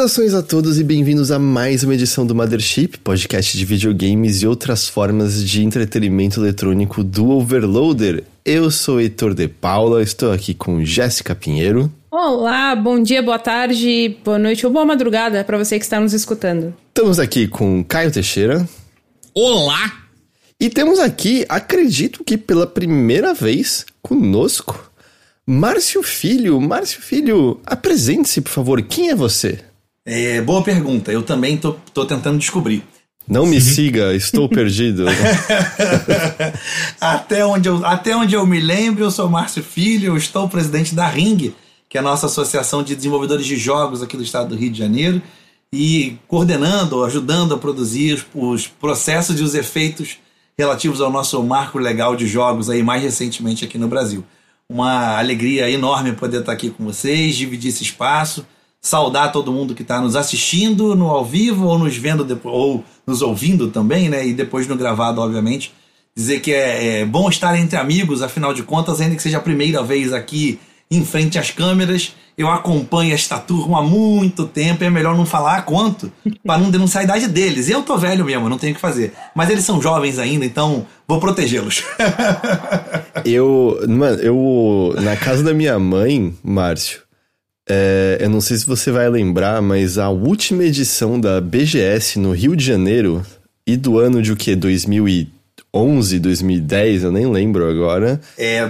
Saudações a todos e bem-vindos a mais uma edição do Mothership, podcast de videogames e outras formas de entretenimento eletrônico do Overloader. Eu sou Heitor de Paula, estou aqui com Jéssica Pinheiro. Olá, bom dia, boa tarde, boa noite ou boa madrugada para você que está nos escutando. Estamos aqui com Caio Teixeira. Olá! E temos aqui, acredito que pela primeira vez, conosco, Márcio Filho. Márcio Filho, apresente-se, por favor. Quem é você? É, boa pergunta. Eu também tô, tô tentando descobrir. Não me siga, estou perdido. até, onde eu, até onde eu me lembro, eu sou Márcio Filho, eu estou presidente da Ring, que é a nossa associação de desenvolvedores de jogos aqui do estado do Rio de Janeiro, e coordenando, ajudando a produzir os, os processos e os efeitos relativos ao nosso marco legal de jogos aí mais recentemente aqui no Brasil. Uma alegria enorme poder estar aqui com vocês, dividir esse espaço, saudar todo mundo que está nos assistindo no ao vivo ou nos vendo depois, ou nos ouvindo também, né? E depois no gravado, obviamente. Dizer que é, é bom estar entre amigos, afinal de contas, ainda que seja a primeira vez aqui em frente às câmeras. Eu acompanho esta turma há muito tempo e é melhor não falar quanto, para não denunciar a idade deles. Eu tô velho mesmo, não tenho o que fazer. Mas eles são jovens ainda, então vou protegê-los. eu, mano, eu na casa da minha mãe, Márcio, é, eu não sei se você vai lembrar, mas a última edição da BGS no Rio de Janeiro e do ano de o que? 2011, 2010, eu nem lembro agora. É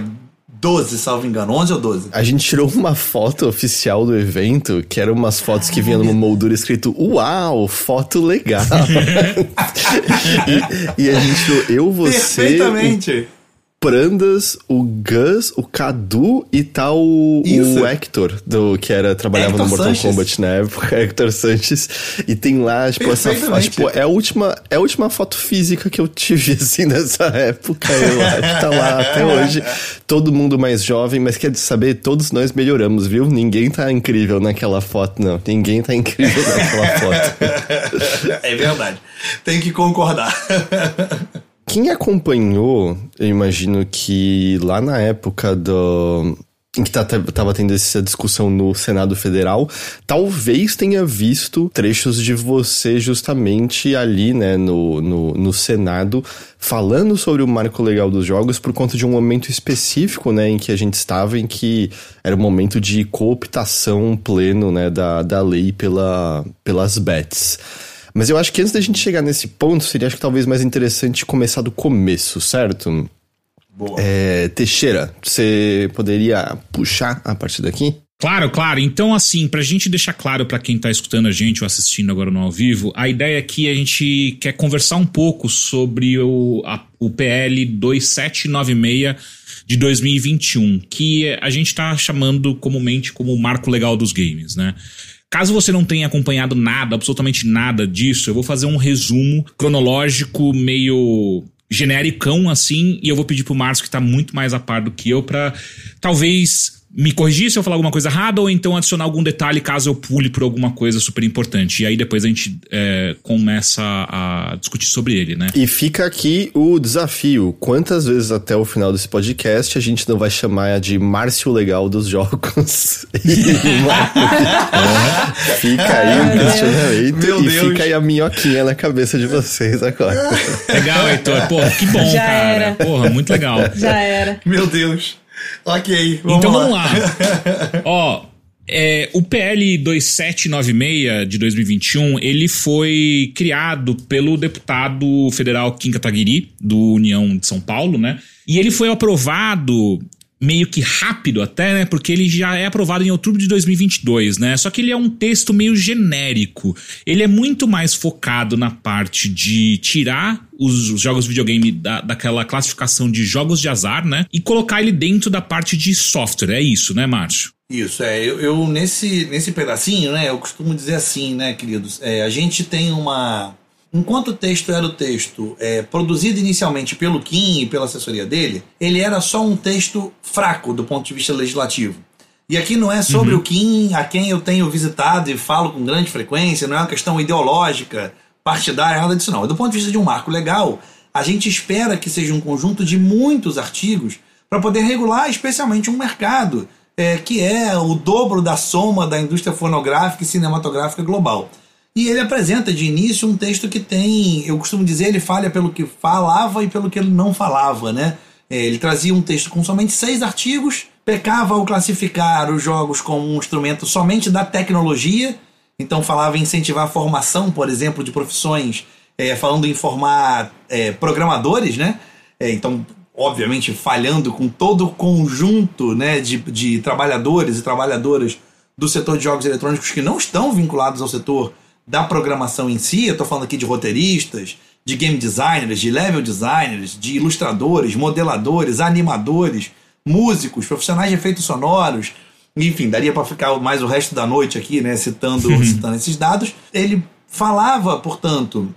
12, salvo engano. 11 ou 12? A gente tirou uma foto oficial do evento, que eram umas fotos que vinham numa moldura escrito Uau, foto legal. e, e, a gente tirou eu, você. Perfeitamente. Prandas, o Gus, o Cadu e tal o, o Hector, do, que era, trabalhava Hector no Mortal Sanches. Kombat na época, Hector Sanches. E tem lá, tipo, essa tipo, é a última, é a última foto física que eu tive, assim, nessa época. Eu acho tá lá até hoje. Todo mundo mais jovem, mas quer saber, todos nós melhoramos, viu? Ninguém tá incrível naquela foto, não. Ninguém tá incrível naquela foto. é verdade. Tem que concordar. Quem acompanhou, eu imagino que lá na época do, em que tá, tava tendo essa discussão no Senado Federal, talvez tenha visto trechos de você justamente ali, né, no, no, no, Senado, falando sobre o marco legal dos jogos por conta de um momento específico, né, em que a gente estava, em que era um momento de cooptação pleno, né, da, da lei pela, pelas bets. Mas eu acho que antes da gente chegar nesse ponto, seria acho que talvez mais interessante começar do começo, certo? Boa. É, Teixeira, você poderia puxar a partir daqui? Claro, claro. Então, assim, pra gente deixar claro para quem tá escutando a gente ou assistindo agora no ao vivo, a ideia aqui é a gente quer conversar um pouco sobre o, a, o PL 2796 de 2021, que a gente tá chamando comumente como o marco legal dos games, né? Caso você não tenha acompanhado nada, absolutamente nada disso, eu vou fazer um resumo cronológico meio genericão assim, e eu vou pedir pro Márcio que tá muito mais a par do que eu para talvez me corrigir se eu falar alguma coisa errada ou então adicionar algum detalhe caso eu pule por alguma coisa super importante. E aí depois a gente é, começa a discutir sobre ele, né? E fica aqui o desafio: quantas vezes até o final desse podcast a gente não vai chamar de Márcio Legal dos Jogos? fica aí o questionamento Meu e Deus. fica aí a minhoquinha na cabeça de vocês agora. Legal, Heitor. Porra, que bom, Já cara. Era. Porra, muito legal. Já era. Meu Deus. Ok, vamos então lá. vamos lá. Ó, é, o PL 2796 de 2021, ele foi criado pelo deputado federal Kim Kataguiri, do União de São Paulo, né? E ele foi aprovado meio que rápido até, né? Porque ele já é aprovado em outubro de 2022, né? Só que ele é um texto meio genérico. Ele é muito mais focado na parte de tirar os, os jogos videogame da, daquela classificação de jogos de azar, né? E colocar ele dentro da parte de software. É isso, né, Márcio? Isso, é. Eu, eu, nesse, nesse pedacinho, né? Eu costumo dizer assim, né, queridos? É, a gente tem uma Enquanto o texto era o texto é, produzido inicialmente pelo Kim e pela assessoria dele, ele era só um texto fraco do ponto de vista legislativo. E aqui não é sobre uhum. o Kim, a quem eu tenho visitado e falo com grande frequência, não é uma questão ideológica, partidária, nada disso não. Do ponto de vista de um marco legal, a gente espera que seja um conjunto de muitos artigos para poder regular especialmente um mercado é, que é o dobro da soma da indústria fonográfica e cinematográfica global. E ele apresenta de início um texto que tem, eu costumo dizer, ele falha pelo que falava e pelo que ele não falava, né? É, ele trazia um texto com somente seis artigos, pecava ao classificar os jogos como um instrumento somente da tecnologia, então falava em incentivar a formação, por exemplo, de profissões, é, falando em formar é, programadores, né? É, então, obviamente, falhando com todo o conjunto né, de, de trabalhadores e trabalhadoras do setor de jogos eletrônicos que não estão vinculados ao setor da programação em si, eu estou falando aqui de roteiristas, de game designers, de level designers, de ilustradores, modeladores, animadores, músicos, profissionais de efeitos sonoros, enfim, daria para ficar mais o resto da noite aqui, né, citando, citando esses dados. Ele falava, portanto,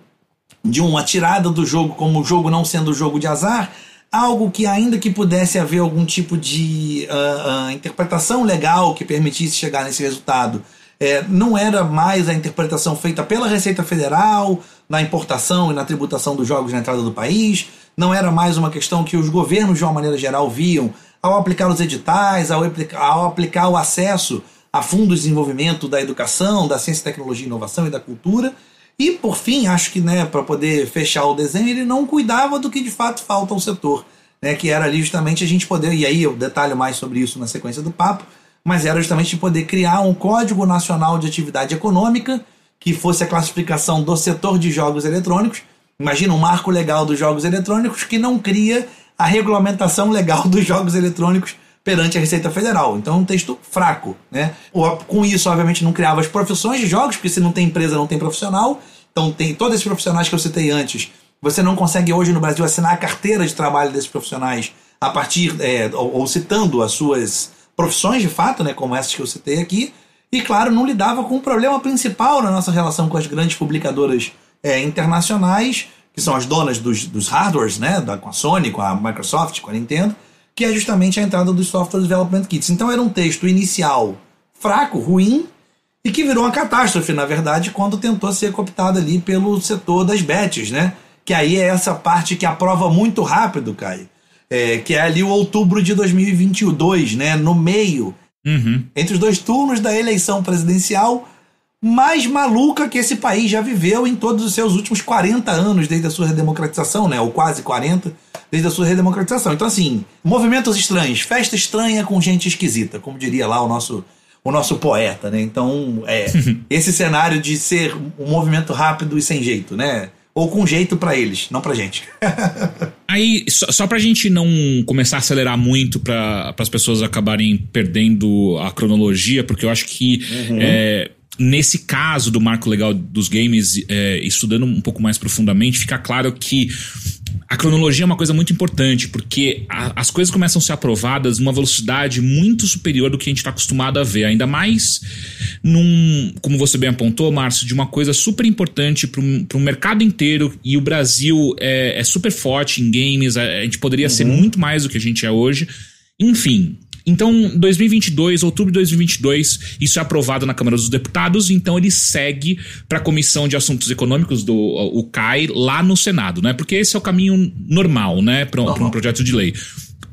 de uma tirada do jogo como o jogo não sendo jogo de azar, algo que ainda que pudesse haver algum tipo de uh, uh, interpretação legal que permitisse chegar nesse resultado, é, não era mais a interpretação feita pela Receita Federal na importação e na tributação dos jogos na entrada do país, não era mais uma questão que os governos, de uma maneira geral, viam ao aplicar os editais, ao aplicar, ao aplicar o acesso a fundos de desenvolvimento da educação, da ciência, tecnologia, inovação e da cultura. E, por fim, acho que né, para poder fechar o desenho, ele não cuidava do que de fato falta ao setor, né, que era ali justamente a gente poder, e aí eu detalho mais sobre isso na sequência do papo, mas era justamente poder criar um Código Nacional de Atividade Econômica que fosse a classificação do setor de jogos eletrônicos. Imagina um marco legal dos jogos eletrônicos que não cria a regulamentação legal dos jogos eletrônicos perante a Receita Federal. Então é um texto fraco. Né? Com isso, obviamente, não criava as profissões de jogos, porque se não tem empresa, não tem profissional. Então tem todos esses profissionais que eu citei antes. Você não consegue hoje no Brasil assinar a carteira de trabalho desses profissionais a partir, é, ou, ou citando as suas profissões de fato, né, como essas que eu citei aqui, e claro, não lidava com o problema principal na nossa relação com as grandes publicadoras é, internacionais, que são as donas dos, dos hardwares, né, da, com a Sony, com a Microsoft, com a Nintendo, que é justamente a entrada dos Software Development Kits. Então era um texto inicial fraco, ruim, e que virou uma catástrofe, na verdade, quando tentou ser cooptado ali pelo setor das bets, né? Que aí é essa parte que aprova muito rápido, Caio é, que é ali o outubro de 2022, né? No meio, uhum. entre os dois turnos da eleição presidencial mais maluca que esse país já viveu em todos os seus últimos 40 anos, desde a sua redemocratização, né? Ou quase 40, desde a sua redemocratização. Então, assim, movimentos estranhos, festa estranha com gente esquisita, como diria lá o nosso, o nosso poeta, né? Então, é, esse cenário de ser um movimento rápido e sem jeito, né? Ou com jeito para eles, não pra gente. Aí, só, só pra gente não começar a acelerar muito para as pessoas acabarem perdendo a cronologia, porque eu acho que uhum. é, nesse caso do marco legal dos games, é, estudando um pouco mais profundamente, fica claro que a cronologia é uma coisa muito importante, porque a, as coisas começam a ser aprovadas numa velocidade muito superior do que a gente está acostumado a ver. Ainda mais num, como você bem apontou, Márcio, de uma coisa super importante para o mercado inteiro. E o Brasil é, é super forte em games, a, a gente poderia uhum. ser muito mais do que a gente é hoje. Enfim, então, 2022, outubro de 2022, isso é aprovado na Câmara dos Deputados, então ele segue para a Comissão de Assuntos Econômicos do o CAI lá no Senado, né? Porque esse é o caminho normal, né, para um, projeto de lei.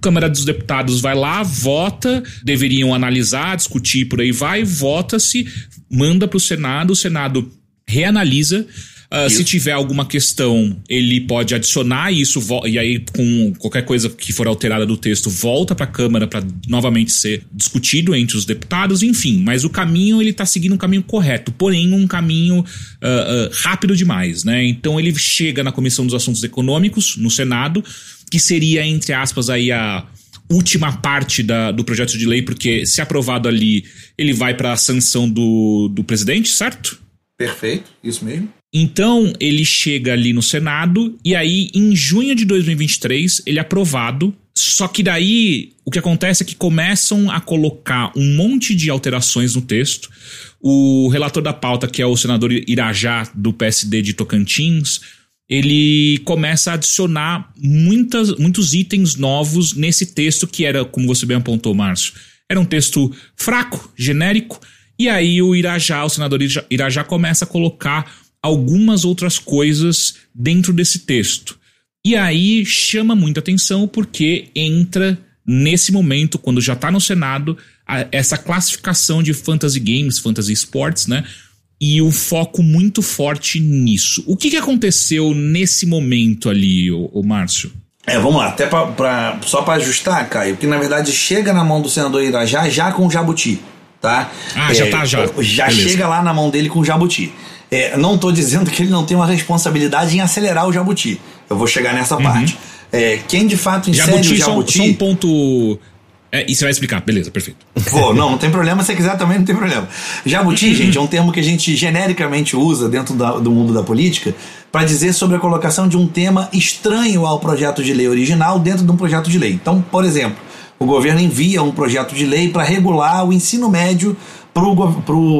Câmara dos Deputados vai lá, vota, deveriam analisar, discutir por aí vai, vota-se, manda para o Senado, o Senado reanalisa, Uh, se tiver alguma questão, ele pode adicionar isso e aí com qualquer coisa que for alterada do texto volta para a Câmara para novamente ser discutido entre os deputados, enfim. Mas o caminho ele está seguindo um caminho correto, porém um caminho uh, uh, rápido demais, né? Então ele chega na Comissão dos Assuntos Econômicos no Senado, que seria entre aspas aí a última parte da, do projeto de lei, porque se aprovado ali, ele vai para a sanção do, do presidente, certo? Perfeito, isso mesmo. Então ele chega ali no Senado e aí em junho de 2023 ele é aprovado. Só que daí o que acontece é que começam a colocar um monte de alterações no texto. O relator da pauta, que é o senador Irajá do PSD de Tocantins, ele começa a adicionar muitas, muitos itens novos nesse texto que era, como você bem apontou, Márcio, era um texto fraco, genérico. E aí o Irajá, o senador Irajá, começa a colocar algumas outras coisas dentro desse texto. E aí chama muita atenção porque entra nesse momento, quando já tá no Senado, a, essa classificação de fantasy games, fantasy sports, né? E o foco muito forte nisso. O que, que aconteceu nesse momento ali, o, o Márcio? É, vamos lá, até pra, pra só para ajustar, Caio, que na verdade chega na mão do senador Irajá já com o jabuti, tá? Ah, é, já tá, já. Já Beleza. chega lá na mão dele com o jabuti. É, não tô dizendo que ele não tem uma responsabilidade em acelerar o jabuti. Eu vou chegar nessa parte. É, quem de fato insere Uhum. Jabuti, o só, jabuti... só um ponto. É, e você vai explicar, beleza, perfeito. Vou, não, não tem problema. Se você quiser também, não tem problema. Jabuti, gente, é um termo que a gente genericamente usa dentro da- do mundo da política para dizer sobre a colocação de um tema estranho ao projeto de lei original dentro de um projeto de lei. Então, por exemplo, o governo envia um projeto de lei para regular o ensino médio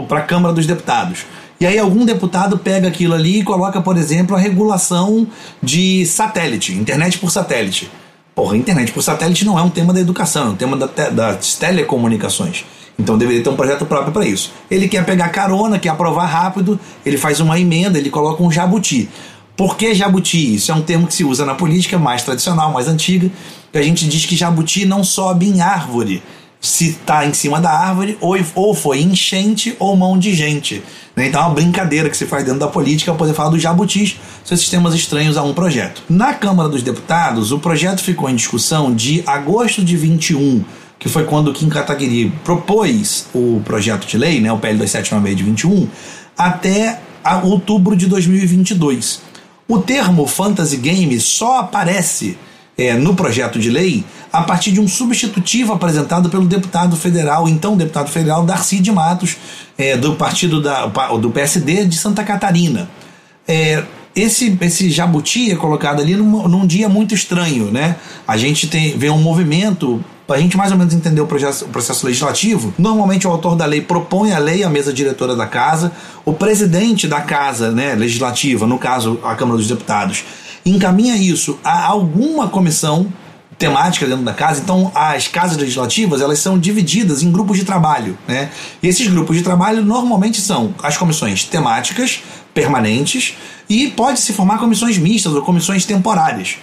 para a Câmara dos Deputados. E aí algum deputado pega aquilo ali e coloca, por exemplo, a regulação de satélite, internet por satélite. Porra, internet por satélite não é um tema da educação, é um tema da te- das telecomunicações. Então deveria ter um projeto próprio para isso. Ele quer pegar carona, quer aprovar rápido, ele faz uma emenda, ele coloca um jabuti. Por que jabuti? Isso é um termo que se usa na política mais tradicional, mais antiga, que a gente diz que jabuti não sobe em árvore se está em cima da árvore, ou, ou foi enchente ou mão de gente. né? Então é uma brincadeira que se faz dentro da política poder falar dos jabutis, são esses temas estranhos a um projeto. Na Câmara dos Deputados, o projeto ficou em discussão de agosto de 21, que foi quando Kim Kataguiri propôs o projeto de lei, né, o PL 2796 de 21, até outubro de 2022. O termo fantasy game só aparece é, no projeto de lei a partir de um substitutivo apresentado pelo deputado federal, então deputado federal Darcy de Matos, é, do partido da, do PSD de Santa Catarina. É, esse, esse jabuti é colocado ali num, num dia muito estranho, né? A gente tem, vê um movimento para a gente mais ou menos entender o processo, o processo legislativo, normalmente o autor da lei propõe a lei à mesa diretora da casa, o presidente da casa né, legislativa, no caso a Câmara dos Deputados, encaminha isso a alguma comissão temática dentro da casa. Então, as casas legislativas elas são divididas em grupos de trabalho, né? E esses grupos de trabalho normalmente são as comissões temáticas permanentes e pode se formar comissões mistas ou comissões temporárias.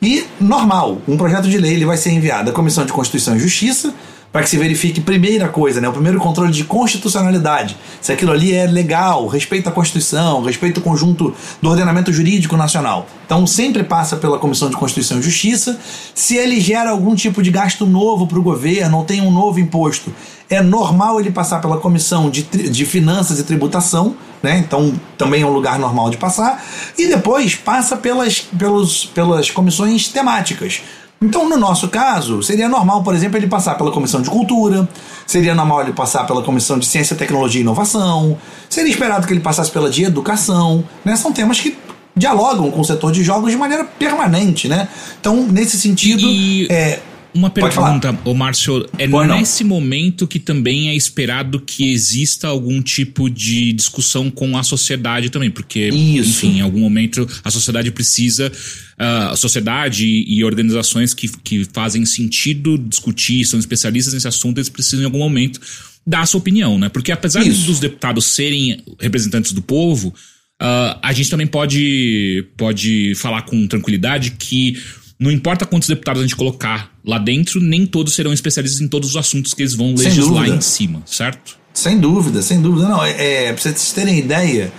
E normal, um projeto de lei ele vai ser enviado à Comissão de Constituição e Justiça para que se verifique primeira coisa, né, o primeiro controle de constitucionalidade, se aquilo ali é legal, respeita a Constituição, respeita o conjunto do ordenamento jurídico nacional. Então sempre passa pela Comissão de Constituição e Justiça. Se ele gera algum tipo de gasto novo para o governo ou tem um novo imposto, é normal ele passar pela Comissão de, de Finanças e Tributação, né? Então também é um lugar normal de passar. E depois passa pelas, pelos, pelas comissões temáticas. Então, no nosso caso, seria normal, por exemplo, ele passar pela Comissão de Cultura, seria normal ele passar pela Comissão de Ciência, Tecnologia e Inovação, seria esperado que ele passasse pela de Educação, né? São temas que dialogam com o setor de jogos de maneira permanente, né? Então, nesse sentido, E- é, Uma Pode pergunta, ô Márcio, é não. nesse momento que também é esperado que exista algum tipo de discussão com a sociedade também, porque, Isso. enfim, em algum momento a sociedade precisa, ah, a sociedade e organizações que, que fazem sentido discutir, são especialistas nesse assunto, eles precisam em algum momento dar a sua opinião, né? Porque apesar Isso. dos deputados serem representantes do povo, ah, a gente também pode, pode falar com tranquilidade que não importa quantos deputados a gente colocar lá dentro, nem todos serão especialistas em todos os assuntos que eles vão Sem legislar dúvida. em cima, certo? Sem dúvida, sem dúvida. Não, é, é, pra vocês terem ideia,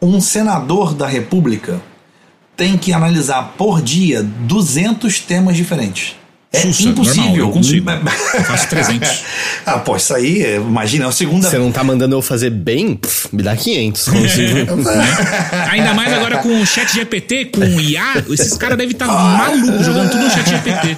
um senador da República tem que analisar por dia 200 temas diferentes. É Sussa, impossível. normal, eu consigo. Eu faço 300. ah, pô, isso aí, é, imagina, é a segunda. Você não tá mandando eu fazer bem? Pff, me dá 500. consigo. Ainda mais agora com o chat GPT, com o IA, esses caras devem estar malucos jogando tudo no chat GPT.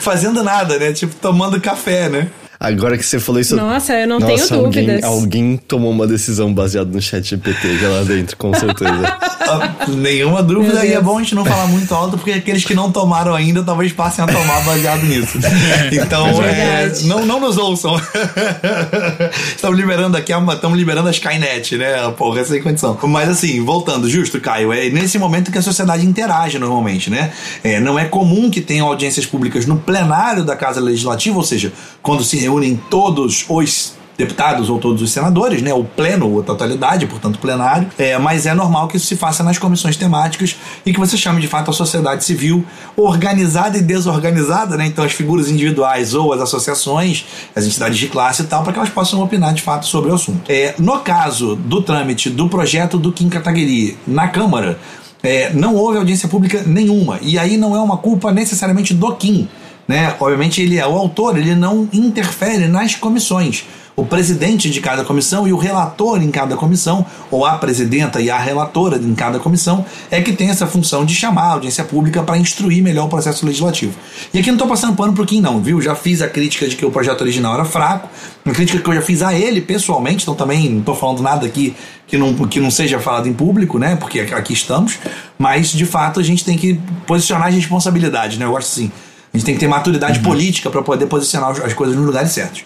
Fazendo nada, né? Tipo, tomando café, né? Agora que você falou isso. Nossa, eu não Nossa, tenho alguém, dúvidas. Alguém tomou uma decisão baseada no chat GPT já lá dentro, com certeza. Ah, Nenhuma dúvida, e é bom a gente não falar muito alto, porque aqueles que não tomaram ainda talvez passem a tomar baseado nisso. Então, É é, não, não nos ouçam. Estamos liberando aqui, estamos liberando a Skynet, né? Porra, sem condição. Mas assim, voltando, justo, Caio, é nesse momento que a sociedade interage normalmente, né? É, não é comum que tenham audiências públicas no plenário da Casa Legislativa, ou seja, quando se reúnem todos os deputados ou todos os senadores, né? O pleno ou a totalidade, portanto plenário. É, mas é normal que isso se faça nas comissões temáticas e que você chame de fato a sociedade civil organizada e desorganizada, né? Então as figuras individuais ou as associações, as entidades de classe e tal, para que elas possam opinar de fato sobre o assunto. É, no caso do trâmite do projeto do Kim Kataguiri na Câmara, é, não houve audiência pública nenhuma. E aí não é uma culpa necessariamente do Kim. Né? Obviamente ele é o autor, ele não interfere nas comissões o presidente de cada comissão e o relator em cada comissão, ou a presidenta e a relatora em cada comissão, é que tem essa função de chamar a audiência pública para instruir melhor o processo legislativo. E aqui não estou passando pano para Kim, não, viu? Já fiz a crítica de que o projeto original era fraco, uma crítica que eu já fiz a ele pessoalmente, então também não estou falando nada aqui que não, que não seja falado em público, né? Porque aqui estamos, mas de fato a gente tem que posicionar as responsabilidades, né? Eu gosto assim. A gente tem que ter maturidade uhum. política para poder posicionar as coisas nos lugares certos.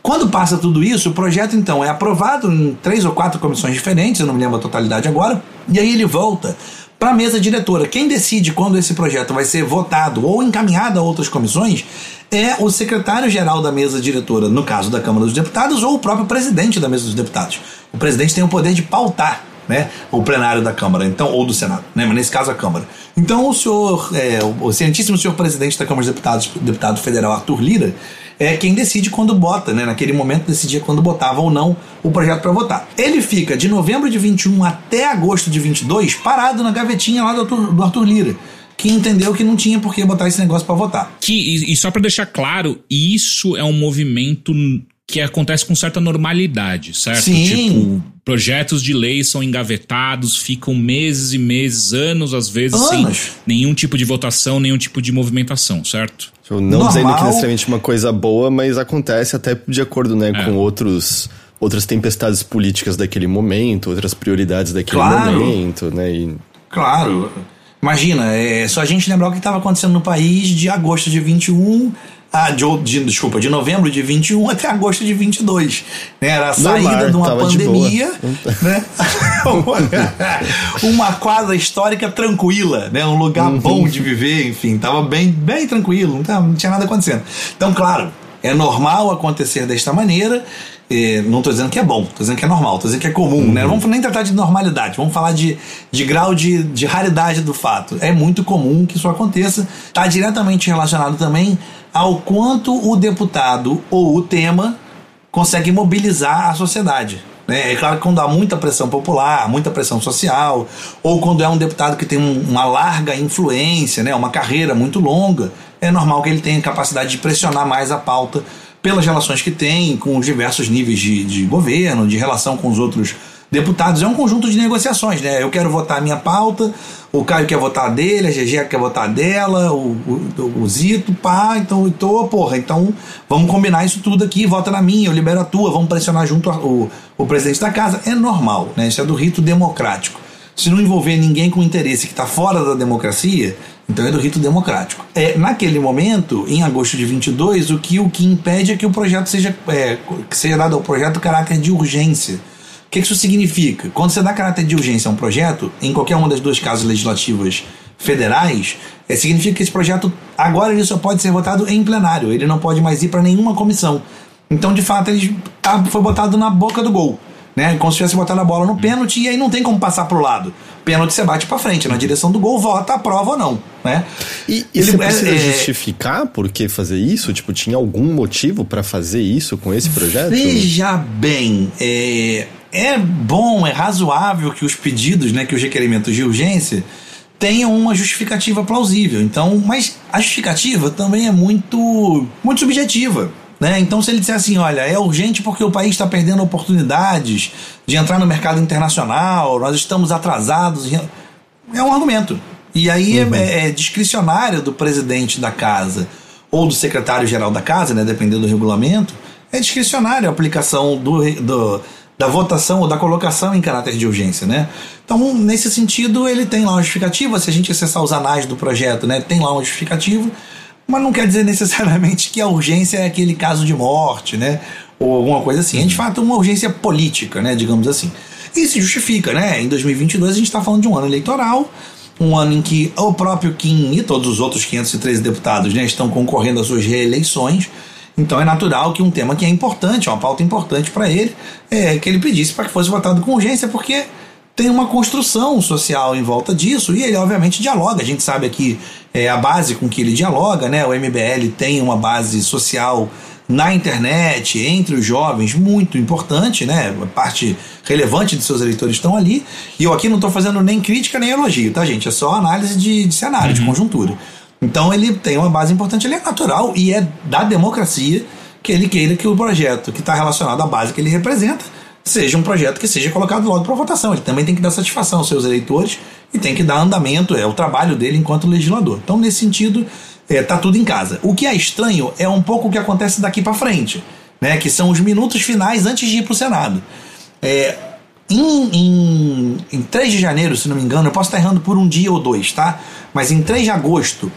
Quando passa tudo isso, o projeto então é aprovado em três ou quatro comissões diferentes, eu não me lembro a totalidade agora, e aí ele volta para a mesa diretora. Quem decide quando esse projeto vai ser votado ou encaminhado a outras comissões é o secretário-geral da mesa diretora, no caso da Câmara dos Deputados, ou o próprio presidente da mesa dos deputados. O presidente tem o poder de pautar né, o plenário da Câmara, então ou do Senado, né, mas nesse caso a Câmara. Então o senhor, é, o excelentíssimo senhor presidente da Câmara dos Deputados, deputado federal Arthur Lira, é quem decide quando bota, né? Naquele momento decidia quando botava ou não o projeto para votar. Ele fica de novembro de 21 até agosto de 22 parado na gavetinha lá do Arthur, do Arthur Lira que entendeu que não tinha por que botar esse negócio para votar. Que, e, e só para deixar claro, isso é um movimento que acontece com certa normalidade, certo? Sim. Tipo, projetos de lei são engavetados, ficam meses e meses, anos às vezes, anos. sem nenhum tipo de votação, nenhum tipo de movimentação, certo? Não Normal. dizendo que necessariamente uma coisa boa, mas acontece até de acordo né, é. com outros outras tempestades políticas daquele momento, outras prioridades daquele claro. momento, né? E... Claro. Imagina, é só a gente lembrar o que estava acontecendo no país de agosto de 21 ah, de, de, desculpa, de novembro de 21 até agosto de 22. Né? Era a saída mar, de uma pandemia, de né? uma quadra histórica tranquila, né? um lugar uhum. bom de viver, enfim, tava bem, bem tranquilo, não, não tinha nada acontecendo. Então, claro, é normal acontecer desta maneira. não estou dizendo que é bom, estou dizendo que é normal, estou dizendo que é comum, né? uhum. né? Vamos nem tratar de normalidade, vamos falar de, de grau de, de raridade do fato. É muito comum que isso aconteça, está diretamente relacionado também ao quanto o deputado ou o tema consegue mobilizar a sociedade. Né? É claro que quando há muita pressão popular, muita pressão social, ou quando é um deputado que tem uma larga influência, né? uma carreira muito longa, é normal que ele tenha capacidade de pressionar mais a pauta pelas relações que tem com os diversos níveis de, de governo, de relação com os outros deputados. É um conjunto de negociações, né? Eu quero votar a minha pauta, o Caio quer votar dele, a GG quer votar dela, o, o, o Zito, pá, então, tô, porra, então vamos combinar isso tudo aqui, vota na minha, eu libero a tua, vamos pressionar junto a, o, o presidente da casa. É normal, né? Isso é do rito democrático. Se não envolver ninguém com interesse que está fora da democracia, então é do rito democrático. É, naquele momento, em agosto de 22, o que o que impede é que o projeto seja, é, que seja dado ao projeto caráter de urgência que, que isso significa? Quando você dá caráter de urgência a um projeto, em qualquer uma das duas casas legislativas federais, é, significa que esse projeto agora ele só pode ser votado em plenário, ele não pode mais ir para nenhuma comissão. Então, de fato, ele tá, foi botado na boca do gol. Né? Como se tivesse botado a bola no pênalti e aí não tem como passar pro lado. Pênalti você bate para frente, na direção do gol, vota, aprova ou não. Né? E, e ele você precisa é, é, justificar por que fazer isso? Tipo, tinha algum motivo para fazer isso com esse projeto? Veja bem, é, é bom, é razoável que os pedidos, né, que os requerimentos de urgência tenham uma justificativa plausível. Então, mas a justificativa também é muito muito subjetiva. Né? Então, se ele disser assim, olha, é urgente porque o país está perdendo oportunidades de entrar no mercado internacional, nós estamos atrasados, é um argumento. E aí uhum. é, é, discricionário do presidente da casa ou do secretário-geral da casa, né, dependendo do regulamento, é discricionário a aplicação do, do da votação ou da colocação em caráter de urgência, né? Então, nesse sentido, ele tem lá uma justificativa. Se a gente acessar os anais do projeto, né, tem lá uma justificativa, mas não quer dizer necessariamente que a urgência é aquele caso de morte, né? Ou alguma coisa assim. É de fato uma urgência política, né? Digamos assim. E se justifica, né? Em 2022 a gente está falando de um ano eleitoral, um ano em que o próprio Kim e todos os outros 513 deputados né, estão concorrendo às suas reeleições. Então é natural que um tema que é importante, uma pauta importante para ele, é que ele pedisse para que fosse votado com urgência, porque tem uma construção social em volta disso e ele obviamente dialoga. A gente sabe aqui é, a base com que ele dialoga, né? O MBL tem uma base social na internet, entre os jovens, muito importante, né? Parte relevante de seus eleitores estão ali. E eu aqui não estou fazendo nem crítica nem elogio, tá, gente? É só análise de, de cenário, uhum. de conjuntura. Então ele tem uma base importante, ele é natural e é da democracia que ele queira que o projeto que está relacionado à base que ele representa seja um projeto que seja colocado logo para votação. Ele também tem que dar satisfação aos seus eleitores e tem que dar andamento, é o trabalho dele enquanto legislador. Então, nesse sentido, é, tá tudo em casa. O que é estranho é um pouco o que acontece daqui para frente, né? Que são os minutos finais antes de ir para o Senado. É, em, em, em 3 de janeiro, se não me engano, eu posso estar errando por um dia ou dois, tá? Mas em 3 de agosto,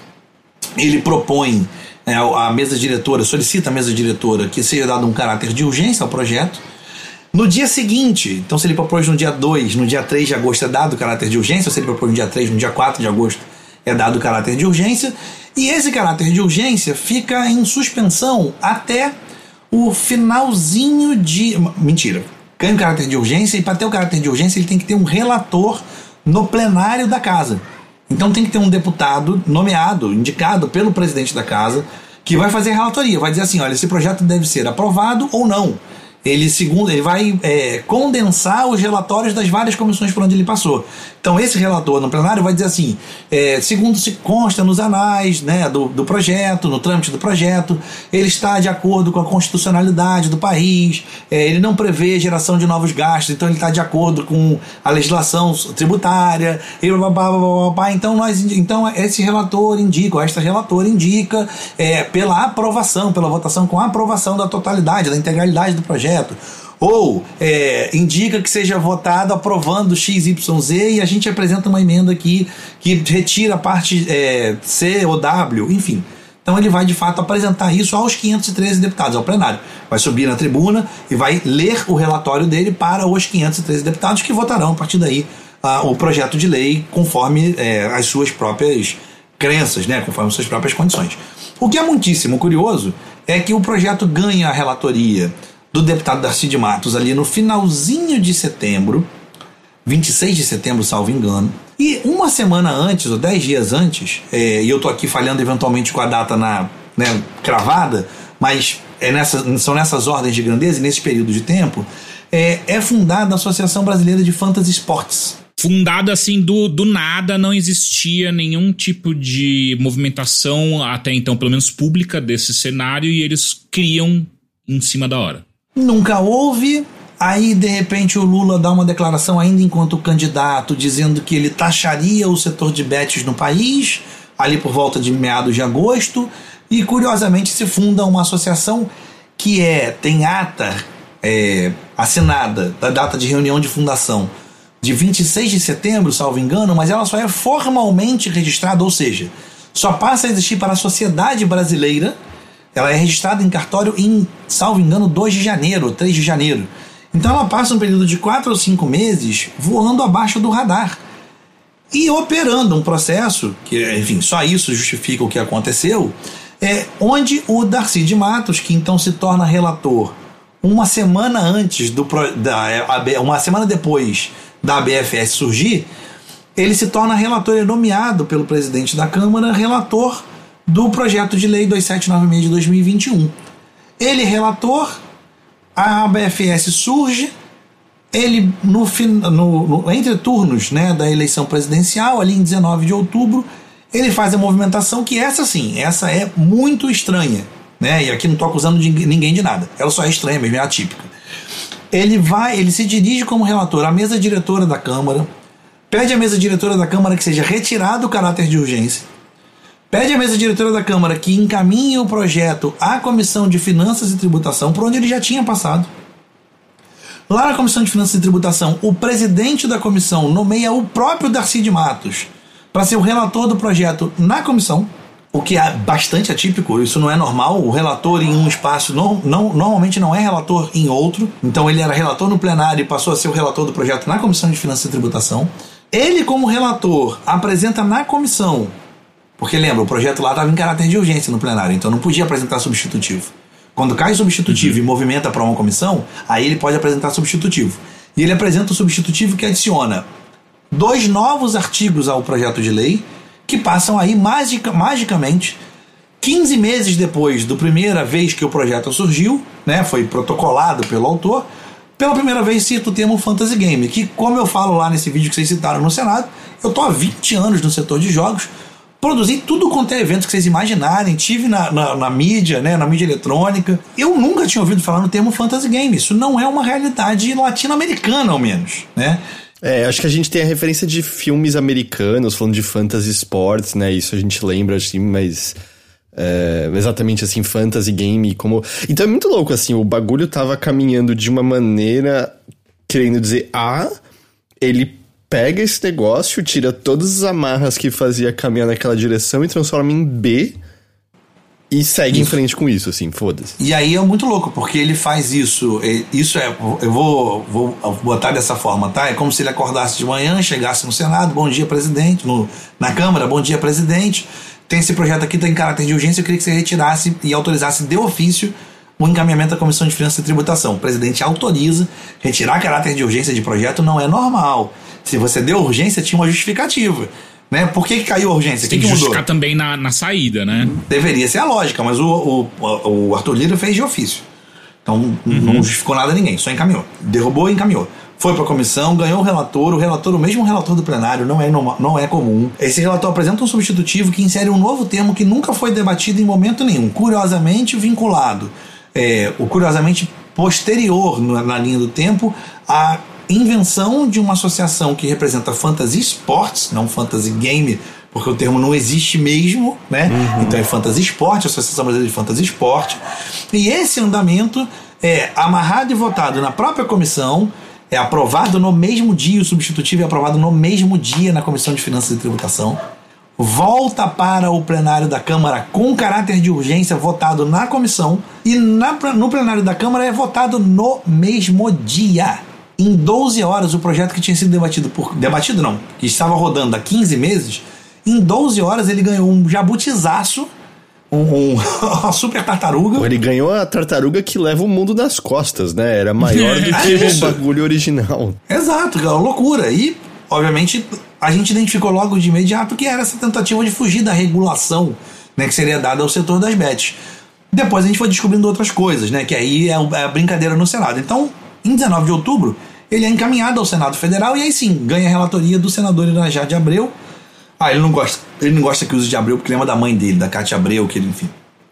ele propõe, é, a mesa diretora, solicita a mesa diretora que seja dado um caráter de urgência ao projeto no dia seguinte, então se ele propôs no dia 2, no dia 3 de agosto é dado o caráter de urgência, se ele propôs no dia 3, no dia 4 de agosto é dado o caráter de urgência, e esse caráter de urgência fica em suspensão até o finalzinho de. Mentira. Ganha o caráter de urgência, e para ter o caráter de urgência ele tem que ter um relator no plenário da casa. Então tem que ter um deputado nomeado, indicado pelo presidente da casa, que vai fazer relatoria, vai dizer assim: olha, esse projeto deve ser aprovado ou não ele segundo ele vai é, condensar os relatórios das várias comissões por onde ele passou. Então esse relator no plenário vai dizer assim, é, segundo se consta nos anais né, do, do projeto, no trâmite do projeto, ele está de acordo com a constitucionalidade do país, é, ele não prevê geração de novos gastos, então ele está de acordo com a legislação tributária, e blá, blá, blá, blá, então nós então esse relator indica, ou esta relatora indica é, pela aprovação, pela votação com aprovação da totalidade, da integralidade do projeto projeto, ou é, indica que seja votado aprovando XYZ e a gente apresenta uma emenda aqui que retira a parte é, C ou W, enfim. Então ele vai de fato apresentar isso aos 513 deputados, ao plenário. Vai subir na tribuna e vai ler o relatório dele para os 513 deputados que votarão a partir daí o projeto de lei conforme é, as suas próprias crenças, né, conforme as suas próprias condições. O que é muitíssimo curioso é que o projeto ganha a relatoria do deputado Darcy de Matos ali no finalzinho de setembro, 26 de setembro, salvo engano. E uma semana antes, ou dez dias antes, é, e eu tô aqui falhando eventualmente com a data na né, cravada, mas é nessa, são nessas ordens de grandeza nesse período de tempo, é, é fundada a Associação Brasileira de Fantasy Sports. Fundada assim do, do nada, não existia nenhum tipo de movimentação, até então, pelo menos pública, desse cenário, e eles criam em cima da hora nunca houve. Aí, de repente, o Lula dá uma declaração, ainda enquanto candidato, dizendo que ele taxaria o setor de bets no país, ali por volta de meados de agosto. E, curiosamente, se funda uma associação que é tem ata é, assinada da data de reunião de fundação de 26 de setembro, salvo engano, mas ela só é formalmente registrada, ou seja, só passa a existir para a sociedade brasileira ela é registrada em cartório em, salvo engano, 2 de janeiro, 3 de janeiro. Então ela passa um período de 4 ou 5 meses voando abaixo do radar e operando um processo, que, enfim, só isso justifica o que aconteceu, é onde o Darcy de Matos, que então se torna relator uma semana antes do da, uma semana depois da BFS surgir, ele se torna relator, é nomeado pelo presidente da Câmara relator do projeto de lei 2796 de 2021. Ele relator, a ABFS surge, ele no, no, no, entre turnos né, da eleição presidencial, ali em 19 de outubro, ele faz a movimentação que essa sim, essa é muito estranha. Né? E aqui não estou acusando de ninguém de nada. Ela só é estranha mesmo, é atípica. Ele vai, ele se dirige como relator à mesa diretora da Câmara, pede à mesa diretora da Câmara que seja retirado o caráter de urgência Pede à mesa diretora da Câmara que encaminhe o projeto à Comissão de Finanças e Tributação, por onde ele já tinha passado. Lá na Comissão de Finanças e Tributação, o presidente da comissão nomeia o próprio Darcy de Matos para ser o relator do projeto na comissão, o que é bastante atípico, isso não é normal. O relator em um espaço não, não, normalmente não é relator em outro, então ele era relator no plenário e passou a ser o relator do projeto na Comissão de Finanças e Tributação. Ele, como relator, apresenta na comissão porque lembra, o projeto lá estava em caráter de urgência no plenário, então não podia apresentar substitutivo. Quando cai substitutivo e movimenta para uma comissão, aí ele pode apresentar substitutivo. E ele apresenta o substitutivo que adiciona dois novos artigos ao projeto de lei que passam aí magica, magicamente 15 meses depois da primeira vez que o projeto surgiu, né, foi protocolado pelo autor, pela primeira vez cito o termo fantasy game, que como eu falo lá nesse vídeo que vocês citaram no Senado, eu tô há 20 anos no setor de jogos, produzi tudo quanto é evento que vocês imaginarem, tive na, na, na, mídia, né, na mídia eletrônica. Eu nunca tinha ouvido falar no termo fantasy game. Isso não é uma realidade latino-americana, ao menos, né? É, acho que a gente tem a referência de filmes americanos falando de fantasy sports, né? Isso a gente lembra, assim, mas é, exatamente assim, fantasy game, como. Então é muito louco, assim, o bagulho tava caminhando de uma maneira querendo dizer A, ele pega esse negócio, tira todas as amarras que fazia caminhar naquela direção e transforma em B e segue isso. em frente com isso, assim, foda-se. E aí é muito louco, porque ele faz isso. Isso é. Eu vou, vou botar dessa forma, tá? É como se ele acordasse de manhã, chegasse no Senado, bom dia, presidente, no, na Câmara, bom dia, presidente tem esse projeto aqui, tem caráter de urgência, eu queria que você retirasse e autorizasse de ofício o encaminhamento da Comissão de Finanças e Tributação. O presidente autoriza, retirar caráter de urgência de projeto não é normal. Se você deu urgência, tinha uma justificativa. Né? Por que, que caiu a urgência? Você tem que, que justificar mudou? também na, na saída, né? Deveria ser a lógica, mas o, o, o Arthur Lira fez de ofício. Então uhum. não justificou nada a ninguém, só encaminhou. Derrubou e encaminhou foi para a comissão, ganhou o relator, o relator, o mesmo relator do plenário, não é, não é comum. Esse relator apresenta um substitutivo que insere um novo termo que nunca foi debatido em momento nenhum, curiosamente vinculado, é, o curiosamente posterior na, na linha do tempo à invenção de uma associação que representa fantasy sports, não fantasy game, porque o termo não existe mesmo, né? Uhum. Então é fantasy sport, Associação Brasileira de Fantasy Sport. E esse andamento é amarrado e votado na própria comissão é aprovado no mesmo dia, o substitutivo é aprovado no mesmo dia na Comissão de Finanças e Tributação, volta para o plenário da Câmara com caráter de urgência, votado na comissão, e na, no plenário da Câmara é votado no mesmo dia. Em 12 horas, o projeto que tinha sido debatido por. Debatido não, que estava rodando há 15 meses, em 12 horas ele ganhou um jabutizaço um, um uma super tartaruga. Ele ganhou a tartaruga que leva o mundo nas costas, né? Era maior do que é o bagulho original. Exato, cara, loucura. E, obviamente, a gente identificou logo de imediato que era essa tentativa de fugir da regulação né, que seria dada ao setor das bets. Depois a gente foi descobrindo outras coisas, né? Que aí é, é a brincadeira no Senado. Então, em 19 de outubro, ele é encaminhado ao Senado Federal e aí sim ganha a relatoria do senador Irajá de Abreu ah, ele não gosta. Ele não gosta que use de Abreu porque lembra da mãe dele, da Cátia Abreu, que ele, enfim,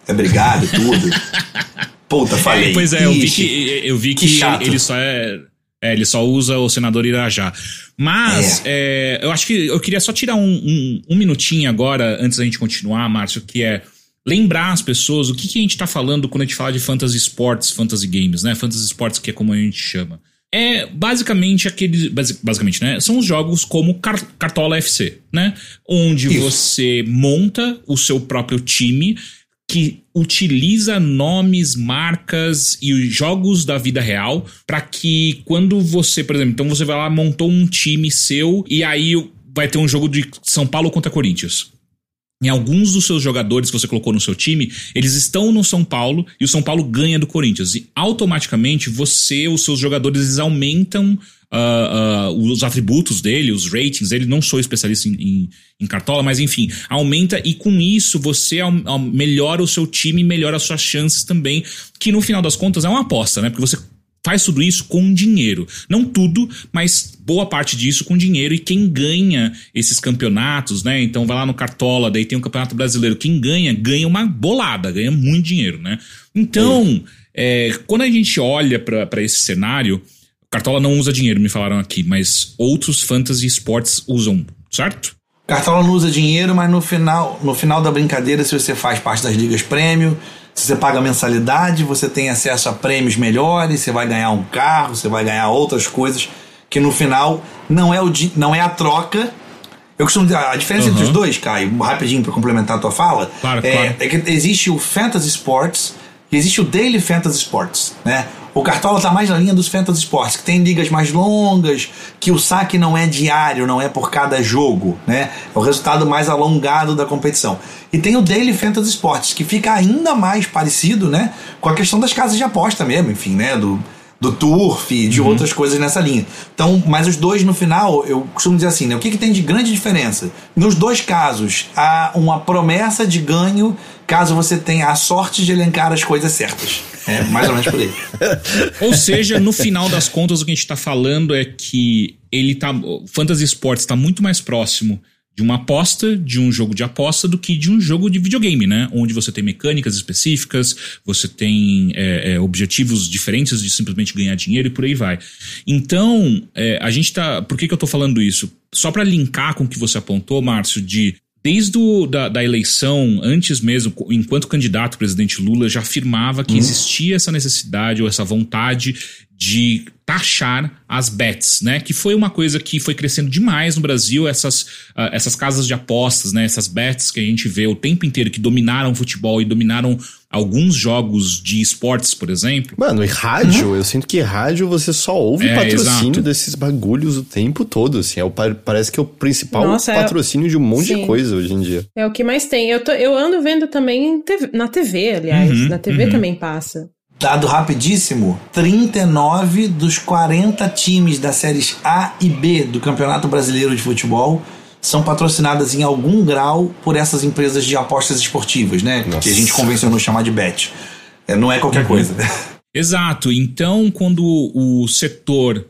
é brigado e tudo. Puta, falei. É, pois é, eu vi que, eu vi que, que ele só é, é, Ele só usa o senador Irajá. Mas é. É, eu acho que eu queria só tirar um, um, um, minutinho agora, antes da gente continuar, Márcio, que é lembrar as pessoas o que, que a gente tá falando quando a gente fala de fantasy sports, fantasy games, né? Fantasy sports, que é como a gente chama é basicamente aqueles. Basicamente, né? São os jogos como Cartola FC, né? Onde Isso. você monta o seu próprio time que utiliza nomes, marcas e jogos da vida real para que quando você, por exemplo, então você vai lá, montou um time seu e aí vai ter um jogo de São Paulo contra Corinthians em alguns dos seus jogadores que você colocou no seu time, eles estão no São Paulo e o São Paulo ganha do Corinthians. E automaticamente você, os seus jogadores, eles aumentam uh, uh, os atributos dele, os ratings. Ele não sou especialista em, em, em cartola, mas enfim, aumenta e com isso você melhora o seu time, melhora as suas chances também, que no final das contas é uma aposta, né? Porque você faz tudo isso com dinheiro. Não tudo, mas boa parte disso com dinheiro. E quem ganha esses campeonatos, né? Então vai lá no Cartola, daí tem o um Campeonato Brasileiro. Quem ganha, ganha uma bolada, ganha muito dinheiro, né? Então, é. Quando a gente olha para esse cenário, Cartola não usa dinheiro, me falaram aqui, mas outros fantasy sports usam, certo? Cartola não usa dinheiro, mas no final, no final da brincadeira, se você faz parte das ligas prêmio, se você paga mensalidade, você tem acesso a prêmios melhores, você vai ganhar um carro, você vai ganhar outras coisas que no final não é, o, não é a troca. Eu costumo dizer, a diferença uhum. entre os dois, Caio, rapidinho para complementar a tua fala, claro, é, claro. é, que existe o Fantasy Sports existe o Daily Fantasy Sports, né? O Cartola tá mais na linha dos Fantasy Sports, que tem ligas mais longas, que o saque não é diário, não é por cada jogo, né? É o resultado mais alongado da competição. E tem o Daily Fantasy Sports, que fica ainda mais parecido, né? Com a questão das casas de aposta mesmo, enfim, né? Do, do turf e de uhum. outras coisas nessa linha. Então, mas os dois no final, eu costumo dizer assim, né? O que, que tem de grande diferença? Nos dois casos, há uma promessa de ganho caso você tenha a sorte de elencar as coisas certas. É mais ou menos por aí. ou seja, no final das contas, o que a gente está falando é que ele tá. Fantasy Sports está muito mais próximo de uma aposta, de um jogo de aposta, do que de um jogo de videogame, né? Onde você tem mecânicas específicas, você tem é, é, objetivos diferentes de simplesmente ganhar dinheiro e por aí vai. Então, é, a gente tá. Por que, que eu tô falando isso? Só para linkar com o que você apontou, Márcio, de desde o, da, da, eleição, antes mesmo, enquanto candidato, o presidente Lula já afirmava que uhum. existia essa necessidade ou essa vontade de taxar as bets, né? Que foi uma coisa que foi crescendo demais no Brasil, essas, uh, essas casas de apostas, né? Essas bets que a gente vê o tempo inteiro que dominaram o futebol e dominaram alguns jogos de esportes, por exemplo. Mano, e rádio, uhum. eu sinto que rádio você só ouve é, patrocínio exato. desses bagulhos o tempo todo, assim. É o, parece que é o principal Nossa, é patrocínio é... de um monte Sim. de coisa hoje em dia. É o que mais tem. Eu, tô, eu ando vendo também na TV, aliás. Uhum, na TV uhum. também passa. Dado rapidíssimo: 39 dos 40 times das séries A e B do Campeonato Brasileiro de Futebol são patrocinadas em algum grau por essas empresas de apostas esportivas, né? Nossa. Que a gente convencionou chamar de bet. É, não é qualquer uhum. coisa. Exato. Então, quando o setor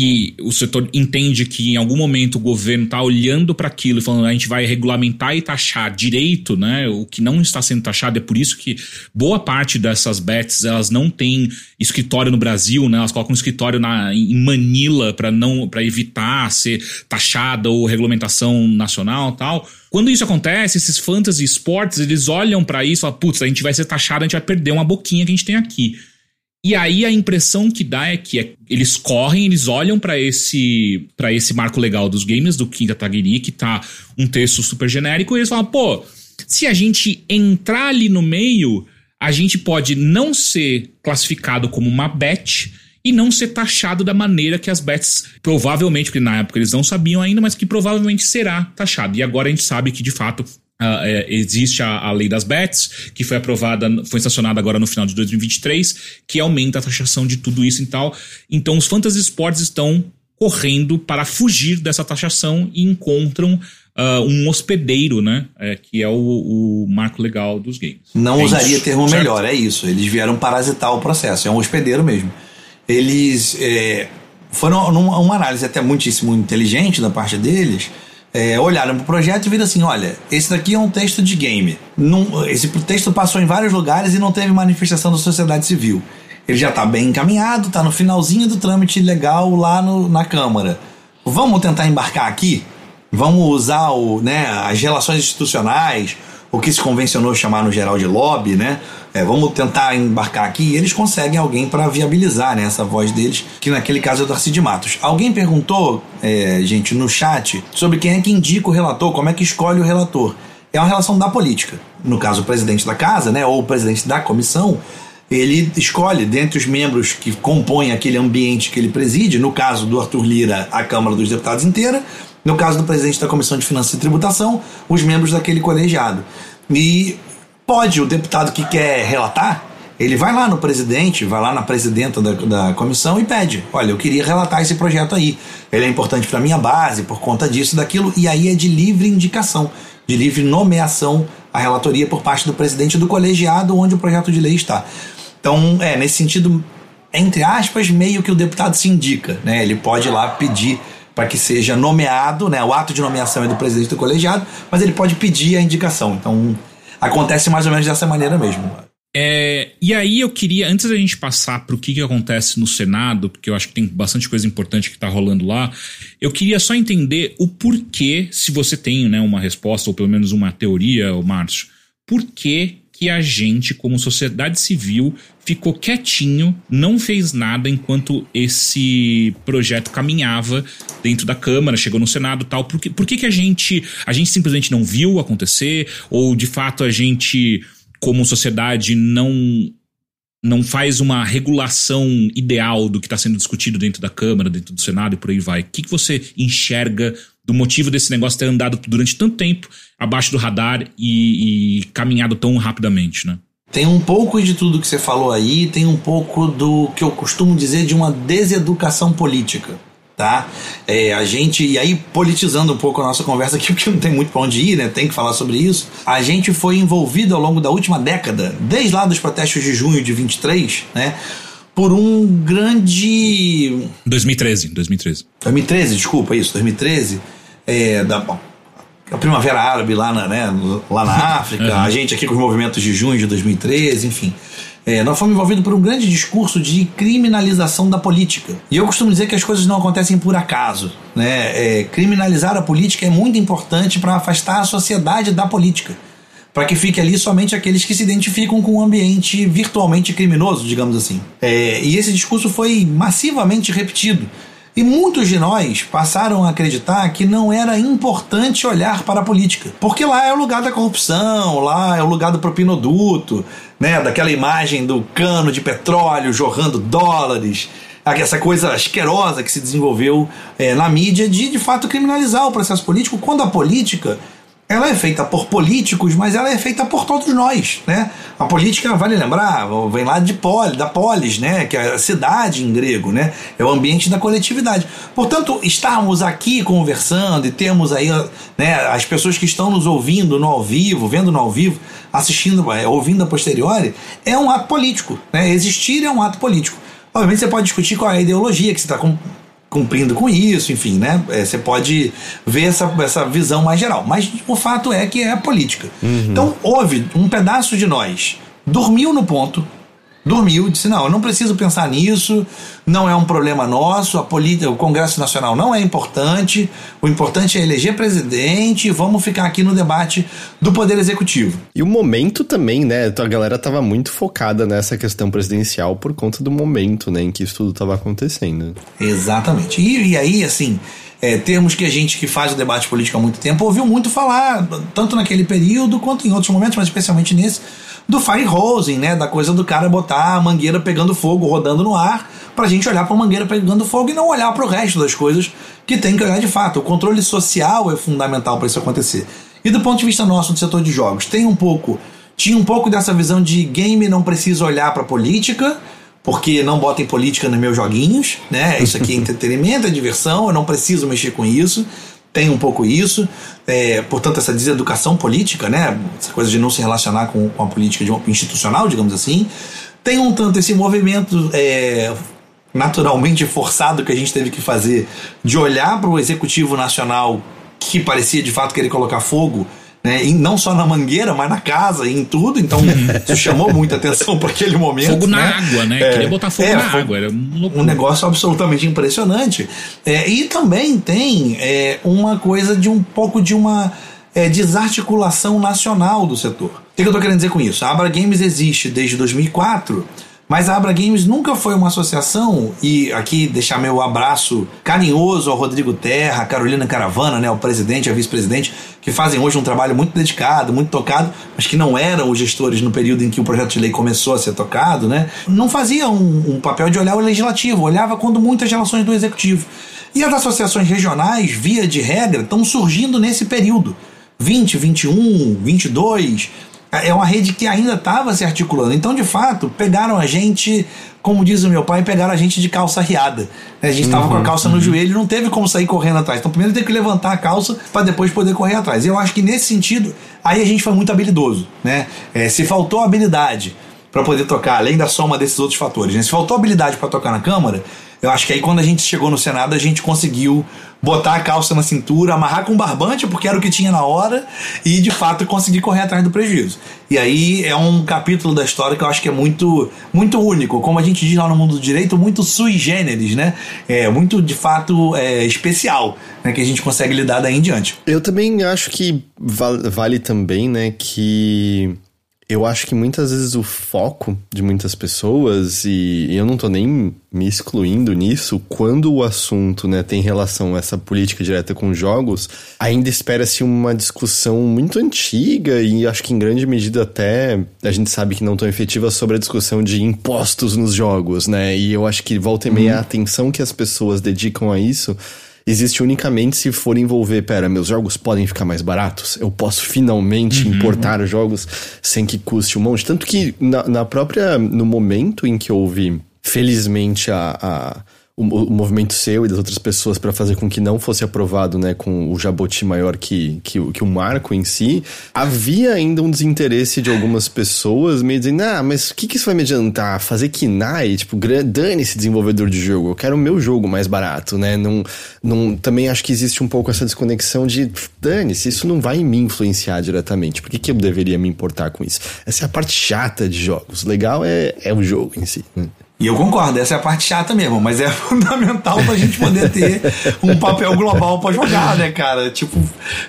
e o setor entende que em algum momento o governo está olhando para aquilo e falando a gente vai regulamentar e taxar direito, né? O que não está sendo taxado é por isso que boa parte dessas bets elas não têm escritório no Brasil, né? Elas colocam um escritório na, em Manila para não para evitar ser taxada ou regulamentação nacional, tal. Quando isso acontece, esses fantasy sports, eles olham para isso e falam, putz, a gente vai ser taxado, a gente vai perder uma boquinha que a gente tem aqui. E aí a impressão que dá é que é, eles correm, eles olham para esse para esse marco legal dos games do Quinta Tagiri, que tá um texto super genérico, e eles falam, pô, se a gente entrar ali no meio, a gente pode não ser classificado como uma bet e não ser taxado da maneira que as bets provavelmente, porque na época eles não sabiam ainda, mas que provavelmente será taxado. E agora a gente sabe que de fato Uh, é, existe a, a, lei das bets, que foi aprovada, foi sancionada agora no final de 2023, que aumenta a taxação de tudo isso e tal. Então, os fantasy sports estão correndo para fugir dessa taxação e encontram uh, um hospedeiro, né? É, que é o, o, marco legal dos games. Não é usaria isso, termo certo? melhor, é isso. Eles vieram parasitar o processo, é um hospedeiro mesmo. Eles é, foram numa análise até muitíssimo inteligente da parte deles é, olharam para o projeto e viram assim: olha, esse daqui é um texto de game. Não, esse texto passou em vários lugares e não teve manifestação da sociedade civil. Ele já está bem encaminhado, está no finalzinho do trâmite legal lá no, na Câmara. Vamos tentar embarcar aqui? Vamos usar o, né, as relações institucionais, o que se convencionou chamar no geral de lobby, né? É, vamos tentar embarcar aqui e eles conseguem alguém para viabilizar né, essa voz deles, que naquele caso é o Darcy de Matos. Alguém perguntou, é, gente, no chat, sobre quem é que indica o relator, como é que escolhe o relator. É uma relação da política. No caso, o presidente da casa, né, ou o presidente da comissão, ele escolhe dentre os membros que compõem aquele ambiente que ele preside, no caso do Arthur Lira, a Câmara dos Deputados inteira, no caso do presidente da Comissão de Finanças e Tributação, os membros daquele colegiado. E pode, o deputado que quer relatar, ele vai lá no presidente, vai lá na presidenta da, da comissão e pede: olha, eu queria relatar esse projeto aí. Ele é importante para minha base por conta disso, daquilo, e aí é de livre indicação, de livre nomeação a relatoria por parte do presidente do colegiado onde o projeto de lei está. Então, é, nesse sentido, entre aspas, meio que o deputado se indica, né? Ele pode ir lá pedir para que seja nomeado, né? O ato de nomeação é do presidente do colegiado, mas ele pode pedir a indicação. Então, acontece mais ou menos dessa maneira mesmo. É, e aí eu queria, antes da gente passar para o que, que acontece no Senado, porque eu acho que tem bastante coisa importante que está rolando lá, eu queria só entender o porquê, se você tem né, uma resposta, ou pelo menos uma teoria, Márcio, por que que a gente, como sociedade civil, ficou quietinho, não fez nada enquanto esse projeto caminhava dentro da Câmara, chegou no Senado tal. Por que, por que, que a gente. A gente simplesmente não viu acontecer? Ou de fato a gente, como sociedade, não não faz uma regulação ideal do que está sendo discutido dentro da Câmara, dentro do Senado e por aí vai. O que, que você enxerga do motivo desse negócio ter andado durante tanto tempo abaixo do radar e, e caminhado tão rapidamente, né? Tem um pouco de tudo que você falou aí, tem um pouco do que eu costumo dizer de uma deseducação política tá? É, a gente, e aí politizando um pouco a nossa conversa aqui, porque não tem muito pra onde ir, né? Tem que falar sobre isso. A gente foi envolvido ao longo da última década, desde lá dos protestos de junho de 23, né? Por um grande. 2013, 2013. 2013, desculpa, isso, 2013. É, da, a Primavera Árabe lá na, né, lá na África, uhum. a gente aqui com os movimentos de junho de 2013, enfim. É, nós fomos envolvidos por um grande discurso de criminalização da política. E eu costumo dizer que as coisas não acontecem por acaso. Né? É, criminalizar a política é muito importante para afastar a sociedade da política. Para que fique ali somente aqueles que se identificam com o um ambiente virtualmente criminoso, digamos assim. É, e esse discurso foi massivamente repetido. E muitos de nós passaram a acreditar que não era importante olhar para a política. Porque lá é o lugar da corrupção, lá é o lugar do propinoduto, né, daquela imagem do cano de petróleo jorrando dólares, essa coisa asquerosa que se desenvolveu é, na mídia de de fato criminalizar o processo político, quando a política ela é feita por políticos, mas ela é feita por todos nós, né? A política, vale lembrar, vem lá de poli, da polis, né? Que é a cidade em grego, né? É o ambiente da coletividade. Portanto, estarmos aqui conversando e temos aí né, as pessoas que estão nos ouvindo no ao vivo, vendo no ao vivo, assistindo, é, ouvindo a posteriori, é um ato político, né? Existir é um ato político. Obviamente você pode discutir qual é a ideologia que você está cumprindo com isso, enfim, né? É, você pode ver essa, essa visão mais geral. Mas o fato é que é a política. Uhum. Então, houve um pedaço de nós dormiu no ponto dormiu, disse: não, eu não preciso pensar nisso, não é um problema nosso, a política, o Congresso Nacional não é importante, o importante é eleger presidente, vamos ficar aqui no debate do Poder Executivo. E o momento também, né? A galera tava muito focada nessa questão presidencial por conta do momento, né, em que isso tudo tava acontecendo. Exatamente. E, e aí, assim. É, termos que a gente que faz o debate político há muito tempo ouviu muito falar, tanto naquele período quanto em outros momentos, mas especialmente nesse, do fire hosing, né? Da coisa do cara botar a mangueira pegando fogo, rodando no ar, pra gente olhar pra mangueira pegando fogo e não olhar para o resto das coisas que tem que olhar de fato. O controle social é fundamental para isso acontecer. E do ponto de vista nosso do setor de jogos, tem um pouco. Tinha um pouco dessa visão de game não precisa olhar para política, porque não botem política nos meus joguinhos, né? Isso aqui é entretenimento, é diversão, eu não preciso mexer com isso tem um pouco isso, é, portanto, essa deseducação política, né, essa coisa de não se relacionar com, com a política de institucional, digamos assim, tem um tanto esse movimento é, naturalmente forçado que a gente teve que fazer de olhar para o executivo nacional que parecia de fato querer colocar fogo né? E não só na mangueira, mas na casa e em tudo. Então, isso chamou muita atenção para aquele momento. Fogo né? na água, né? É, Queria botar fogo é, na água. Era um, um negócio absolutamente impressionante. É, e também tem é, uma coisa de um pouco de uma é, desarticulação nacional do setor. O que eu estou querendo dizer com isso? A Abra Games existe desde 2004 mas a Abra Games nunca foi uma associação, e aqui deixar meu abraço carinhoso ao Rodrigo Terra, a Carolina Caravana, né, o presidente, a vice-presidente, que fazem hoje um trabalho muito dedicado, muito tocado, mas que não eram os gestores no período em que o projeto de lei começou a ser tocado, né? Não fazia um, um papel de olhar o legislativo, olhava quando muitas relações do executivo. E as associações regionais, via de regra, estão surgindo nesse período. 20, 21, 22, é uma rede que ainda estava se articulando. Então, de fato, pegaram a gente, como diz o meu pai, pegaram a gente de calça riada. A gente estava uhum, com a uhum, calça uhum. no joelho, não teve como sair correndo atrás. Então, primeiro tem que levantar a calça para depois poder correr atrás. Eu acho que nesse sentido, aí a gente foi muito habilidoso. Né? É, se faltou habilidade para poder tocar, além da soma desses outros fatores, né? se faltou habilidade para tocar na Câmara, eu acho que aí quando a gente chegou no Senado, a gente conseguiu botar a calça na cintura, amarrar com barbante, porque era o que tinha na hora, e de fato conseguir correr atrás do prejuízo. E aí é um capítulo da história que eu acho que é muito, muito único, como a gente diz lá no mundo do direito, muito sui generis, né? É muito de fato é, especial, né? Que a gente consegue lidar daí em diante. Eu também acho que vale, vale também, né, que Eu acho que muitas vezes o foco de muitas pessoas, e eu não tô nem me excluindo nisso, quando o assunto né, tem relação a essa política direta com jogos, ainda espera-se uma discussão muito antiga e acho que em grande medida até a gente sabe que não tão efetiva sobre a discussão de impostos nos jogos, né? E eu acho que volta e meia uhum. a atenção que as pessoas dedicam a isso existe unicamente se for envolver, pera, meus jogos podem ficar mais baratos, eu posso finalmente uhum. importar os jogos sem que custe um monte. Tanto que na, na própria, no momento em que houve, felizmente, a, a o, o, movimento seu e das outras pessoas para fazer com que não fosse aprovado, né, com o jaboti maior que, que, que o marco em si, havia ainda um desinteresse de algumas pessoas meio dizendo, ah, mas o que, que isso vai me adiantar? Fazer KNAI? Tipo, dane esse desenvolvedor de jogo, eu quero o meu jogo mais barato, né? Não, não, também acho que existe um pouco essa desconexão de, dane-se, isso não vai me influenciar diretamente, por que, que eu deveria me importar com isso? Essa é a parte chata de jogos, legal é, é o jogo em si, né? E eu concordo, essa é a parte chata mesmo, mas é fundamental pra gente poder ter um papel global para jogar, né, cara? Tipo,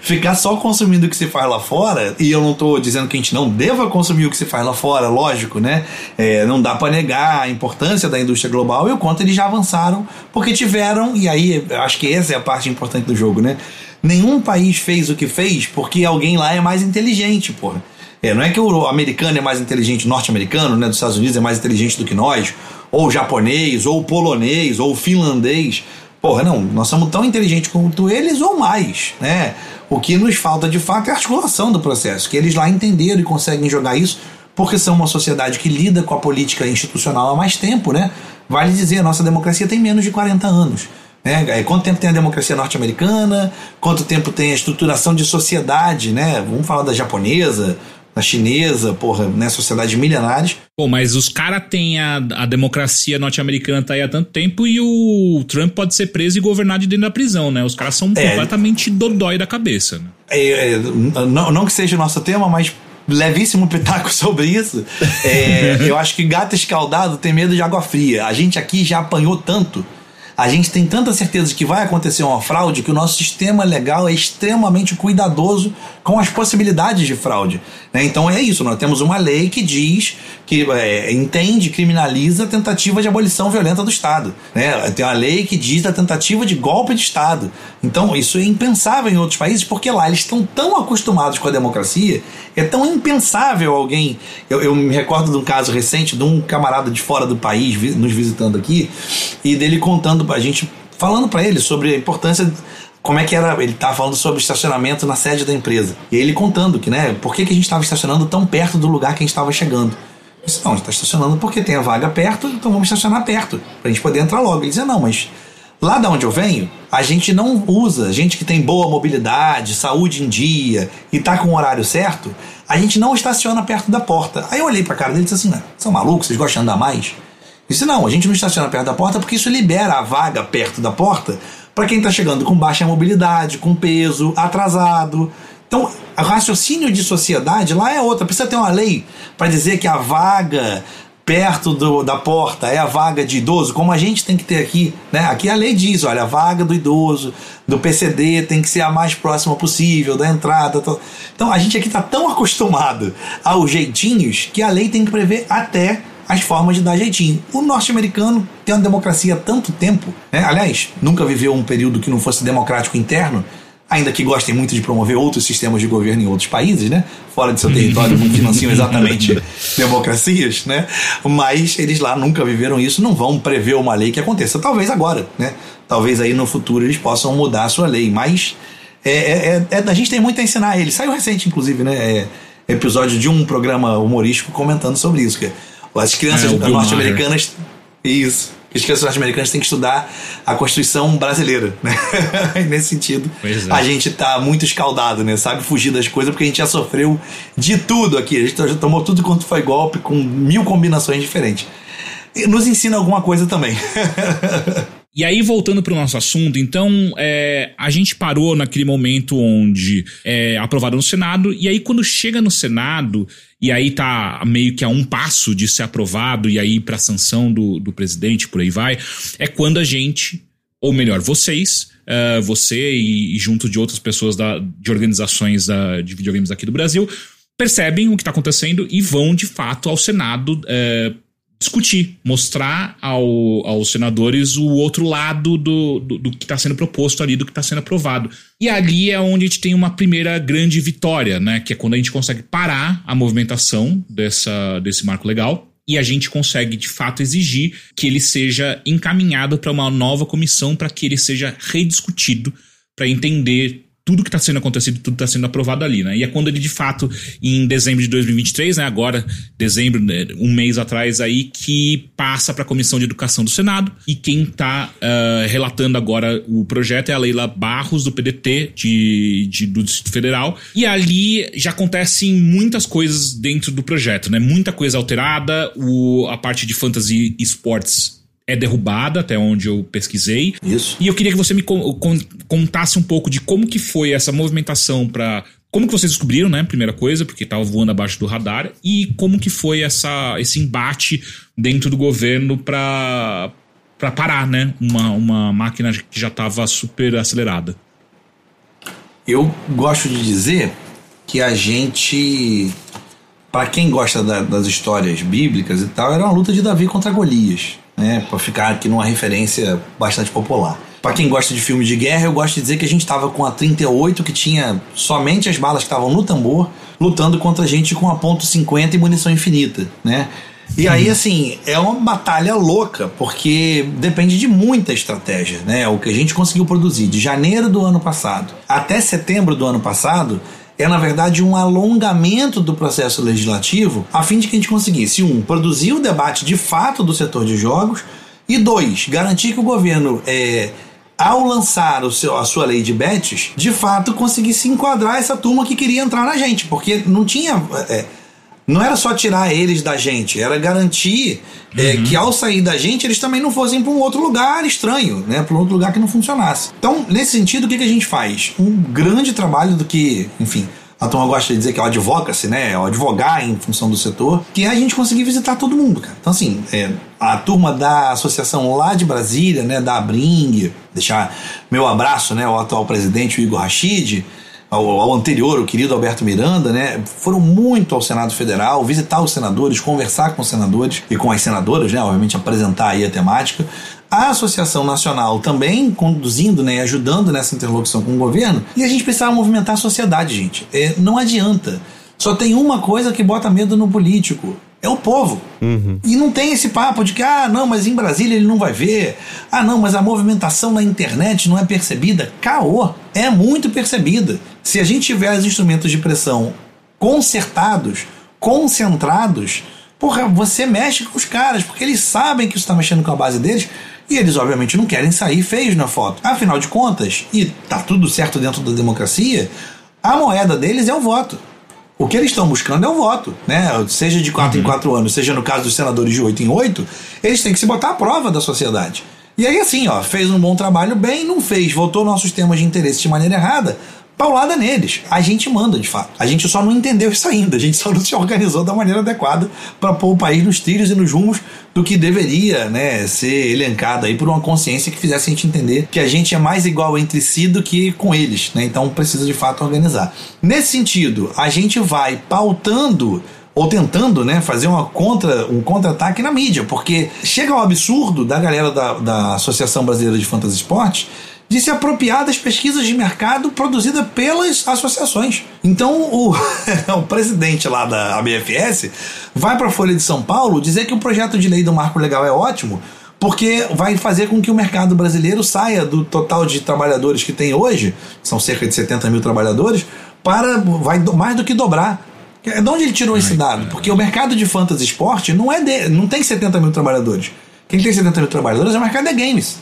ficar só consumindo o que se faz lá fora, e eu não tô dizendo que a gente não deva consumir o que se faz lá fora, lógico, né? É, não dá para negar a importância da indústria global e o quanto eles já avançaram, porque tiveram, e aí acho que essa é a parte importante do jogo, né? Nenhum país fez o que fez porque alguém lá é mais inteligente, porra. É, não é que o americano é mais inteligente, o norte-americano, né, dos Estados Unidos é mais inteligente do que nós, ou japonês, ou polonês, ou finlandês. Porra, não, nós somos tão inteligentes quanto eles ou mais, né? O que nos falta de fato é a articulação do processo, que eles lá entenderam e conseguem jogar isso, porque são uma sociedade que lida com a política institucional há mais tempo, né? Vale dizer, a nossa democracia tem menos de 40 anos. Né? É, quanto tempo tem a democracia norte-americana? Quanto tempo tem a estruturação de sociedade, né? Vamos falar da japonesa, na chinesa, porra, né, sociedades milenares. Pô, mas os caras têm a, a democracia norte-americana tá aí há tanto tempo e o Trump pode ser preso e governado de dentro da prisão, né? Os caras são é, completamente dodói da cabeça, né? É, é, não, não que seja o nosso tema, mas levíssimo pitaco sobre isso. É, eu acho que gato escaldado tem medo de água fria. A gente aqui já apanhou tanto a gente tem tanta certeza de que vai acontecer uma fraude que o nosso sistema legal é extremamente cuidadoso com as possibilidades de fraude. Né? Então é isso, nós temos uma lei que diz que é, entende, criminaliza a tentativa de abolição violenta do Estado. Né? Tem uma lei que diz a tentativa de golpe de Estado. Então isso é impensável em outros países porque lá eles estão tão acostumados com a democracia, é tão impensável alguém. Eu, eu me recordo de um caso recente de um camarada de fora do país nos visitando aqui e dele contando a gente falando para ele sobre a importância como é que era, ele estava falando sobre estacionamento na sede da empresa. E ele contando que, né, por que, que a gente estava estacionando tão perto do lugar que a gente estava chegando. Eu disse, não, a gente está estacionando porque tem a vaga perto, então vamos estacionar perto, para a gente poder entrar logo. Ele dizia, não, mas lá da onde eu venho, a gente não usa, gente que tem boa mobilidade, saúde em dia e está com o horário certo, a gente não estaciona perto da porta. Aí eu olhei para a cara dele e disse assim, são malucos, vocês gostam de andar mais? Disse, não, a gente não estaciona perto da porta porque isso libera a vaga perto da porta para quem está chegando com baixa mobilidade, com peso, atrasado. Então, o raciocínio de sociedade lá é outra. Precisa ter uma lei para dizer que a vaga perto do, da porta é a vaga de idoso, como a gente tem que ter aqui. Né? Aqui a lei diz: olha, a vaga do idoso, do PCD, tem que ser a mais próxima possível da entrada. Então, a gente aqui está tão acostumado aos jeitinhos que a lei tem que prever até as formas de dar jeitinho. O norte-americano tem uma democracia há tanto tempo, né? aliás, nunca viveu um período que não fosse democrático interno, ainda que gostem muito de promover outros sistemas de governo em outros países, né? Fora de seu território, não financiam exatamente democracias, né? Mas eles lá nunca viveram isso, não vão prever uma lei que aconteça. Talvez agora, né? Talvez aí no futuro eles possam mudar a sua lei, mas é, é, é, a gente tem muito a ensinar a eles. Saiu recente, inclusive, né? É, episódio de um programa humorístico comentando sobre isso, que é as crianças é, norte-americanas. Isso. As crianças norte-americanas têm que estudar a Constituição brasileira, né? Nesse sentido, é. a gente tá muito escaldado, né? Sabe fugir das coisas porque a gente já sofreu de tudo aqui. A gente já tomou tudo quanto foi golpe com mil combinações diferentes. E nos ensina alguma coisa também. E aí, voltando para o nosso assunto, então, é, a gente parou naquele momento onde é aprovado no Senado, e aí, quando chega no Senado, e aí tá meio que a um passo de ser aprovado, e aí para sanção do, do presidente, por aí vai, é quando a gente, ou melhor, vocês, uh, você e, e, junto de outras pessoas da, de organizações da, de videogames aqui do Brasil, percebem o que está acontecendo e vão de fato ao Senado é, discutir, mostrar ao, aos senadores o outro lado do, do, do que está sendo proposto ali, do que está sendo aprovado. E ali é onde a gente tem uma primeira grande vitória, né? Que é quando a gente consegue parar a movimentação dessa, desse marco legal e a gente consegue de fato exigir que ele seja encaminhado para uma nova comissão para que ele seja rediscutido para entender tudo que está sendo acontecido, tudo está sendo aprovado ali, né? E é quando ele, de fato, em dezembro de 2023, né? Agora, dezembro, né, um mês atrás aí, que passa para a Comissão de Educação do Senado. E quem está uh, ah, relatando agora o projeto é a Leila Barros, do PDT, de, de, do Distrito Federal. E ali já acontecem muitas coisas dentro do projeto, né? Muita coisa alterada, o, a parte de fantasy esportes é derrubada, até onde eu pesquisei. Isso. E eu queria que você me contasse um pouco de como que foi essa movimentação para como que vocês descobriram, né? Primeira coisa, porque estava voando abaixo do radar, e como que foi essa, esse embate dentro do governo para para parar, né? Uma, uma máquina que já estava super acelerada. Eu gosto de dizer que a gente, para quem gosta da, das histórias bíblicas e tal, era uma luta de Davi contra Golias né, para ficar aqui numa referência bastante popular. Para quem gosta de filmes de guerra, eu gosto de dizer que a gente estava com a 38 que tinha somente as balas que estavam no tambor, lutando contra a gente com a ponto .50 e munição infinita, né? E aí, assim, é uma batalha louca, porque depende de muita estratégia, né? O que a gente conseguiu produzir de janeiro do ano passado até setembro do ano passado é, na verdade, um alongamento do processo legislativo a fim de que a gente conseguisse, um, produzir o debate de fato do setor de jogos e, dois, garantir que o governo, é, ao lançar o seu, a sua lei de bets, de fato conseguisse enquadrar essa turma que queria entrar na gente, porque não tinha. É, não era só tirar eles da gente, era garantir é, uhum. que ao sair da gente eles também não fossem para um outro lugar estranho, né? Para um outro lugar que não funcionasse. Então, nesse sentido, o que, que a gente faz? Um grande trabalho do que, enfim, a turma gosta de dizer que é o advocacy, né? É o advogar em função do setor, que é a gente conseguir visitar todo mundo, cara. Então, assim, é, a turma da associação lá de Brasília, né? Da Abring, deixar meu abraço, né? Ao atual presidente, o Igor Rachid, ao, ao, anterior, o querido Alberto Miranda, né, foram muito ao Senado Federal, visitar os senadores, conversar com os senadores e com as senadoras, né, obviamente apresentar aí a temática. A Associação Nacional também conduzindo, né, ajudando nessa interlocução com o governo. E a gente precisava movimentar a sociedade, gente. É, não adianta. Só tem uma coisa que bota medo no político: é o povo. Uhum. E não tem esse papo de que, ah, não, mas em Brasília ele não vai ver. Ah, não, mas a movimentação na internet não é percebida. Caô, é muito percebida. Se a gente tiver os instrumentos de pressão consertados, concentrados, porra, você mexe com os caras, porque eles sabem que isso está mexendo com a base deles. E eles, obviamente, não querem sair feios na foto. Afinal de contas, e tá tudo certo dentro da democracia, a moeda deles é o voto. O que eles estão buscando é o voto, né? Seja de 4 uhum. em 4 anos, seja no caso dos senadores de 8 em 8, eles têm que se botar à prova da sociedade. E aí, assim, ó, fez um bom trabalho bem, não fez, votou nossos temas de interesse de maneira errada, paulada neles. A gente manda, de fato. A gente só não entendeu isso ainda. A gente só não se organizou da maneira adequada para pôr o país nos trilhos e nos rumos do que deveria né, ser elencado aí por uma consciência que fizesse a gente entender que a gente é mais igual entre si do que com eles. Né? Então precisa de fato organizar. Nesse sentido, a gente vai pautando ou tentando né, fazer uma contra, um contra-ataque na mídia, porque chega ao absurdo da galera da, da Associação Brasileira de Fantasy Esportes de se apropriar das pesquisas de mercado produzidas pelas associações. Então, o, o presidente lá da ABFS vai para a Folha de São Paulo dizer que o projeto de lei do Marco Legal é ótimo, porque vai fazer com que o mercado brasileiro saia do total de trabalhadores que tem hoje, são cerca de 70 mil trabalhadores, para vai mais do que dobrar. É de onde ele tirou esse dado? Porque o mercado de fantasy esporte não é de, não tem 70 mil trabalhadores. Quem tem 70 mil trabalhadores é o mercado de games.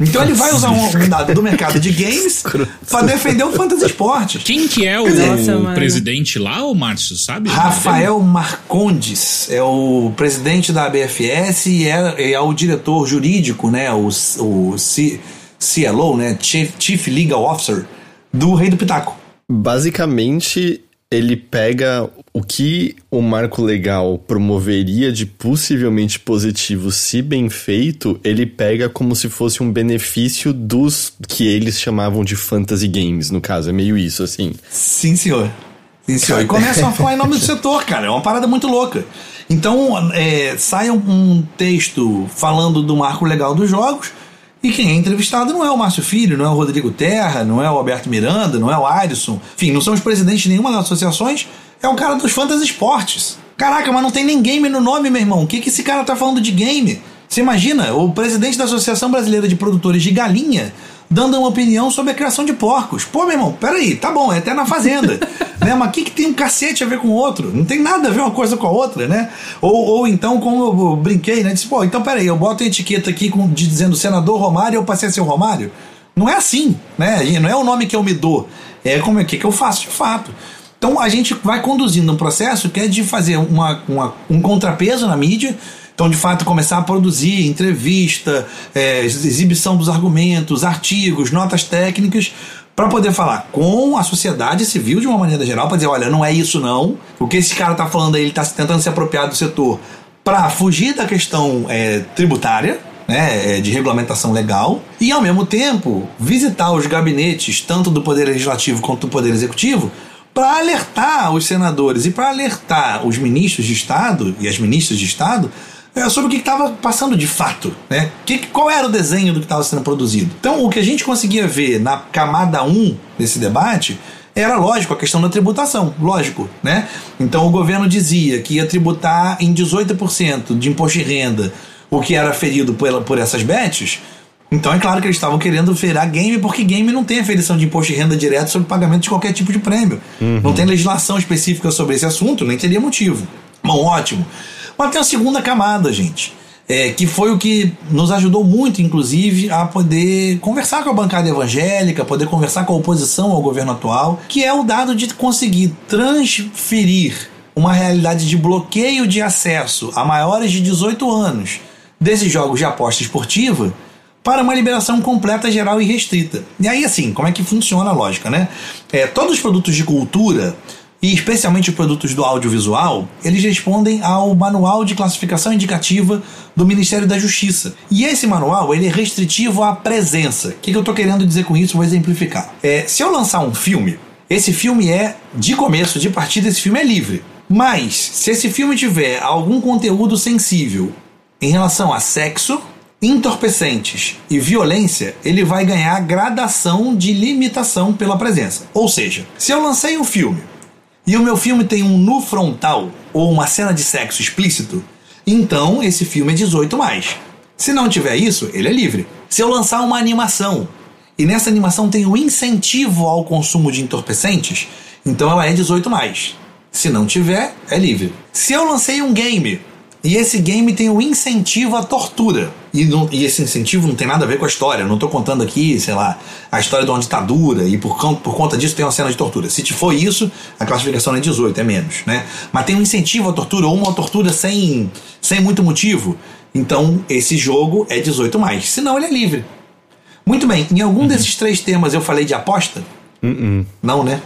Então ele vai usar um dado do mercado de games para defender o fantasy esporte. Quem que é o, Nossa, o presidente lá, o Márcio, sabe? Rafael Marcondes é o presidente da ABFS e é, é o diretor jurídico, né, o, o C, CLO, né, Chief, Chief Legal Officer do Rei do Pitaco. Basicamente, ele pega o que o marco legal promoveria de possivelmente positivo, se bem feito, ele pega como se fosse um benefício dos que eles chamavam de fantasy games, no caso. É meio isso, assim. Sim, senhor. E começam a falar em nome do setor, cara. É uma parada muito louca. Então, é, sai um, um texto falando do marco legal dos jogos, e quem é entrevistado não é o Márcio Filho, não é o Rodrigo Terra, não é o Alberto Miranda, não é o Arisson. Enfim, não são os presidentes de nenhuma das associações, é o cara dos Fantasy Esportes. Caraca, mas não tem nem game no nome, meu irmão. O que, que esse cara tá falando de game? Você imagina o presidente da Associação Brasileira de Produtores de Galinha dando uma opinião sobre a criação de porcos. Pô, meu irmão, peraí, tá bom, é até na fazenda. né? Mas o que, que tem um cacete a ver com o outro? Não tem nada a ver uma coisa com a outra, né? Ou, ou então, como eu brinquei, né? Disse, pô, então peraí, eu boto a etiqueta aqui com, de, dizendo senador Romário e eu passei a ser o Romário? Não é assim, né? Não é o nome que eu me dou. É como é que, que eu faço de fato. Então a gente vai conduzindo um processo que é de fazer uma, uma um contrapeso na mídia, então, de fato, começar a produzir entrevista, é, exibição dos argumentos, artigos, notas técnicas, para poder falar com a sociedade civil de uma maneira geral, para dizer: olha, não é isso não. O que esse cara está falando aí, ele está tentando se apropriar do setor para fugir da questão é, tributária, né, é, de regulamentação legal, e ao mesmo tempo visitar os gabinetes, tanto do Poder Legislativo quanto do Poder Executivo, para alertar os senadores e para alertar os ministros de Estado e as ministras de Estado é, sobre o que estava passando de fato, né? Que, qual era o desenho do que estava sendo produzido. Então, o que a gente conseguia ver na camada 1 desse debate era lógico a questão da tributação, lógico, né? Então o governo dizia que ia tributar em 18% de imposto de renda o que era ferido por, por essas bets. Então é claro que eles estavam querendo ferar game, porque game não tem aferição de imposto de renda direto sobre pagamento de qualquer tipo de prêmio. Uhum. Não tem legislação específica sobre esse assunto, nem teria motivo. Bom, ótimo. Mas tem a segunda camada, gente. É, que foi o que nos ajudou muito, inclusive, a poder conversar com a bancada evangélica, poder conversar com a oposição ao governo atual, que é o dado de conseguir transferir uma realidade de bloqueio de acesso a maiores de 18 anos desses jogos de aposta esportiva para uma liberação completa, geral e restrita. E aí, assim, como é que funciona a lógica, né? É, todos os produtos de cultura e especialmente os produtos do audiovisual, eles respondem ao Manual de Classificação Indicativa do Ministério da Justiça. E esse manual ele é restritivo à presença. O que, eu estou querendo dizer com isso? Vou exemplificar. É, se eu lançar um filme, esse filme é, de começo, de partida, esse filme é livre. Mas, se esse filme tiver algum conteúdo sensível em relação a sexo, entorpecentes e violência, ele vai ganhar gradação de limitação pela presença. Ou seja, se eu lancei um filme e o meu filme tem um nu frontal ou uma cena de sexo explícito, então esse filme é 18 mais. Se não tiver isso, ele é livre. Se eu lançar uma animação e nessa animação tem um incentivo ao consumo de entorpecentes, então ela é 18 mais. Se não tiver, é livre. Se eu lancei um game e esse game tem um incentivo à tortura. E, não, e, esse incentivo não tem nada a ver com a história. Eu não estou contando aqui, sei lá, a história de uma ditadura e por, por conta disso tem uma cena de tortura. Se for isso, a classificação é 18, é menos, né? Mas tem um incentivo à tortura ou uma tortura sem, sem muito motivo. Então, esse jogo é 18 mais. Senão, ele é livre. Muito bem, em algum uhum. desses três temas eu falei de aposta? Uhum. Não, né?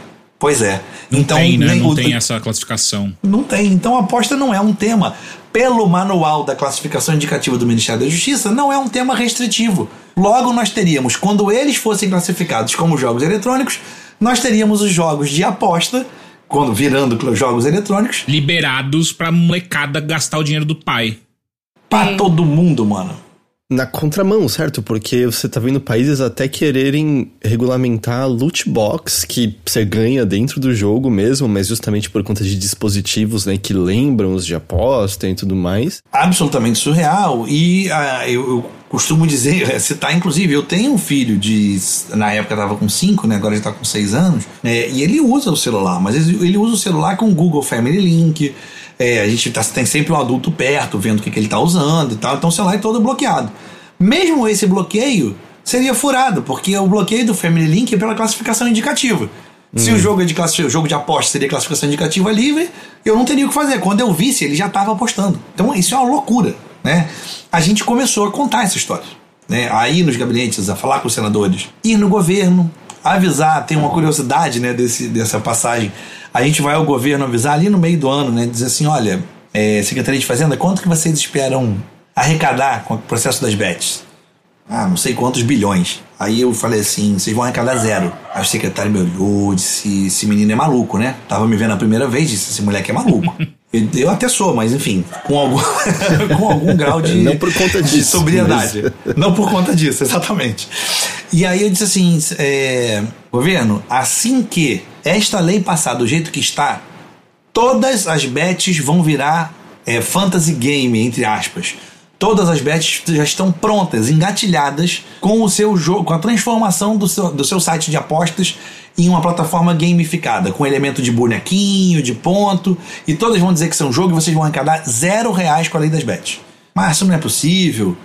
Pois é. Não então, tem, né? Não o, tem essa classificação. Não tem. Então, aposta não é um tema pelo manual da classificação indicativa do Ministério da Justiça, não é um tema restritivo. Logo, nós teríamos, quando eles fossem classificados como jogos eletrônicos, nós teríamos os jogos de aposta, quando virando jogos eletrônicos. Liberados pra molecada gastar o dinheiro do pai. Pra todo mundo, mano na contramão, certo? Porque você tá vendo países até quererem regulamentar loot box que você ganha dentro do jogo mesmo, mas justamente por conta de dispositivos, né, que lembram os de aposta e tudo mais. Absolutamente surreal. E uh, eu, eu, costumo dizer, citar inclusive, eu tenho um filho de, na época tava com 5, né, agora ele tá com 6 anos, né, e ele usa o celular, mas ele, ele usa o celular com o Google Family Link, é, a gente tá, tem sempre um adulto perto vendo o que, que ele está usando e tal, então o celular é todo bloqueado. Mesmo esse bloqueio seria furado, porque o bloqueio do Family Link é pela classificação indicativa. Se o hum. jogo é de classe, jogo de aposta seria classificação indicativa livre, eu não teria o que fazer. Quando eu visse, ele já estava apostando. Então isso é uma loucura, né? A gente começou a contar essa história, né? A ir nos gabinetes, a falar com os senadores, ir no governo, avisar. Tem uma curiosidade, né? Desse, dessa passagem a gente vai ao governo avisar ali no meio do ano, né? Dizer assim, olha, é, Secretaria de Fazenda, quanto que vocês esperam arrecadar com o processo das bets? Ah, não sei quantos bilhões. Aí eu falei assim: vocês vão arrecadar zero. Aí o secretário me olhou, disse: esse menino é maluco, né? Tava me vendo a primeira vez, disse: esse moleque é maluco. Eu, eu até sou, mas enfim, com algum, com algum grau de, Não por conta de disso, sobriedade. Não por conta disso, exatamente. E aí eu disse assim: é, governo, assim que esta lei passar do jeito que está, todas as bets vão virar é, fantasy game, entre aspas. Todas as bets já estão prontas, engatilhadas com o seu jogo, com a transformação do seu, do seu site de apostas em uma plataforma gamificada, com elemento de bonequinho, de ponto, e todas vão dizer que são jogo e vocês vão arrecadar zero reais com a lei das bets. Mas isso não é possível.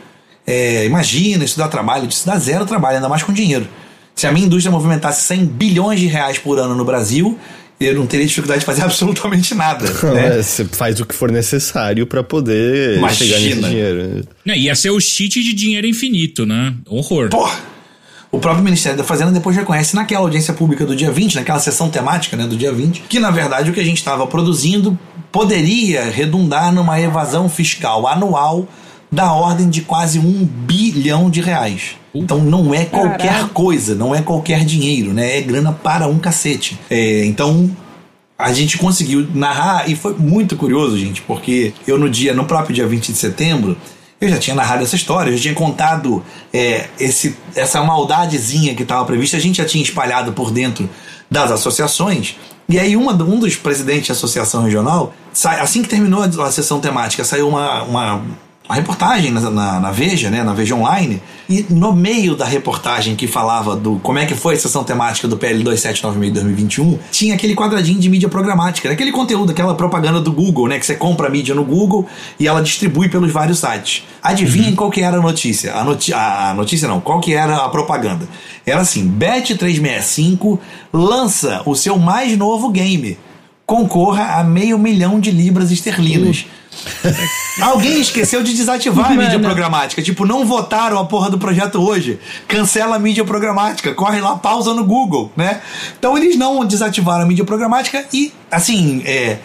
É, imagina, isso dá trabalho. Isso dá zero trabalho, ainda mais com dinheiro. Se a minha indústria movimentasse 100 bilhões de reais por ano no Brasil, eu não teria dificuldade de fazer absolutamente nada. Né? É, você faz o que for necessário para poder Imagina. chegar nesse dinheiro. É, ia ser o cheat de dinheiro infinito, né? Horror. Porra! O próprio Ministério da Fazenda depois reconhece naquela audiência pública do dia 20, naquela sessão temática né, do dia 20, que na verdade o que a gente estava produzindo poderia redundar numa evasão fiscal anual da ordem de quase um bilhão de reais. Então não é qualquer Caraca. coisa, não é qualquer dinheiro, né? É grana para um cacete. É, então a gente conseguiu narrar e foi muito curioso, gente, porque eu no dia, no próprio dia 20 de setembro, eu já tinha narrado essa história, eu já tinha contado é, esse, essa maldadezinha que estava prevista, a gente já tinha espalhado por dentro das associações. E aí uma, um dos presidentes da associação regional, assim que terminou a, a sessão temática, saiu uma, uma, uma reportagem na, na, na Veja, né, na Veja Online, e no meio da reportagem que falava do como é que foi a sessão temática do PL 2796 2021, tinha aquele quadradinho de mídia programática, né, aquele conteúdo, aquela propaganda do Google, né, que você compra a mídia no Google e ela distribui pelos vários sites. Adivinhem qual que era a notícia? A, noti a notícia não, qual que era a propaganda? Era assim, Bet365 lança o seu mais novo game. Concorra a meio milhão de libras esterlinas. Alguém esqueceu de desativar a Mano. mídia programática. Tipo, não votaram a porra do projeto hoje. Cancela a mídia programática. Corre lá, pausa no Google, né? Então eles não desativaram a mídia programática e, assim, é,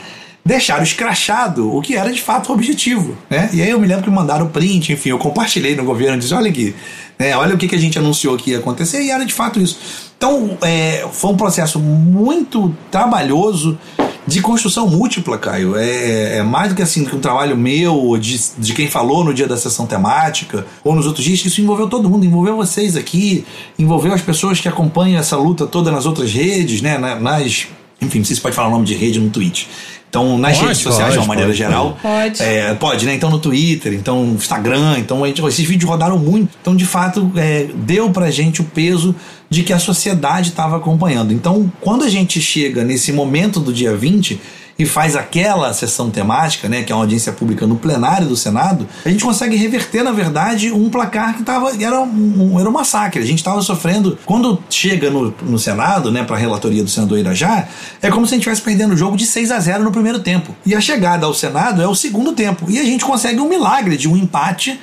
deixaram escrachado o que era de fato o objetivo, né? E aí eu me lembro que mandaram o print, enfim, eu compartilhei no governo, disse, olha aqui, né, olha o que, que a gente anunciou que ia acontecer e era de fato isso. Então, é, foi um processo muito trabalhoso de construção múltipla, Caio. É, é mais do que assim, que um trabalho meu, de, de quem falou no dia da sessão temática, ou nos outros dias, isso envolveu todo mundo, envolveu vocês aqui, envolveu as pessoas que acompanham essa luta toda nas outras redes, né? na- Nas. Enfim, não sei se pode falar o nome de rede no Twitch. Então, nas Pode, redes sociais, de uma pode, maneira pode. geral. Pode. É, pode, né? Então no Twitter, então no Instagram, então a gente- esses vídeos rodaram muito. Então, de fato, é, deu pra gente o peso de que a sociedade estava acompanhando. Então, quando a gente chega nesse momento do dia 20 e faz aquela sessão temática, né, que é uma audiência pública no plenário do Senado, a gente consegue reverter, na verdade, um placar que tava, era, um, era um massacre. A gente estava sofrendo. Quando chega no, no Senado, né, para a relatoria do senador Irajá, é como se a gente estivesse perdendo o jogo de 6 a 0 no primeiro tempo. E a chegada ao Senado é o segundo tempo. E a gente consegue um milagre de um empate.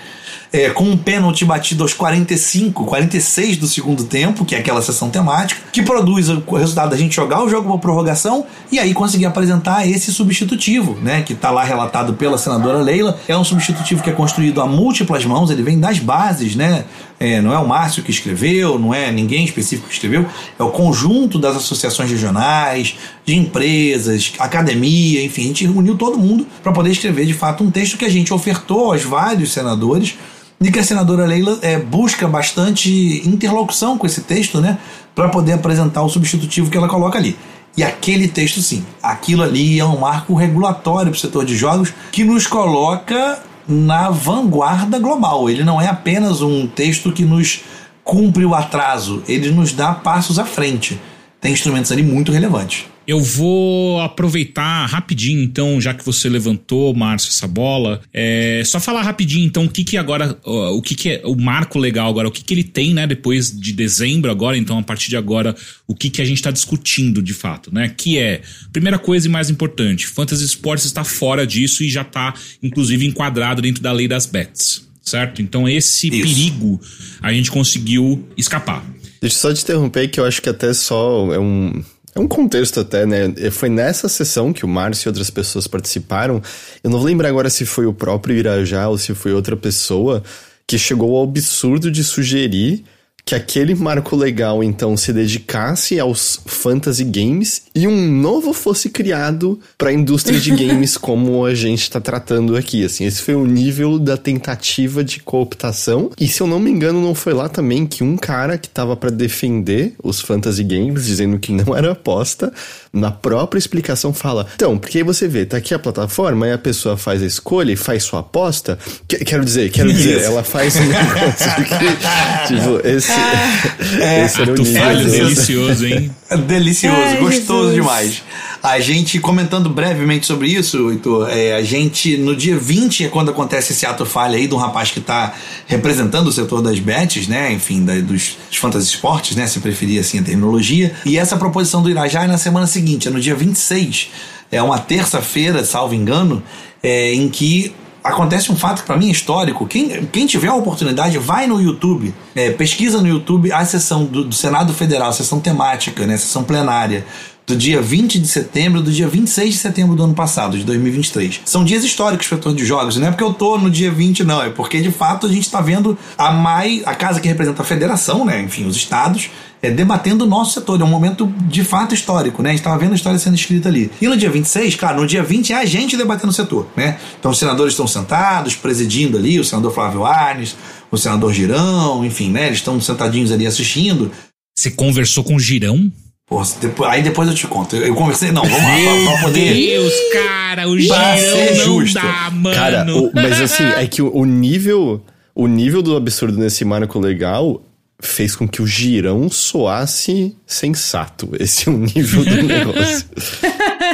É, com um pênalti batido aos 45, 46 do segundo tempo, que é aquela sessão temática, que produz o resultado da gente jogar o jogo para prorrogação e aí conseguir apresentar esse substitutivo, né, que está lá relatado pela senadora Leila. É um substitutivo que é construído a múltiplas mãos, ele vem das bases, né? É, não é o Márcio que escreveu, não é ninguém específico que escreveu, é o conjunto das associações regionais, de empresas, academia, enfim, a gente uniu todo mundo para poder escrever de fato um texto que a gente ofertou aos vários senadores e que a senadora Leila é, busca bastante interlocução com esse texto, né, para poder apresentar o substitutivo que ela coloca ali. E aquele texto, sim, aquilo ali é um marco regulatório para o setor de jogos que nos coloca na vanguarda global. Ele não é apenas um texto que nos cumpre o atraso, ele nos dá passos à frente. Tem instrumentos ali muito relevantes. Eu vou aproveitar rapidinho, então, já que você levantou, Márcio, essa bola, é, só falar rapidinho, então, o que que agora, o que que é o marco legal agora, o que que ele tem, né, depois de dezembro agora, então, a partir de agora, o que que a gente está discutindo de fato, né, que é, primeira coisa e mais importante, Fantasy Sports está fora disso e já está, inclusive, enquadrado dentro da lei das bets, certo? Então, esse Isso. perigo a gente conseguiu escapar. Deixa eu só te interromper que eu acho que até só é um. É um contexto até, né? Foi nessa sessão que o Márcio e outras pessoas participaram. Eu não vou lembrar agora se foi o próprio Irajá ou se foi outra pessoa que chegou ao absurdo de sugerir que aquele marco legal então se dedicasse aos fantasy games e um novo fosse criado para a indústria de games como a gente está tratando aqui, assim. Esse foi o nível da tentativa de cooptação. E se eu não me engano, não foi lá também que um cara que tava para defender os fantasy games, dizendo que não era aposta, na própria explicação fala: "Então, porque aí você vê, tá aqui a plataforma e a pessoa faz a escolha e faz sua aposta. quero dizer, quero dizer, ela faz um negócio que, tipo, esse é, esse era o nível. delicioso, hein? Delicioso, Ai, gostoso Jesus. demais. A gente, comentando brevemente sobre isso, Heitor, é, a gente, no dia 20 é quando acontece esse ato falha aí de um rapaz que está representando o setor das bets, né? Enfim, da, dos, dos fantasy esportes, né? Se preferir assim a terminologia. E essa proposição do Irajá é na semana seguinte, é no dia 26. É uma terça-feira, salvo engano, é, em que acontece um fato que para mim é histórico. Quem, quem tiver a oportunidade, vai no YouTube, é, pesquisa no YouTube a sessão do, do, Senado Federal, a sessão temática, né, a sessão plenária, do dia 20 de setembro do dia 26 de setembro do ano passado, de 2023. São dias históricos para setor de jogos, não é porque eu tô no dia 20, não, é porque de fato a gente está vendo a MAI, a casa que representa a federação, né, enfim, os estados, é, debatendo o nosso setor. É um momento de fato histórico, né? A gente estava vendo a história sendo escrita ali. E no dia 26, claro, no dia 20 é a gente debatendo o setor, né? Então os senadores estão sentados, presidindo ali, o senador Flávio Arnes, o senador Girão, enfim, né? Eles estão sentadinhos ali assistindo. Você conversou com o Girão? Pô, depois, aí depois eu te conto. Eu, eu conversei, não, vamos lá, pra, pra poder. Meu Deus, cara, o Girão não justo. dá, mano. Cara, o, mas assim, é que o, o nível. O nível do absurdo nesse marco legal fez com que o girão soasse sensato. Esse é o nível do negócio.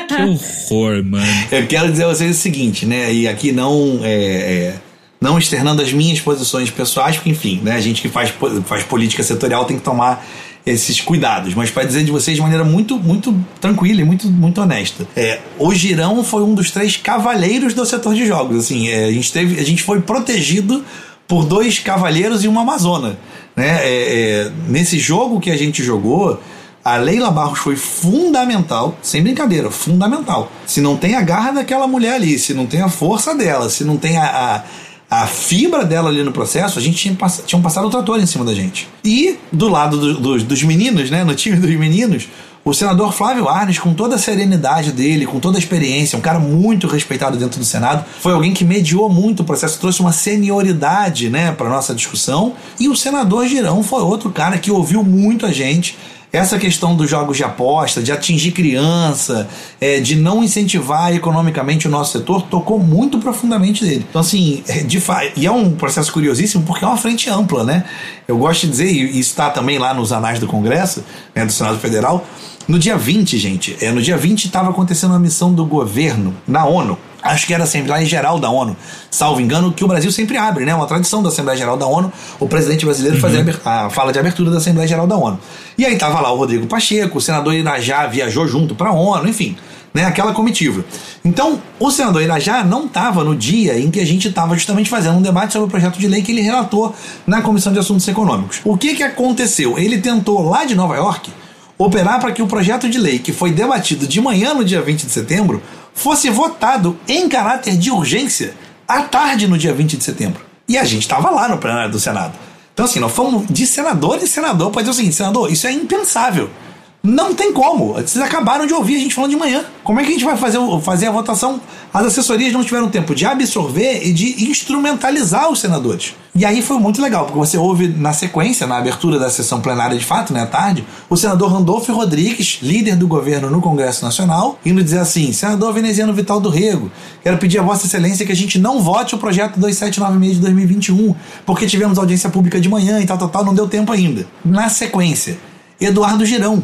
que horror, mano. Eu quero dizer a vocês o seguinte, né? E aqui não é, é, não externando as minhas posições pessoais, porque enfim, né? A gente que faz, faz política setorial tem que tomar esses cuidados, mas para dizer de vocês de maneira muito, muito tranquila e muito, muito honesta. É, o Girão foi um dos três cavaleiros do setor de jogos. Assim, é, a gente teve, a gente foi protegido por dois cavaleiros e uma amazona. Né? É, é, nesse jogo que a gente jogou, a Leila Barros foi fundamental, sem brincadeira, fundamental. Se não tem a garra daquela mulher ali, se não tem a força dela, se não tem a, a, a fibra dela ali no processo, a gente tinha, tinha passado o trator em cima da gente. E do lado do, do, dos meninos, né, no time dos meninos, o senador Flávio Arnes, com toda a serenidade dele, com toda a experiência, um cara muito respeitado dentro do Senado, foi alguém que mediou muito o processo, trouxe uma senioridade né, para nossa discussão. E o senador Girão foi outro cara que ouviu muito a gente, essa questão dos jogos de aposta, de atingir criança, é, de não incentivar economicamente o nosso setor, tocou muito profundamente dele. Então, assim, é, de e é um processo curiosíssimo porque é uma frente ampla, né? Eu gosto de dizer, e isso está também lá nos anais do Congresso, né, do Senado Federal, no dia 20, gente, é, no dia 20 estava acontecendo uma missão do governo na ONU. Acho que era a Assembleia Geral da ONU, salvo engano, que o Brasil sempre abre, né? Uma tradição da Assembleia Geral da ONU, o presidente brasileiro uhum. fazer a, fala de abertura da Assembleia Geral da ONU. E aí tava lá o Rodrigo Pacheco, o senador Irajá viajou junto para a ONU, enfim, né? Aquela comitiva. Então, o senador Irajá não estava no dia em que a gente estava justamente fazendo um debate sobre o projeto de lei que ele relatou na Comissão de Assuntos Econômicos. O que que aconteceu? Ele tentou lá de Nova York operar para que o projeto de lei que foi debatido de manhã no dia 20 de setembro fosse votado em caráter de urgência à tarde no dia 20 de setembro. E a gente estava lá no plenário do Senado. Então, assim, nós fomos de senador em senador para dizer o seguinte: senador, isso é impensável. Não tem como. Vocês acabaram de ouvir a gente falando de manhã. Como é que a gente vai fazer, fazer a votação? As assessorias não tiveram tempo de absorver e de instrumentalizar os senadores. E aí foi muito legal, porque você ouve na sequência, na abertura da sessão plenária de fato, né, à tarde, o senador Randolfo Rodrigues, líder do governo no Congresso Nacional, indo dizer assim: senador veneziano Vital do Rego, quero pedir a Vossa Excelência que a gente não vote o projeto 2796 de 2021, porque tivemos audiência pública de manhã e tal, tal, tal, não deu tempo ainda. Na sequência, Eduardo Girão,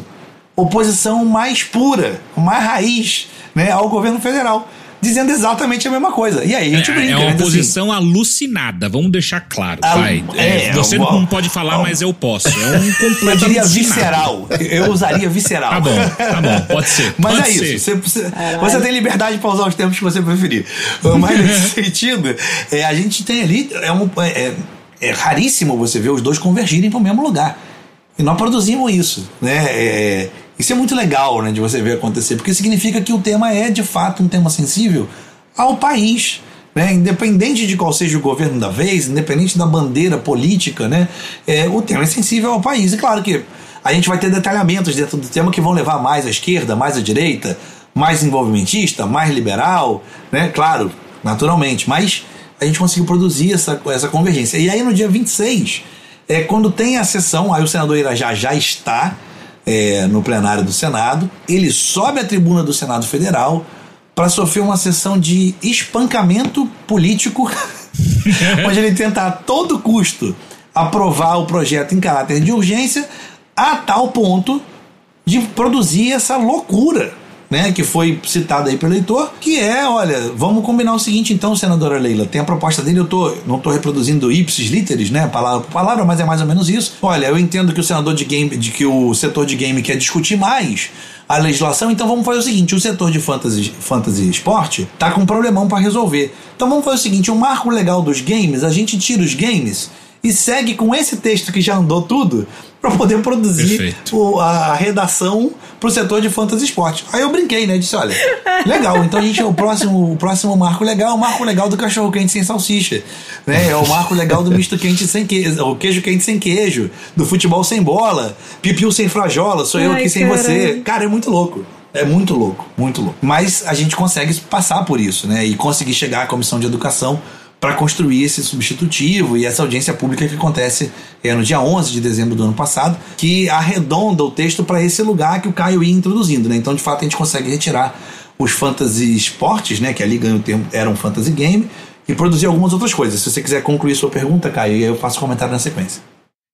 oposição mais pura, mais raiz né, ao governo federal dizendo exatamente a mesma coisa. E aí a gente é, brinca. É uma assim, posição assim, alucinada, vamos deixar claro. A, vai. É, é, você uma, não pode falar, mas eu posso. É um completo Eu diria visceral. Eu usaria visceral. Tá bom, tá bom, pode ser. Mas pode é ser. isso. Você, você, você, tem liberdade para usar os termos que você preferir. Mas nesse sentido, é, a gente tem ali. É, um, é, é raríssimo você ver os dois convergirem para o mesmo lugar. E nós produzimos isso, né? É, isso é muito legal, né, de você ver acontecer, porque significa que o tema é de fato um tema sensível ao país. né? independente de qual seja o governo da vez, independente da bandeira política, né? É, o tema é sensível ao país. E claro que a gente vai ter detalhamentos dentro do tema que vão levar mais à esquerda, mais à direita, mais envolvimentista, mais liberal, né? Claro, naturalmente, mas a gente conseguiu produzir essa, essa convergência. E aí no dia 26, é, quando tem a sessão, aí o senador Irajá já está é, no plenário do Senado, ele sobe à tribuna do Senado Federal para sofrer uma sessão de espancamento político, onde ele tenta a todo custo aprovar o projeto em caráter de urgência, a tal ponto de produzir essa loucura né, que foi citado aí pelo eleitor, que é, olha, vamos combinar o seguinte então, senadora Leila, tem a proposta dele, eu tô, não estou reproduzindo ipsis literis, né, palavra por palavra, mas é mais ou menos isso. Olha, eu entendo que o senador de game, de que o setor de game quer discutir mais a legislação, então vamos fazer o seguinte: o setor de fantasy, fantasy esporte tá com um problemão para resolver. Então vamos fazer o seguinte: o marco legal dos games, a gente tira os games e segue com esse texto que já andou tudo para poder produzir o, a redação pro setor de fantasy esporte. Aí eu brinquei, né? Disse, olha, legal, então a gente o próximo, o próximo marco legal é o marco legal do cachorro quente sem salsicha, né? É o marco legal do misto quente sem queijo, o queijo quente sem queijo, do futebol sem bola, pipiu sem frajola, sou Ai, eu aqui sem você. Cara, é muito louco. É muito louco, muito louco. Mas a gente consegue passar por isso, né? E conseguir chegar à comissão de educação para construir esse substitutivo e essa audiência pública que acontece é, no dia 11 de dezembro do ano passado, que arredonda o texto para esse lugar que o Caio ia introduzindo. Né? Então, de fato, a gente consegue retirar os fantasy esportes, né, que ali ganham o termo, era um fantasy game, e produzir algumas outras coisas. Se você quiser concluir sua pergunta, Caio, aí eu faço comentário na sequência.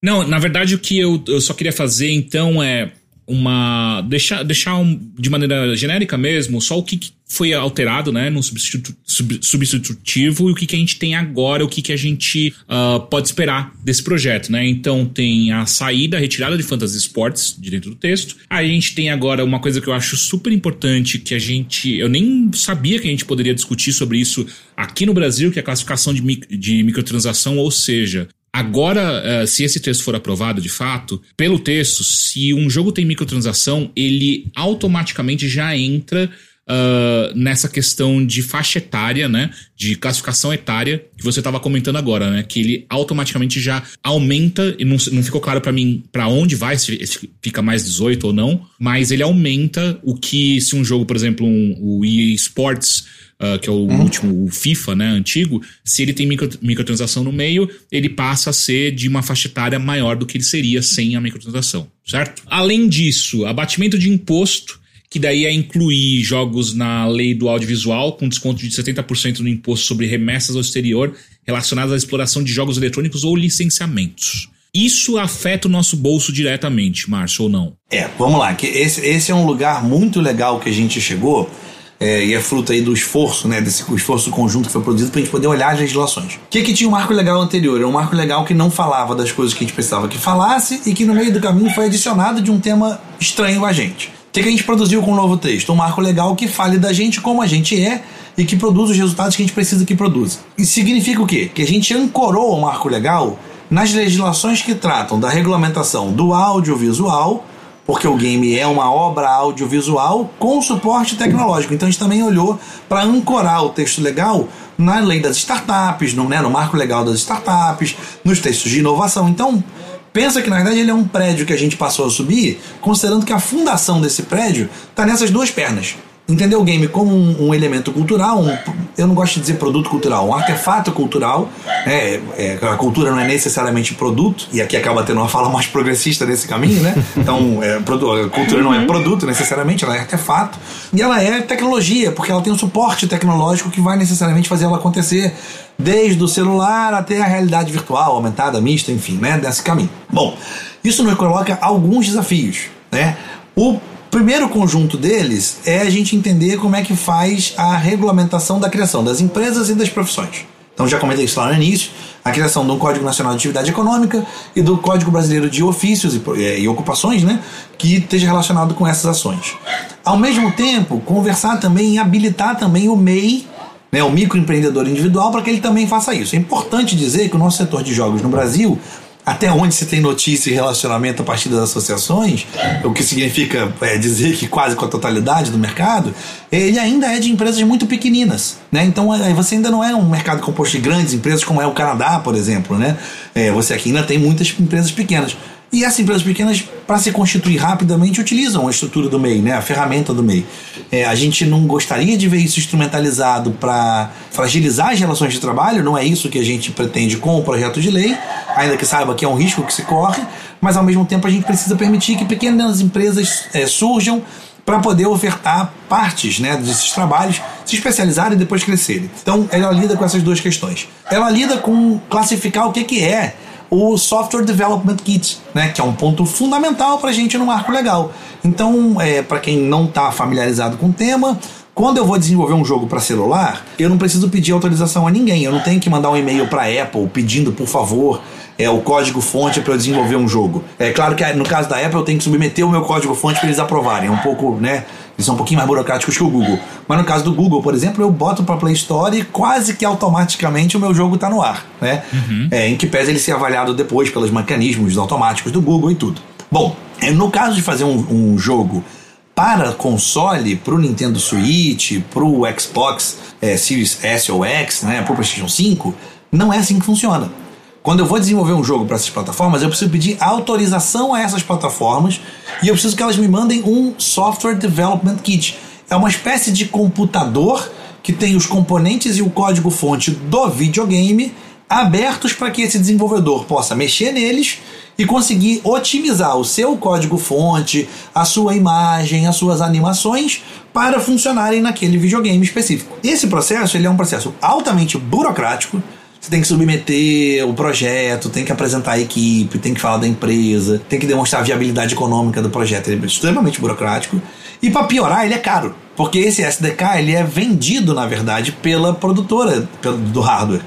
Não, na verdade o que eu, eu só queria fazer então é uma. deixar, deixar um, de maneira genérica mesmo, só o que foi alterado né, no substitu, sub, substitutivo e o que, que a gente tem agora, o que, que a gente uh, pode esperar desse projeto. Né? Então tem a saída, a retirada de Fantasy Sports de dentro do texto. A gente tem agora uma coisa que eu acho super importante, que a gente. Eu nem sabia que a gente poderia discutir sobre isso aqui no Brasil, que é a classificação de, de microtransação, ou seja, Agora, eh, se esse texto for aprovado de fato, pelo texto, se um jogo tem microtransação, ele automaticamente já entra uh, nessa questão de faixa etária, né? De classificação etária, que você estava comentando agora, né? Que ele automaticamente já aumenta, e não, não ficou claro para mim para onde vai, se fica mais 18 ou não, mas ele aumenta o que, se um jogo, por exemplo, um, o EA Sports uh, que é o uhum. último, o FIFA, né, antigo, se ele tem micro, microtransação no meio, ele passa a ser de uma faixa etária maior do que ele seria sem a microtransação, certo? Além disso, abatimento de imposto, que daí é incluir jogos na lei do audiovisual, com desconto de 70% no imposto sobre remessas ao exterior relacionadas à exploração de jogos eletrônicos ou licenciamentos. Isso afeta o nosso bolso diretamente, Márcio, ou não? É, vamos lá, que esse, esse é um lugar muito legal que a gente chegou, é, e é fruto aí do esforço, né, desse esforço conjunto que foi produzido para a gente poder olhar as legislações. O que, que tinha um marco legal anterior? Era um marco legal que não falava das coisas que a gente precisava que falasse e que no meio do caminho foi adicionado de um tema estranho a gente. O que, que a gente produziu com o novo texto? Um marco legal que fale da gente como a gente é e que produz os resultados que a gente precisa que produza. Isso significa o quê? Que a gente ancorou o marco legal nas legislações que tratam da regulamentação do audiovisual porque o game é uma obra audiovisual com suporte tecnológico. Então a gente também olhou para ancorar o texto legal na lei das startups, no, né, no marco legal das startups, nos textos de inovação. Então, pensa que na verdade ele é um prédio que a gente passou a subir, considerando que a fundação desse prédio está nessas duas pernas entender o game como um, um elemento cultural, um, eu não gosto de dizer produto cultural, um artefato cultural. É, é, a cultura não é necessariamente produto, e aqui acaba tendo uma fala mais progressista nesse caminho, né? Então, é, a cultura não é produto necessariamente, ela é artefato. E ela é tecnologia, porque ela tem um suporte tecnológico que vai necessariamente fazer ela acontecer desde o celular até a realidade virtual, aumentada, mista, enfim, né? Desse caminho. Bom, isso nos coloca alguns desafios, né? O primeiro conjunto deles é a gente entender como é que faz a regulamentação da criação das empresas e das profissões. Então já comentei isso lá no início, a criação um Código Nacional de Atividade Econômica e do Código Brasileiro de Ofícios e, e, Ocupações, né, que esteja relacionado com essas ações. Ao mesmo tempo, conversar também e habilitar também o MEI, né, o microempreendedor individual, para que ele também faça isso. É importante dizer que o nosso setor de jogos no Brasil até onde se tem notícia e relacionamento a partir das associações, o que significa é, dizer que quase com a totalidade do mercado, ele ainda é de empresas muito pequeninas. Né? Então é, você ainda não é um mercado composto de grandes empresas como é o Canadá, por exemplo. Né? É, você aqui ainda tem muitas empresas pequenas. E essas empresas pequenas, para se constituir rapidamente, utilizam a estrutura do MEI, né? a ferramenta do MEI. É, a gente não gostaria de ver isso instrumentalizado para fragilizar as relações de trabalho, não é isso que a gente pretende com o projeto de lei, ainda que saiba que é um risco que se corre, mas ao mesmo tempo a gente precisa permitir que pequenas empresas é, surjam para poder ofertar partes né, desses trabalhos, se especializarem e depois crescerem. Então, ela lida com essas duas questões. Ela lida com classificar o que, que é o Software Development Kit, né, que é um ponto fundamental para a gente no marco legal. Então, é, para quem não está familiarizado com o tema, quando eu vou desenvolver um jogo para celular, eu não preciso pedir autorização a ninguém. Eu não tenho que mandar um e-mail para Apple pedindo, por favor, é o código fonte para eu desenvolver um jogo. É claro que no caso da Apple eu tenho que submeter o meu código fonte para eles aprovarem. É um pouco, né? Eles são um pouquinho mais burocráticos que o Google. Mas no caso do Google, por exemplo, eu boto para Play Store e quase que automaticamente o meu jogo está no ar, né? Uhum. É, em que pese ele ser avaliado depois pelos mecanismos automáticos do Google e tudo. Bom, é, no caso de fazer um, um jogo para console, para o Nintendo Switch, para o Xbox é, Series S ou X, né, para o PlayStation 5, não é assim que funciona. Quando eu vou desenvolver um jogo para essas plataformas, eu preciso pedir autorização a essas plataformas e eu preciso que elas me mandem um Software Development Kit. É uma espécie de computador que tem os componentes e o código-fonte do videogame abertos para que esse desenvolvedor possa mexer neles e conseguir otimizar o seu código-fonte, a sua imagem, as suas animações para funcionarem naquele videogame específico. Esse processo ele é um processo altamente burocrático você tem que submeter o projeto, tem que apresentar a equipe, tem que falar da empresa, tem que demonstrar a viabilidade econômica do projeto. Ele é extremamente burocrático. E para piorar, ele é caro. Porque esse SDK ele é vendido, na verdade, pela produtora do hardware.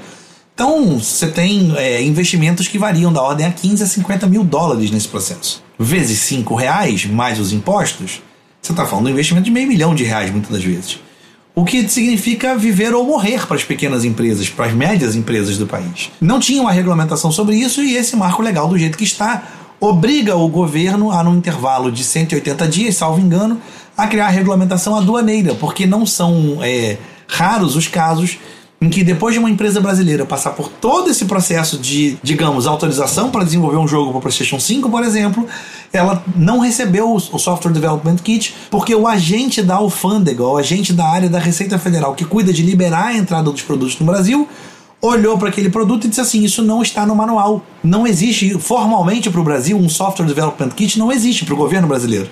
Então, você tem é, investimentos que variam da ordem a 15 a 50 mil dólares nesse processo. Vezes 5 reais, mais os impostos, você está falando de um investimento de meio milhão de reais, muitas das vezes o que significa viver ou morrer para as pequenas empresas, para as médias empresas do país. Não tinha uma regulamentação sobre isso e esse marco legal, do jeito que está, obriga o governo a, num intervalo de 180 dias, salvo engano, a criar a regulamentação aduaneira, porque não são é, raros os casos em que depois de uma empresa brasileira passar por todo esse processo de, digamos, autorização para desenvolver um jogo para PlayStation 5, por exemplo, ela não recebeu o Software Development Kit porque o agente da alfândega, o agente da área da Receita Federal que cuida de liberar a entrada dos produtos no Brasil, olhou para aquele produto e disse assim: Isso não está no manual. Não existe formalmente para o Brasil um Software Development Kit, não existe para o governo brasileiro.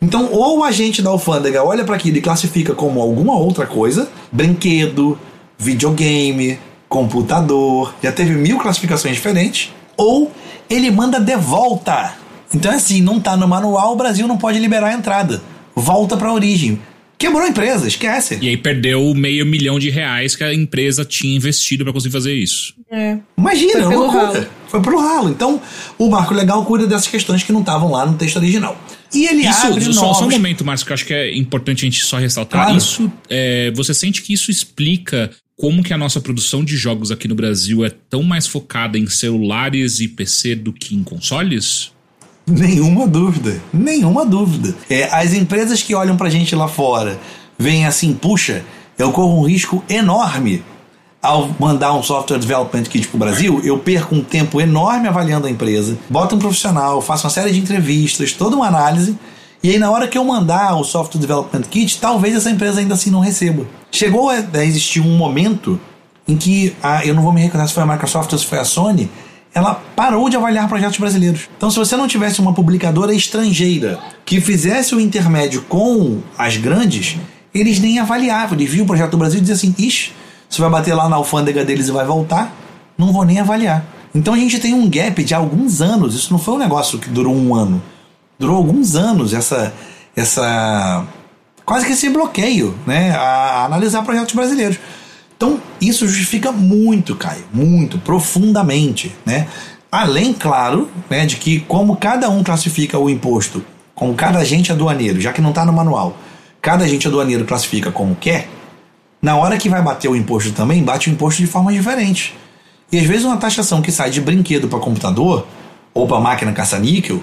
Então, ou o agente da alfândega olha para aquilo e classifica como alguma outra coisa, brinquedo, videogame, computador, já teve mil classificações diferentes, ou ele manda de volta. Então, é assim, não está no manual, o Brasil não pode liberar a entrada. Volta para a origem. Quebrou a empresa, esquece. E aí perdeu meio milhão de reais que a empresa tinha investido para conseguir fazer isso. É. Imagina, Foi pelo ralo. Foi pro ralo. Então, o marco legal cuida dessas questões que não estavam lá no texto original. E ele isso, abre só, novos... só um momento, Márcio, que eu acho que é importante a gente só ressaltar. Claro. Isso, é, você sente que isso explica como que a nossa produção de jogos aqui no Brasil é tão mais focada em celulares e PC do que em consoles? Nenhuma dúvida, nenhuma dúvida. É, as empresas que olham pra gente lá fora veem assim, puxa, eu corro um risco enorme ao mandar um software development kit para o Brasil, eu perco um tempo enorme avaliando a empresa, boto um profissional, faço uma série de entrevistas, toda uma análise, e aí na hora que eu mandar o software development kit, talvez essa empresa ainda assim não receba. Chegou a existir um momento em que, a, eu não vou me recordar se foi a Microsoft ou se foi a Sony, ela parou de avaliar projetos brasileiros. Então, se você não tivesse uma publicadora estrangeira que fizesse o intermédio com as grandes, eles nem avaliavam. Eles viam o projeto do Brasil e diziam assim: ixi, você vai bater lá na alfândega deles e vai voltar? Não vou nem avaliar. Então a gente tem um gap de alguns anos. Isso não foi um negócio que durou um ano. Durou alguns anos essa. essa quase que esse bloqueio né, a analisar projetos brasileiros. Então, isso justifica muito, Caio, muito, profundamente, né? Além, claro, né, de que como cada um classifica o imposto, como cada agente aduaneiro, já que não está no manual, cada agente aduaneiro classifica como quer, na hora que vai bater o imposto também, bate o imposto de forma diferente. E às vezes uma taxação que sai de brinquedo para computador ou para máquina caça-níquel,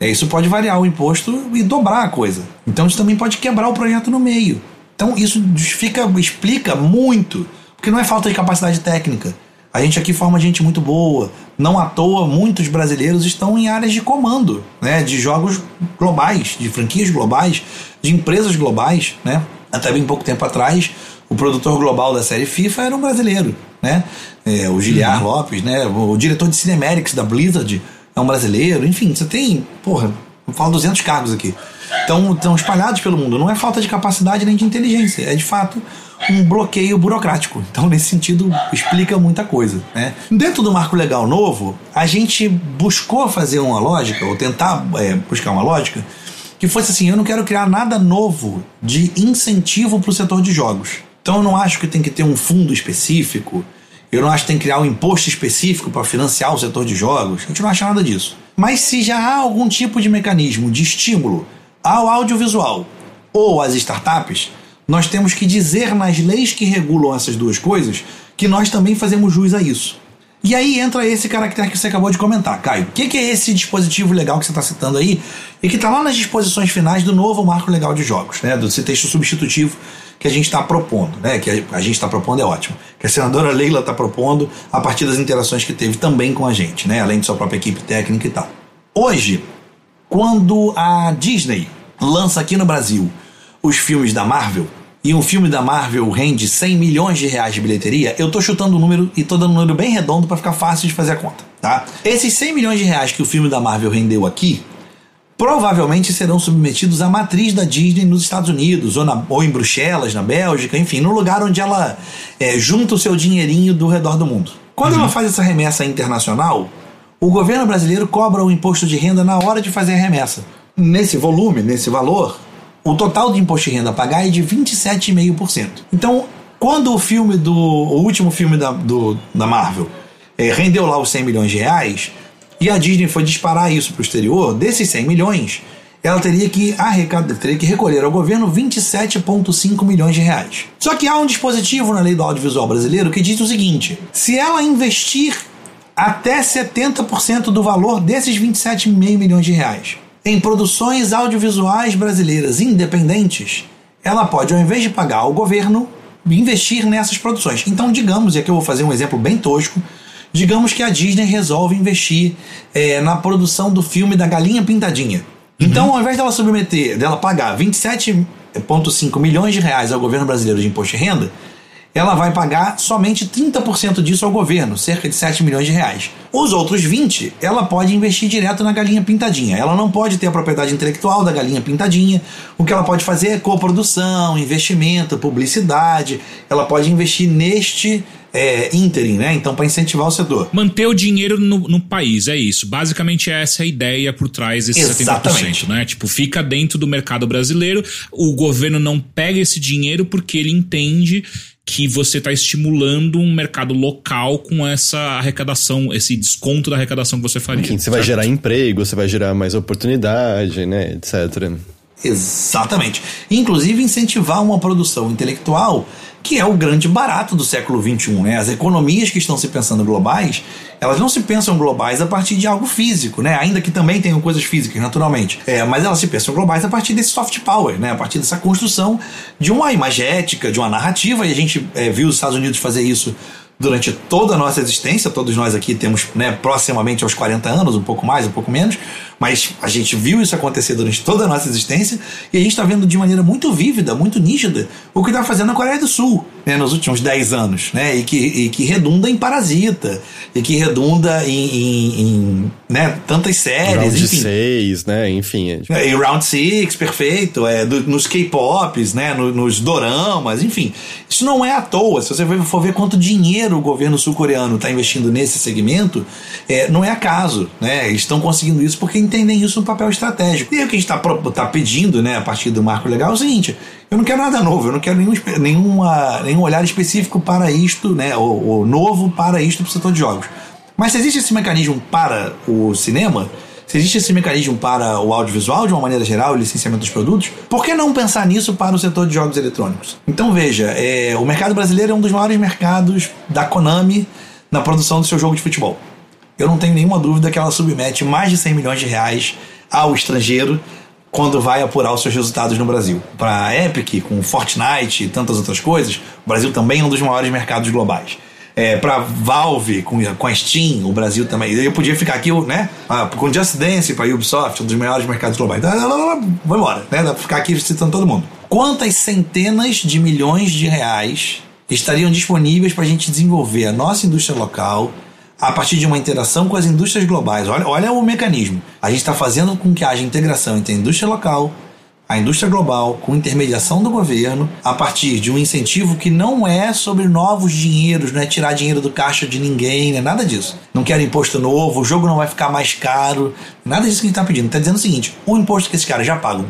é, isso pode variar o imposto e dobrar a coisa. Então isso também pode quebrar o projeto no meio. Então isso justifica, explica muito, porque não é falta de capacidade técnica. A gente aqui forma gente muito boa. Não à toa, muitos brasileiros estão em áreas de comando, né? De jogos globais, de franquias globais, de empresas globais, né? Até bem pouco tempo atrás, o produtor global da série FIFA era um brasileiro, né? É, o Giliar uhum. Lopes, né? O diretor de Cinematics da Blizzard é um brasileiro. Enfim, você tem, porra, eu falo 200 cargos aqui. Então, estão espalhados pelo mundo. Não é falta de capacidade nem de inteligência. É, de fato, um bloqueio burocrático. Então, nesse sentido, explica muita coisa. Né? Dentro do marco legal novo, a gente buscou fazer uma lógica, ou tentar é, buscar uma lógica, que fosse assim: eu não quero criar nada novo de incentivo para o setor de jogos. Então, eu não acho que tem que ter um fundo específico, eu não acho que tem que criar um imposto específico para financiar o setor de jogos, a gente não acha nada disso. Mas se já há algum tipo de mecanismo de estímulo ao audiovisual ou às startups, nós temos que dizer nas leis que regulam essas duas coisas que nós também fazemos jus a isso. E aí entra esse caractere que você acabou de comentar, Caio. O que, que, é esse dispositivo legal que você está citando aí e que está lá nas disposições finais do novo marco legal de jogos, né? Do texto substitutivo que a gente está propondo, né? Que a, gente está propondo é ótimo. Que a senadora Leila está propondo a partir das interações que teve também com a gente, né? Além de sua própria equipe técnica e tal. Hoje, quando a Disney lança aqui no Brasil os filmes da Marvel, e um filme da Marvel rende 100 milhões de reais de bilheteria, eu tô chutando o um número e tô dando um número bem redondo para ficar fácil de fazer a conta, tá? Esses 100 milhões de reais que o filme da Marvel rendeu aqui, provavelmente serão submetidos à matriz da Disney nos Estados Unidos, ou, na, ou em Bruxelas, na Bélgica, enfim, no lugar onde ela é, junta o seu dinheirinho do redor do mundo. Quando uhum. ela faz essa remessa internacional, o governo brasileiro cobra o imposto de renda na hora de fazer a remessa. Nesse volume, nesse valor, o total de imposto de renda a pagar é de 27,5%. Então, quando o filme do. o último filme da, do, da Marvel é, rendeu lá os 100 milhões de reais, e a Disney foi disparar isso para o exterior, desses 100 milhões, ela teria que arrecadar, teria que recolher ao governo 27,5 milhões de reais. Só que há um dispositivo na lei do audiovisual brasileiro que diz o seguinte: se ela investir até 70% do valor desses 27,5 milhões de reais em produções audiovisuais brasileiras independentes, ela pode, ao invés de pagar ao governo, investir nessas produções. Então, digamos, e aqui eu vou fazer um exemplo bem tosco, digamos que a Disney resolve investir é, na produção do filme da Galinha Pintadinha. Então, uhum. ao invés dela submeter, dela pagar 27,5 milhões de reais ao governo brasileiro de imposto de renda, ela vai pagar somente 30% disso ao governo, cerca de 7 milhões de reais. Os outros 20, ela pode investir direto na galinha pintadinha. Ela não pode ter a propriedade intelectual da galinha pintadinha. O que ela pode fazer é coprodução, investimento, publicidade. Ela pode investir neste é, ínterim, né? Então, para incentivar o setor. Manter o dinheiro no, no, país, é isso. Basicamente, essa é a ideia por trás desses Exatamente. 70%, né? Tipo, fica dentro do mercado brasileiro, o governo não pega esse dinheiro porque ele entende que você está estimulando um mercado local com essa arrecadação, esse desconto da arrecadação que você faria. Enfim, você certo? vai gerar emprego, você vai gerar mais oportunidade, né, etc. Exatamente. Inclusive incentivar uma produção intelectual que é o grande barato do século XXI. Né? As economias que estão se pensando globais, elas não se pensam globais a partir de algo físico, né? ainda que também tenham coisas físicas, naturalmente. É, mas elas se pensam globais a partir desse soft power, né? a partir dessa construção de uma imagética, de uma narrativa, e a gente é, viu os Estados Unidos fazer isso durante toda a nossa existência, todos nós aqui temos né, proximamente aos 40 anos, um pouco mais, um pouco menos, mas a gente viu isso acontecer durante toda a nossa existência e a gente está vendo de maneira muito vívida, muito nítida, o que está fazendo a Coreia do Sul né, nos últimos 10 anos, né, e que, e que redunda em Parasita, e que redunda em, em, em né, tantas séries. Round enfim. 6, né, enfim. É, tipo... E Round 6, perfeito, é, do, nos K-Pops, né, no, nos doramas, enfim. Isso não é à toa, se você for ver quanto dinheiro o governo sul-coreano está investindo nesse segmento, é, não é acaso, né, eles estão conseguindo isso porque entendem isso no papel estratégico. E o que a gente está tá pedindo, né, a partir do marco legal, é o seguinte: eu não quero nada novo, eu não quero nenhum, nenhuma, nenhum olhar específico para isto, né, ou, ou novo para isto para o setor de jogos. Mas se existe esse mecanismo para o cinema, se existe esse mecanismo para o audiovisual de uma maneira geral, o licenciamento dos produtos, por que não pensar nisso para o setor de jogos eletrônicos? Então veja, é, o mercado brasileiro é um dos maiores mercados da Konami na produção do seu jogo de futebol. eu não tenho nenhuma dúvida que ela submete mais de 100 milhões de reais ao estrangeiro quando vai apurar os seus resultados no Brasil. Para a Epic, com Fortnite e tantas outras coisas, o Brasil também é um dos maiores mercados globais. É, para Valve, com, com a Steam, o Brasil também. Eu podia ficar aqui, né? Ah, com Just Dance, para Ubisoft, um dos maiores mercados globais. Vou embora, né? Dá pra ficar aqui citando todo mundo. Quantas centenas de milhões de reais estariam disponíveis para a gente desenvolver a nossa indústria local, a partir de uma interação com as indústrias globais. Olha, olha o mecanismo. A gente está fazendo com que haja integração entre a indústria local, a indústria global, com intermediação do governo, a partir de um incentivo que não é sobre novos dinheiros, não é tirar dinheiro do caixa de ninguém, não é nada disso. Não quero imposto novo, o jogo não vai ficar mais caro, nada disso que a gente está pedindo. Está dizendo o seguinte: o imposto que esses caras já pagam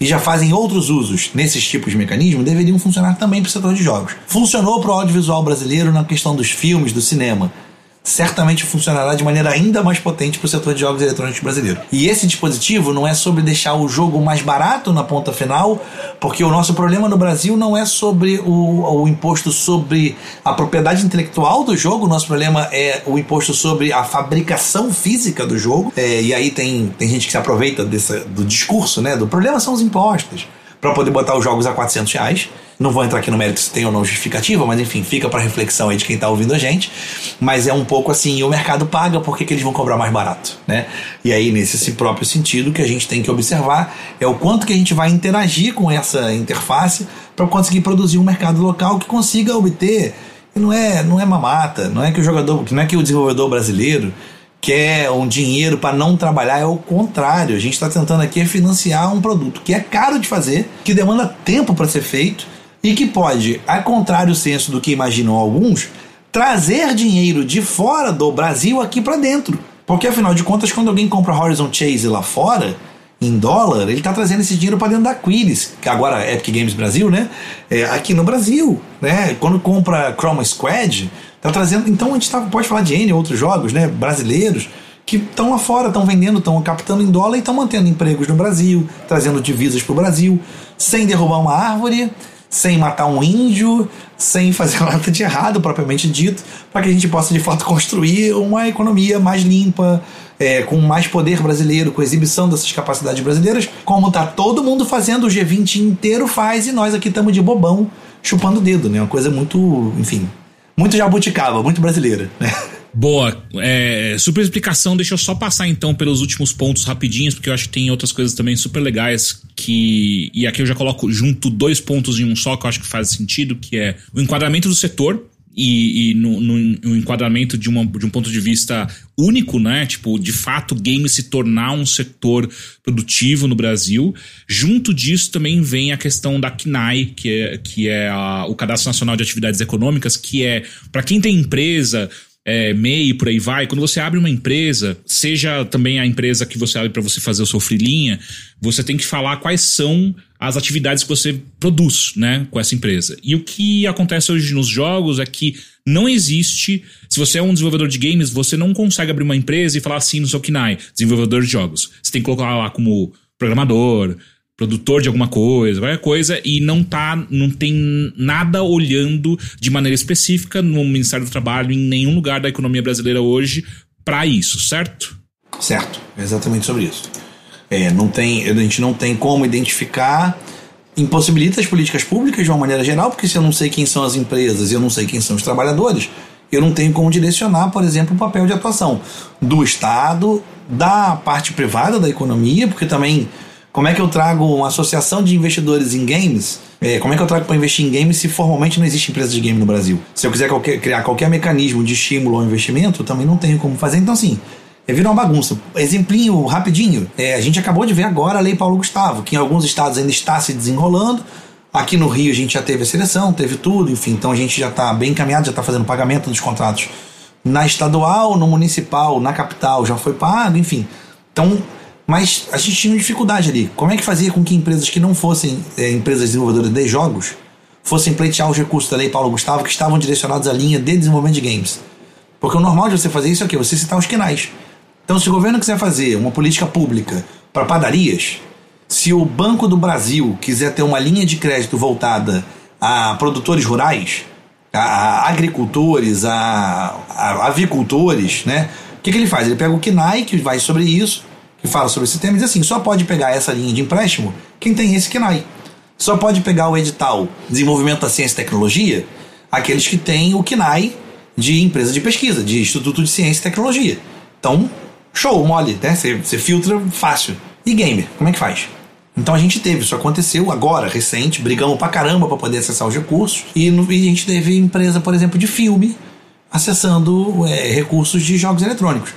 e já fazem outros usos nesses tipos de mecanismo deveriam funcionar também para o setor de jogos. Funcionou para o audiovisual brasileiro na questão dos filmes, do cinema certamente funcionará de maneira ainda mais potente para o setor de jogos eletrônicos brasileiro. E esse dispositivo não é sobre deixar o jogo mais barato na ponta final, porque o nosso problema no Brasil não é sobre o, o imposto sobre a propriedade intelectual do jogo, o nosso problema é o imposto sobre a fabricação física do jogo. É, e aí tem, tem gente que se aproveita desse, do discurso, né? Do problema são os impostos para poder botar os jogos a 400 reais. Não vou entrar aqui no mérito se tem ou não justificativa, mas enfim, fica para reflexão aí de quem está ouvindo a gente. Mas é um pouco assim, o mercado paga, por que, que eles vão cobrar mais barato? Né? E aí, nesse próprio sentido, que a gente tem que observar é o quanto que a gente vai interagir com essa interface para conseguir produzir um mercado local que consiga obter. E não é, não é mamata, não é que o jogador, não é que o desenvolvedor brasileiro quer um dinheiro para não trabalhar, é o contrário. A gente está tentando aqui financiar um produto que é caro de fazer, que demanda tempo para ser feito e que pode, a contrário senso do que imaginam alguns, trazer dinheiro de fora do Brasil aqui para dentro. Porque afinal de contas, quando alguém compra Horizon Chase lá fora, em dólar, ele está trazendo esse dinheiro para dentro da Quiris, que agora é Epic Games Brasil, né? É, aqui no Brasil, né? Quando compra Chroma Squad, tá trazendo. Então a gente tá, pode falar de N outros jogos, né? Brasileiros que estão lá fora, estão vendendo, estão captando em dólar e estão mantendo empregos no Brasil, trazendo divisas para o Brasil, sem derrubar uma árvore, sem matar um índio, sem fazer nada de errado, propriamente dito, para que a gente possa de fato construir uma economia mais limpa, é, com mais poder brasileiro, com exibição dessas capacidades brasileiras, como tá todo mundo fazendo, o G20 inteiro faz e nós aqui estamos de bobão chupando o dedo, né? Uma coisa muito, enfim, muito jabuticaba, muito brasileira, né? Boa, é, super explicação. Deixa eu só passar então pelos últimos pontos rapidinhos, porque eu acho que tem outras coisas também super legais que. E aqui eu já coloco junto dois pontos em um só que eu acho que faz sentido, que é o enquadramento do setor, e, e no, no, no, enquadramento de, uma, de um ponto de vista único, né? Tipo, de fato, game se tornar um setor produtivo no Brasil. Junto disso também vem a questão da CNAE, que é, que é a, o Cadastro Nacional de Atividades Econômicas, que é, para quem tem empresa, é, MEI, por aí vai. Quando você abre uma empresa, seja também a empresa que você abre para você fazer o seu freelinha, você tem que falar quais são as atividades que você produz, né, com essa empresa. E o que acontece hoje nos jogos é que não existe. Se você é um desenvolvedor de games, você não consegue abrir uma empresa e falar assim no seu KNAI, desenvolvedor de jogos. Você tem que colocar lá como programador, produtor de alguma coisa, qualquer coisa, e não tá, não tem nada olhando de maneira específica no Ministério do Trabalho, em nenhum lugar da economia brasileira hoje, para isso, certo? Certo, exatamente sobre isso. É, não tem, a gente não tem como identificar, impossibilita as políticas públicas de uma maneira geral, porque se eu não sei quem são as empresas eu não sei quem são os trabalhadores, eu não tenho como direcionar, por exemplo, o papel de atuação do Estado, da parte privada da economia, porque também como é que eu trago uma associação de investidores em games? É, como é que eu trago para investir em games se formalmente não existe empresa de game no Brasil? Se eu quiser qualquer, criar qualquer mecanismo de estímulo ao investimento, eu também não tenho como fazer. Então, assim, é virar uma bagunça. Exemplinho rapidinho. É, a gente acabou de ver agora a Lei Paulo Gustavo, que em alguns estados ainda está se desenrolando. Aqui no Rio a gente já teve a seleção, teve tudo, enfim, então a gente já está bem encaminhado, já está fazendo pagamento dos contratos na estadual, no municipal, na capital, já foi pago, enfim. Então, mas a gente tinha dificuldade ali. Como é que fazia com que empresas que não fossem é, empresas desenvolvedoras de jogos fossem pleitear os recursos da Lei Paulo Gustavo que estavam direcionados à linha de desenvolvimento de games? Porque o normal de você fazer isso é o quê? Você citar os quinais. Então, se o governo quiser fazer uma política pública para padarias, se o Banco do Brasil quiser ter uma linha de crédito voltada a produtores rurais, a agricultores, a, a avicultores, né? O que, que ele faz? Ele pega o KNAI, que vai sobre isso, que fala sobre esse tema, diz assim: só pode pegar essa linha de empréstimo quem tem esse KNAI. Só pode pegar o edital Desenvolvimento da Ciência e Tecnologia aqueles que têm o KNAI de empresa de pesquisa, de Instituto de Ciência e Tecnologia. Então, show, mole, né? Você filtra fácil. E gamer, como é que faz? Então a gente teve, isso aconteceu agora, recente, brigamos pra caramba pra poder acessar os recursos. E, no, e a gente teve empresa, por exemplo, de filme acessando é, recursos de jogos eletrônicos.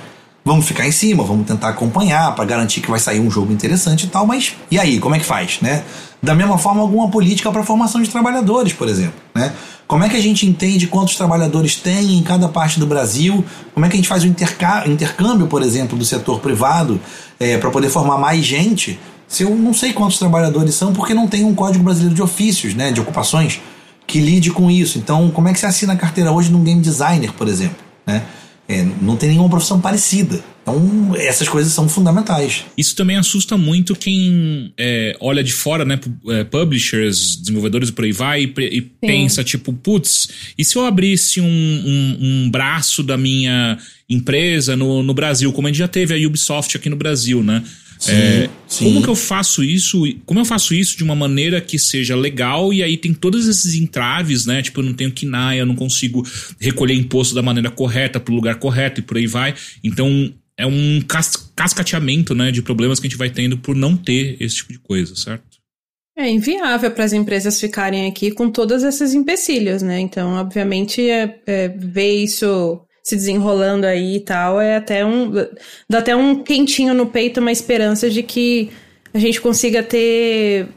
Vamos ficar em cima, vamos tentar acompanhar para garantir que vai sair um jogo interessante e tal, mas e aí, como é que faz, né? Da mesma forma, alguma política para formação de trabalhadores, por exemplo, né? Como é que a gente entende quantos trabalhadores tem em cada parte do Brasil? Como é que a gente faz o intercâmbio, por exemplo, do setor privado é, para poder formar mais gente? Se eu não sei quantos trabalhadores são, porque não tem um código brasileiro de ofícios, né, de ocupações, que lide com isso. Então, como é que você assina a carteira hoje num game designer, por exemplo? Né? É, não tem nenhuma profissão parecida. Então, essas coisas são fundamentais. Isso também assusta muito quem é, olha de fora, né? É, publishers, desenvolvedores e por aí vai, e, e pensa, tipo, putz, e se eu abrisse um, um, um braço da minha empresa no, no Brasil, como a gente já teve a Ubisoft aqui no Brasil, né? Sim, é, sim. Como que eu faço isso? Como eu faço isso de uma maneira que seja legal e aí tem todos esses entraves, né? Tipo, eu não tenho KINAI, eu não consigo recolher imposto da maneira correta, pro lugar correto e por aí vai. Então, é um cas cascateamento, né, de problemas que a gente vai tendo por não ter esse tipo de coisa, certo? É inviável para as empresas ficarem aqui com todos esses empecilhos, né? Então, obviamente, é, é, ver isso se desenrolando aí e tal, é até um. dá até um quentinho no peito, uma esperança de que a gente consiga ter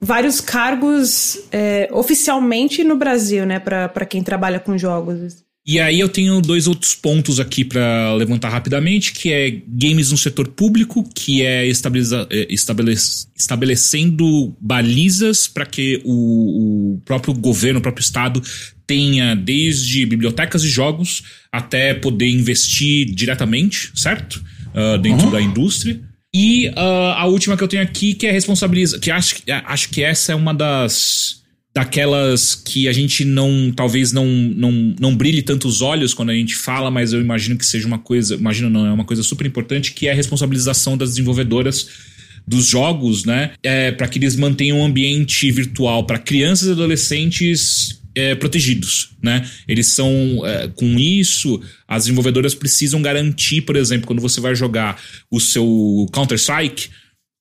vários cargos é, oficialmente no Brasil, né, para quem trabalha com jogos. E aí eu tenho dois outros pontos aqui para levantar rapidamente, que é games no setor público, que é, é estabelec estabelecendo balizas para que o, o, próprio governo, o próprio estado tenha desde bibliotecas de jogos até poder investir diretamente, certo? Uh, dentro uhum. da indústria. E uh, a última que eu tenho aqui, que é responsabiliza, que acho, acho que essa é uma das daquelas que a gente não talvez não, não, não brilhe tanto os olhos quando a gente fala, mas eu imagino que seja uma coisa, imagino não, é uma coisa super importante, que é a responsabilização das desenvolvedoras dos jogos, né? É, para que eles mantenham um ambiente virtual para crianças e adolescentes é, protegidos, né? Eles são é, com isso as desenvolvedoras precisam garantir, por exemplo, quando você vai jogar o seu Counter Strike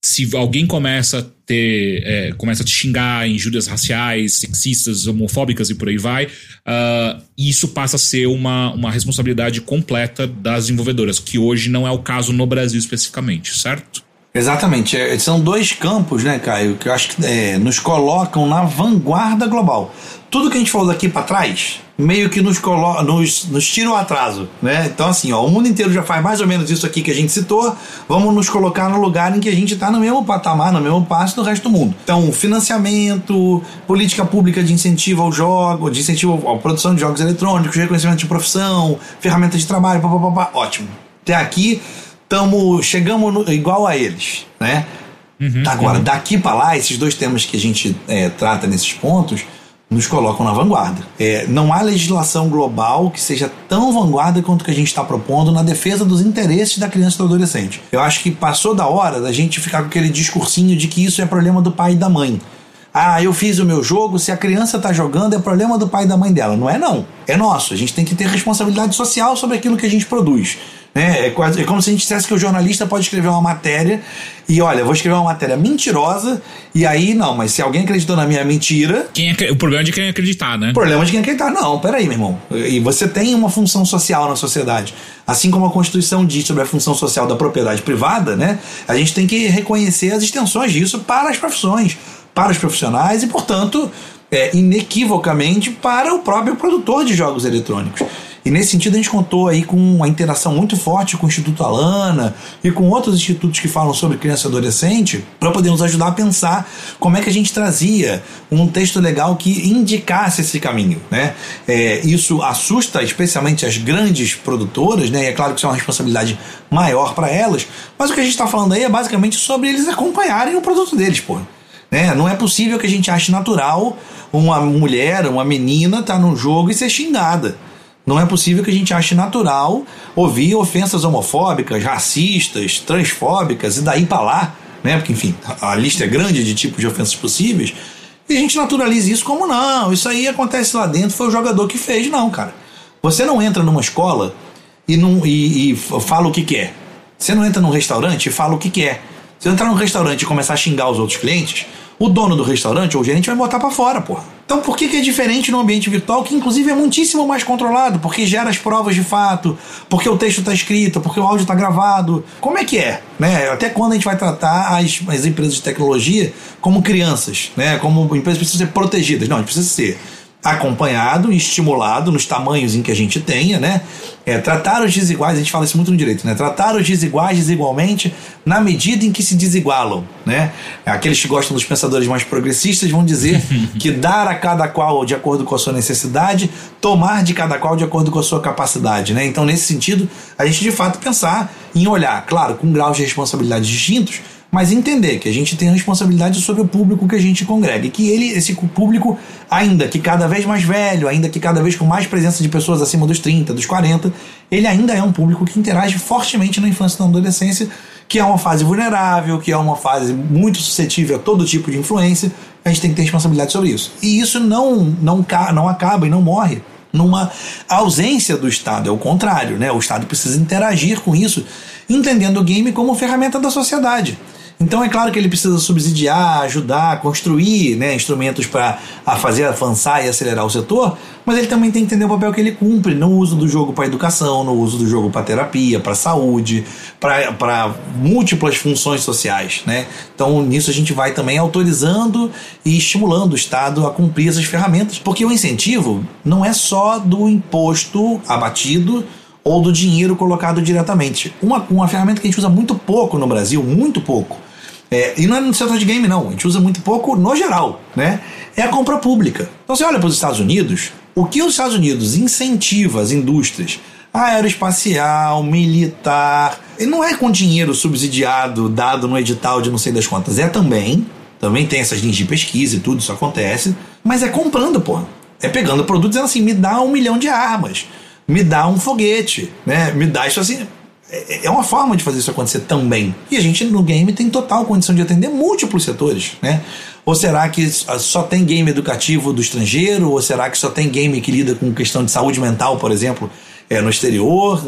se alguém começa a ter. É, começa a te xingar injúrias raciais, sexistas, homofóbicas e por aí vai, uh, isso passa a ser uma, uma responsabilidade completa das desenvolvedoras, que hoje não é o caso no Brasil especificamente, certo? Exatamente. É, são dois campos, né, Caio, que eu acho que é, nos colocam na vanguarda global. Tudo que a gente falou daqui para trás meio que nos, colo nos, nos tira o atraso, né? Então, assim, ó, o mundo inteiro já faz mais ou menos isso aqui que a gente citou, vamos nos colocar no lugar em que a gente está no mesmo patamar, no mesmo passo do resto do mundo. Então, financiamento, política pública de incentivo ao jogo, de incentivo à produção de jogos eletrônicos, reconhecimento de profissão, ferramentas de trabalho, papapá, ótimo. Até aqui, tamo, chegamos no, igual a eles, né? Uhum, Agora, uhum. daqui para lá, esses dois temas que a gente é, trata nesses pontos, nos colocam na vanguarda. É, não há legislação global que seja tão vanguarda quanto o que a gente está propondo na defesa dos interesses da criança e do adolescente. Eu acho que passou da hora da gente ficar com aquele discursinho de que isso é problema do pai e da mãe. Ah, eu fiz o meu jogo, se a criança está jogando é problema do pai e da mãe dela. Não é não, é nosso. A gente tem que ter responsabilidade social sobre aquilo que a gente produz. Né? É, quase, é como se a gente dissesse que o jornalista pode escrever uma matéria e olha, vou escrever uma matéria mentirosa e aí não, mas se alguém acreditou na minha mentira. Quem é, o problema é de quem acreditar, né? O problema é de quem acreditar. Não, peraí, meu irmão. E você tem uma função social na sociedade. Assim como a Constituição diz sobre a função social da propriedade privada, né? A gente tem que reconhecer as extensões disso para as profissões, para os profissionais e, portanto, é, inequivocamente para o próprio produtor de jogos eletrônicos. E nesse sentido a gente contou aí com uma interação muito forte com o Instituto Alana e com outros institutos que falam sobre criança e adolescente para poder nos ajudar a pensar como é que a gente trazia um texto legal que indicasse esse caminho, né? É, isso assusta especialmente as grandes produtoras, né? E é claro que isso é uma responsabilidade maior para elas, mas o que a gente está falando aí é basicamente sobre eles acompanharem o produto deles, pô. Né? Não é possível que a gente ache natural uma mulher, uma menina, tá num jogo e ser xingada. Não é possível que a gente ache natural ouvir ofensas homofóbicas, racistas, transfóbicas e daí para lá, né? Porque, enfim, a lista é grande de tipos de ofensas possíveis. E a gente naturaliza isso como não, isso aí acontece lá dentro, foi o jogador que fez. Não, cara. Você não entra numa escola e, não, e, e fala o que quer. É. Você não entra num restaurante e fala o que quer. É. Entrar num restaurante e começar a xingar os outros clientes, o dono do restaurante ou o gerente vai botar para fora, porra. Então por que, que é diferente no ambiente virtual, que inclusive é muitíssimo mais controlado, porque gera as provas de fato, porque o texto está escrito, porque o áudio está gravado? Como é que é? Né? Até quando a gente vai tratar as, as empresas de tecnologia como crianças, né? como empresas precisam ser protegidas? Não, a gente precisa ser acompanhado e estimulado nos tamanhos em que a gente tenha, né? É, tratar os desiguais, a gente fala isso muito no direito, né? Tratar os desiguais desigualmente na medida em que se desigualam, né? Aqueles que gostam dos pensadores mais progressistas vão dizer que dar a cada qual de acordo com a sua necessidade, tomar de cada qual de acordo com a sua capacidade, né? Então, nesse sentido, a gente de fato pensar em olhar, claro, com graus de responsabilidade distintos, mas entender que a gente tem responsabilidade sobre o público que a gente congrega e que ele, esse público, ainda que cada vez mais velho, ainda que cada vez com mais presença de pessoas acima dos 30, dos 40, ele ainda é um público que interage fortemente na infância e na adolescência, que é uma fase vulnerável, que é uma fase muito suscetível a todo tipo de influência. A gente tem que ter responsabilidade sobre isso. E isso não, não, não acaba e não morre numa ausência do Estado, é o contrário, né? O Estado precisa interagir com isso, entendendo o game como ferramenta da sociedade. Então é claro que ele precisa subsidiar, ajudar, construir né, instrumentos para fazer avançar e acelerar o setor, mas ele também tem que entender o papel que ele cumpre no uso do jogo para educação, no uso do jogo para terapia, para saúde, para múltiplas funções sociais. Né? Então nisso a gente vai também autorizando e estimulando o Estado a cumprir essas ferramentas, porque o incentivo não é só do imposto abatido ou do dinheiro colocado diretamente. Uma, uma ferramenta que a gente usa muito pouco no Brasil, muito pouco, é, e não é no setor de game, não. A gente usa muito pouco no geral, né? É a compra pública. Então você olha para os Estados Unidos, o que os Estados Unidos incentiva as indústrias aeroespacial, militar, e não é com dinheiro subsidiado dado no edital de não sei das quantas, é também, também tem essas linhas de pesquisa e tudo, isso acontece, mas é comprando, pô. É pegando produtos dizendo assim, me dá um milhão de armas, me dá um foguete, né? Me dá isso assim. É, é uma forma de fazer isso acontecer também. E a gente no game tem total condição de atender múltiplos setores, né? Ou será que só tem game educativo do estrangeiro? Ou será que só tem game que lida com questão de saúde mental, por exemplo, é, no exterior?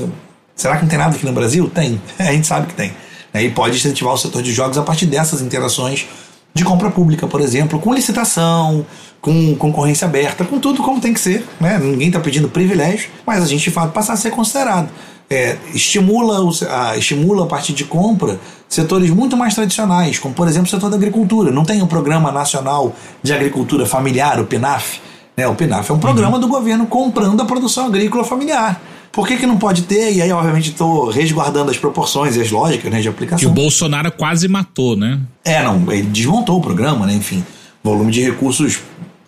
Será que não tem nada aqui no Brasil? Tem. A gente sabe que tem. E pode incentivar o setor de jogos a partir dessas interações de compra pública, por exemplo, com licitação, com concorrência aberta, com tudo como tem que ser. Né? Ninguém está pedindo privilégio, mas a gente de fato passar a ser considerado é, estimula, o, a, estimula a partir de compra setores muito mais tradicionais, como por exemplo o setor da agricultura. Não tem o um Programa Nacional de Agricultura Familiar, o PNAF. Né? O PNAF é um programa uhum. do governo comprando a produção agrícola familiar. Por que, que não pode ter? E aí, obviamente, estou resguardando as proporções e as lógicas né, de aplicação. Que o Bolsonaro quase matou, né? É, não, ele desmontou o programa, né? Enfim, volume de recursos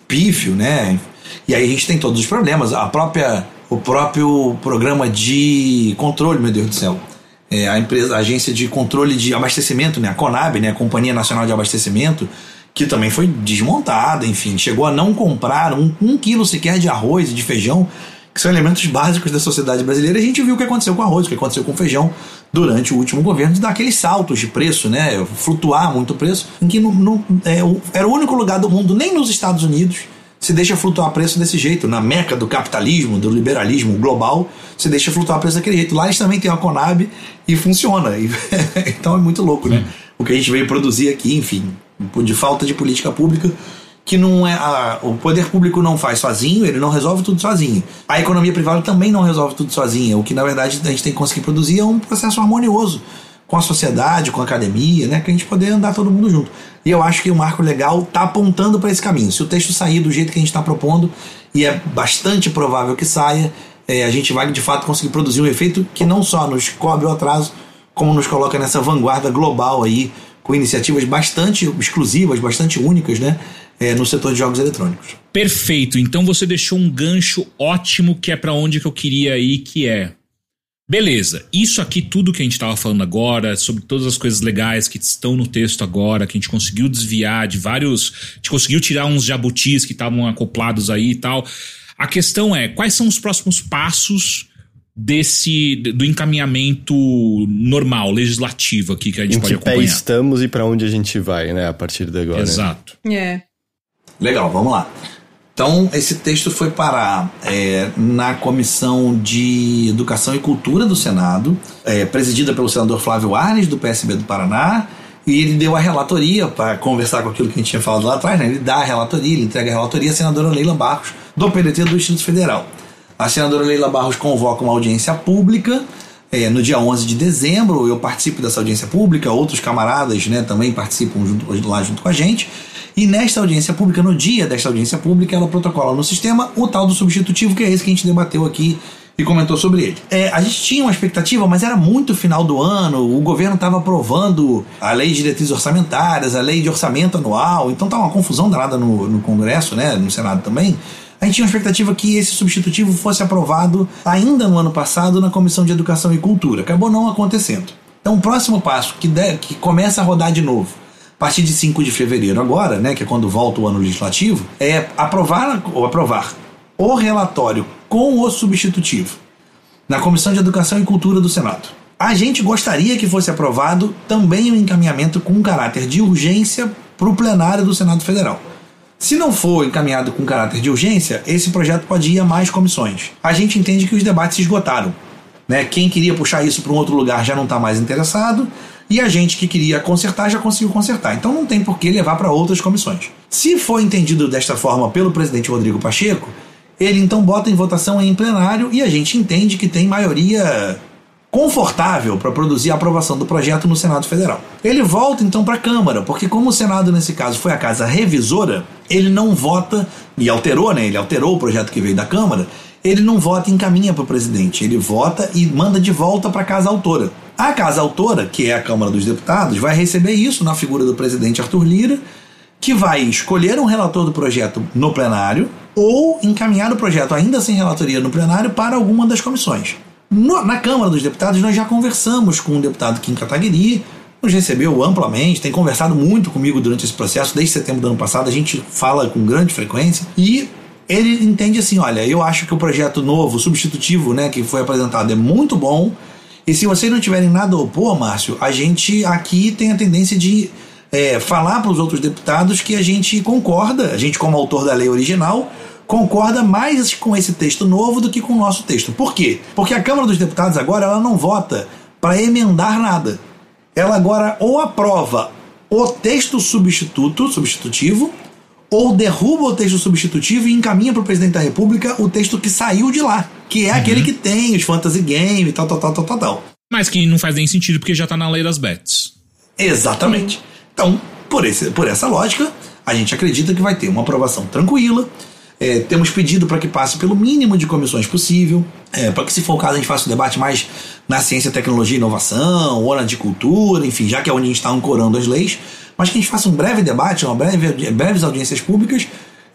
pífio, né? E aí a gente tem todos os problemas. A própria o próprio programa de controle, meu Deus do céu. É, a empresa, a agência de controle de abastecimento, né, a Conab, né, a Companhia Nacional de Abastecimento, que também foi desmontada, enfim, chegou a não comprar um, um quilo sequer de arroz e de feijão, que são elementos básicos da sociedade brasileira. E a gente viu o que aconteceu com arroz, o que aconteceu com feijão durante o último governo, de dar aqueles saltos de preço, né, flutuar muito o preço, em que é, era o único lugar do mundo, nem nos Estados Unidos, se deixa flutuar preço desse jeito. Na meca do capitalismo, do liberalismo global, se deixa flutuar preço daquele jeito. Lá eles também têm a Conab e funciona. então é muito louco, né? O que a gente veio produzir aqui, enfim, de falta de política pública que não é a, o poder público não faz sozinho, ele não resolve tudo sozinho. A economia privada também não resolve tudo sozinha. O que na verdade a gente tem que conseguir produzir é um processo harmonioso com a sociedade, com a academia, né, que a gente poder andar todo mundo junto. E eu acho que o marco legal está apontando para esse caminho. Se o texto sair do jeito que a gente está propondo, e é bastante provável que saia, é, a gente vai de fato conseguir produzir um efeito que não só nos cobre o atraso, como nos coloca nessa vanguarda global aí, com iniciativas bastante exclusivas, bastante únicas, né? É, no setor de jogos eletrônicos. Perfeito. Então você deixou um gancho ótimo que é para onde que eu queria ir, que é Beleza, isso aqui, tudo que a gente estava falando agora, sobre todas as coisas legais que estão no texto agora, que a gente conseguiu desviar de vários. A gente conseguiu tirar uns jabutis que estavam acoplados aí e tal. A questão é, quais são os próximos passos desse do encaminhamento normal, legislativo aqui que a gente em pode que pé acompanhar? estamos e para onde a gente vai, né, a partir de agora. Exato. É. Legal, vamos lá. Então, esse texto foi parar é, na Comissão de Educação e Cultura do Senado, é, presidida pelo senador Flávio Arnes, do PSB do Paraná, e ele deu a relatoria para conversar com aquilo que a gente tinha falado lá atrás, né? ele dá a relatoria, ele entrega a relatoria à senadora Leila Barros, do PDT do Distrito Federal. A senadora Leila Barros convoca uma audiência pública é, no dia 11 de dezembro, eu participo dessa audiência pública, outros camaradas né, também participam junto, lá junto com a gente. E nesta audiência pública, no dia desta audiência pública, ela protocola no sistema o tal do substitutivo, que é esse que a gente debateu aqui e comentou sobre ele. É, a gente tinha uma expectativa, mas era muito final do ano, o governo estava aprovando a lei de diretrizes orçamentárias, a lei de orçamento anual, então tá uma confusão danada no, no Congresso, né, no Senado também. A gente tinha uma expectativa que esse substitutivo fosse aprovado ainda no ano passado na Comissão de Educação e Cultura. Acabou não acontecendo. Então, o próximo passo, que, que começa a rodar de novo, a partir de 5 de fevereiro agora, né, que é quando volta o ano legislativo, é aprovar ou aprovar o relatório com o substitutivo na Comissão de Educação e Cultura do Senado. A gente gostaria que fosse aprovado também o um encaminhamento com caráter de urgência para o plenário do Senado Federal. Se não for encaminhado com caráter de urgência, esse projeto pode ir a mais comissões. A gente entende que os debates se esgotaram. Né? Quem queria puxar isso para um outro lugar já não está mais interessado, e a gente que queria consertar já conseguiu consertar. Então não tem por que levar para outras comissões. Se for entendido desta forma pelo presidente Rodrigo Pacheco, ele então bota em votação em plenário e a gente entende que tem maioria confortável para produzir a aprovação do projeto no Senado Federal. Ele volta então para a Câmara, porque como o Senado nesse caso foi a casa revisora, ele não vota e alterou, né? Ele alterou o projeto que veio da Câmara. Ele não vota e encaminha para o presidente, ele vota e manda de volta para a casa autora. A casa autora, que é a Câmara dos Deputados, vai receber isso na figura do presidente Arthur Lira, que vai escolher um relator do projeto no plenário ou encaminhar o projeto ainda sem relatoria no plenário para alguma das comissões. No, na Câmara dos Deputados, nós já conversamos com o deputado Kim Kataguiri, nos recebeu amplamente, tem conversado muito comigo durante esse processo, desde setembro do ano passado, a gente fala com grande frequência, e ele entende assim: olha, eu acho que o projeto novo, substitutivo, né, que foi apresentado é muito bom, e se vocês não tiverem nada a opor, Márcio, a gente aqui tem a tendência de é, falar para os outros deputados que a gente concorda, a gente, como autor da lei original, concorda mais com esse texto novo do que com o nosso texto. Por quê? Porque a Câmara dos Deputados agora ela não vota para emendar nada. Ela agora ou aprova o texto substituto, substitutivo, ou derruba o texto substitutivo e encaminha para o presidente da República o texto que saiu de lá, que é uhum. aquele que tem os fantasy game e tal, tal, tal, tal, tal, tal. Mas que não faz nem sentido porque já está na lei das bets. Exatamente. Então, por, esse, por essa lógica, a gente acredita que vai ter uma aprovação tranquila. É, temos pedido para que passe pelo mínimo de comissões possível, é, para que, se for o caso, a gente faça o um debate mais na ciência, tecnologia e inovação, ou na de cultura, enfim, já que é onde a gente está ancorando as leis, mas que a gente faça um breve debate, uma breve, breves audiências públicas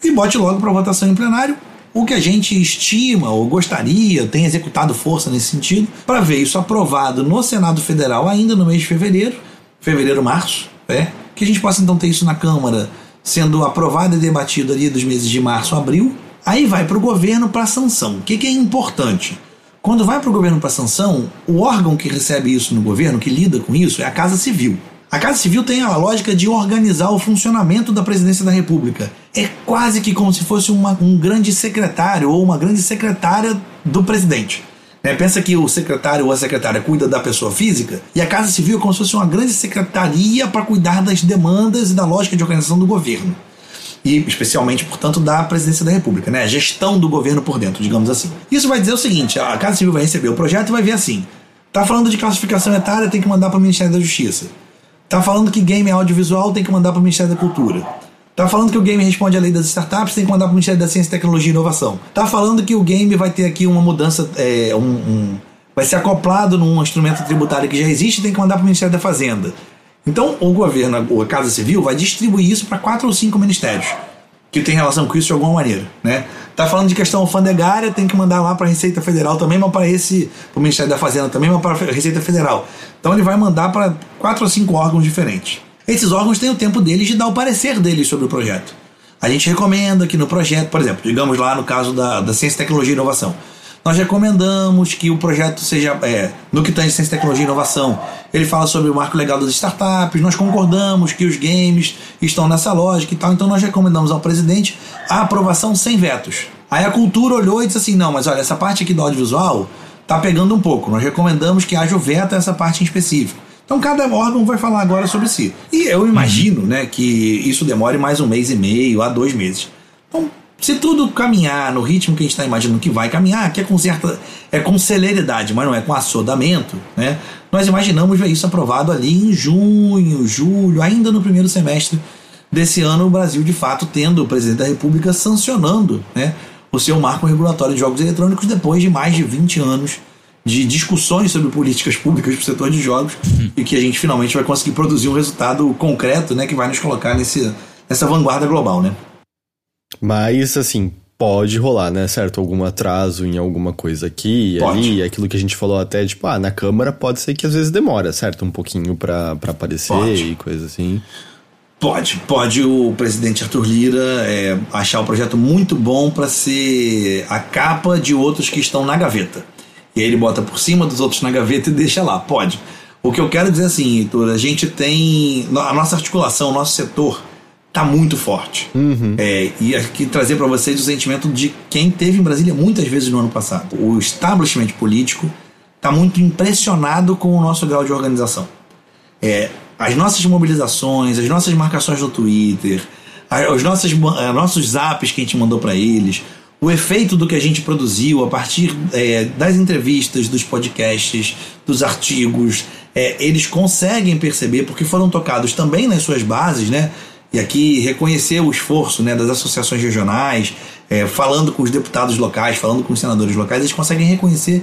e bote logo para votação em plenário o que a gente estima ou gostaria, tem executado força nesse sentido, para ver isso aprovado no Senado Federal ainda no mês de fevereiro, fevereiro, março, é, que a gente possa então ter isso na Câmara sendo aprovado e debatido ali dos meses de março abril, aí vai para o governo para sanção. O que, que é importante? Quando vai para o governo para sanção, o órgão que recebe isso no governo, que lida com isso, é a Casa Civil. A Casa Civil tem a lógica de organizar o funcionamento da presidência da República. É quase que como se fosse uma, um grande secretário ou uma grande secretária do presidente. Né? Pensa que o secretário ou a secretária cuida da pessoa física e a Casa Civil é como se fosse uma grande secretaria para cuidar das demandas e da lógica de organização do governo. E especialmente, portanto, da presidência da República, né? a gestão do governo por dentro, digamos assim. Isso vai dizer o seguinte: a Casa Civil vai receber o projeto e vai ver assim. Tá falando de classificação etária, tem que mandar para o Ministério da Justiça. Tá falando que game é audiovisual, tem que mandar para o Ministério da Cultura. Tá falando que o game responde à lei das startups, tem que mandar para o Ministério da Ciência, Tecnologia e Inovação. Tá falando que o game vai ter aqui uma mudança, é, um, um, vai ser acoplado num instrumento tributário que já existe, tem que mandar para o Ministério da Fazenda. Então, o governo, a Casa Civil, vai distribuir isso para quatro ou cinco ministérios que tem relação com isso de alguma maneira, né? Tá falando de questão alfandegária, tem que mandar lá para a Receita Federal também, mas para esse, para o Ministério da Fazenda também, mas para a Receita Federal. Então ele vai mandar para quatro ou cinco órgãos diferentes. Esses órgãos têm o tempo deles de dar o parecer deles sobre o projeto. A gente recomenda que no projeto, por exemplo, digamos lá no caso da, da ciência, tecnologia e inovação, nós recomendamos que o projeto seja, é, no que tange ciência, tecnologia e inovação, ele fala sobre o marco legal das startups, nós concordamos que os games estão nessa lógica e tal, então nós recomendamos ao presidente a aprovação sem vetos. Aí a cultura olhou e disse assim: não, mas olha, essa parte aqui do audiovisual tá pegando um pouco, nós recomendamos que haja o veto a essa parte em específico. Então cada órgão vai falar agora sobre si. E eu imagino né, que isso demore mais um mês e meio a dois meses. Então se tudo caminhar no ritmo que a gente está imaginando que vai caminhar, que é com certa. é com celeridade, mas não é com assodamento, né? Nós imaginamos ver isso aprovado ali em junho, julho, ainda no primeiro semestre desse ano, o Brasil de fato tendo o presidente da República sancionando né, o seu marco regulatório de jogos eletrônicos depois de mais de 20 anos de discussões sobre políticas públicas para o setor de jogos uhum. e que a gente finalmente vai conseguir produzir um resultado concreto né, que vai nos colocar nesse, nessa vanguarda global. Né? Mas, assim, pode rolar, né? Certo? Algum atraso em alguma coisa aqui e ali. Aquilo que a gente falou até, tipo, ah, na Câmara pode ser que às vezes demora, certo? Um pouquinho para aparecer pode. e coisa assim. Pode, pode o presidente Arthur Lira é, achar o projeto muito bom para ser a capa de outros que estão na gaveta. E aí ele bota por cima dos outros na gaveta e deixa lá. Pode. O que eu quero dizer assim, Heitor, a gente tem. A nossa articulação, o nosso setor tá muito forte. Uhum. É, e aqui trazer para vocês o sentimento de quem teve em Brasília muitas vezes no ano passado. O establishment político tá muito impressionado com o nosso grau de organização. É, as nossas mobilizações, as nossas marcações no Twitter, os nossos, nossos zaps que a gente mandou para eles, o efeito do que a gente produziu a partir é, das entrevistas, dos podcasts, dos artigos, é, eles conseguem perceber, porque foram tocados também nas suas bases, né? E aqui reconhecer o esforço né, das associações regionais, é, falando com os deputados locais, falando com os senadores locais, eles conseguem reconhecer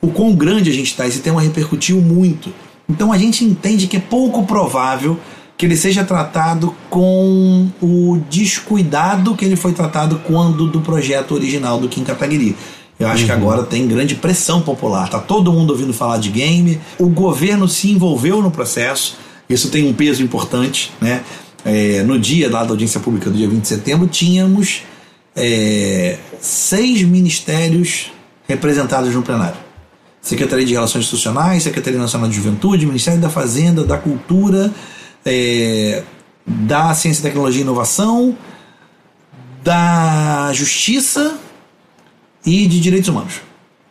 o quão grande a gente está. Esse tema repercutiu muito. Então a gente entende que é pouco provável que ele seja tratado com o descuidado que ele foi tratado quando do projeto original do Kim Kataguiri. Eu acho uhum. que agora tem grande pressão popular. Tá todo mundo ouvindo falar de game. O governo se envolveu no processo. Isso tem um peso importante, né? é, no dia lá da audiência pública do dia 20 de setembro, tínhamos é, seis ministérios representados no plenário. Secretaria de Relações Institucionais, Secretaria Nacional de Juventude, Ministério da Fazenda, da Cultura, é, da Ciência, Tecnologia e Inovação, da Justiça e de Direitos Humanos.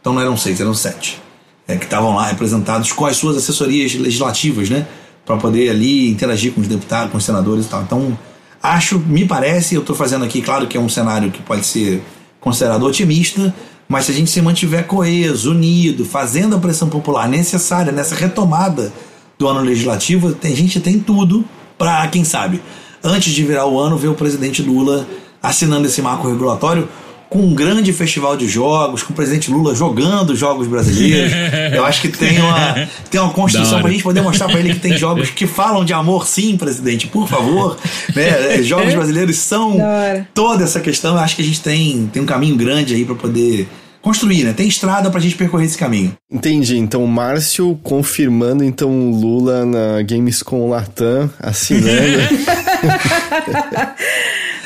Então não eram seis, eram sete. É, que estavam lá representados com as suas assessorias legislativas, né? para poder ali interagir com os deputados, com os senadores e tal. Então, acho, me parece, eu estou fazendo aqui, claro que é um cenário que pode ser considerado otimista, mas se a gente se mantiver coeso, unido, fazendo a pressão popular necessária nessa retomada do ano legislativo, a gente tem tudo para, quem sabe, antes de virar o ano, ver o presidente Lula assinando esse marco regulatório com um grande festival de jogos, com o presidente Lula jogando jogos brasileiros. Eu acho que tem uma, tem uma construção para a gente poder mostrar para ele que tem jogos que falam de amor, sim, presidente, por favor. né? Jogos brasileiros são toda essa questão. Eu acho que a gente tem, tem um caminho grande aí para poder construir, né? Tem estrada pra gente percorrer esse caminho. Entendi. Então, Márcio confirmando então Lula na Gamescom Latam, assinando. É.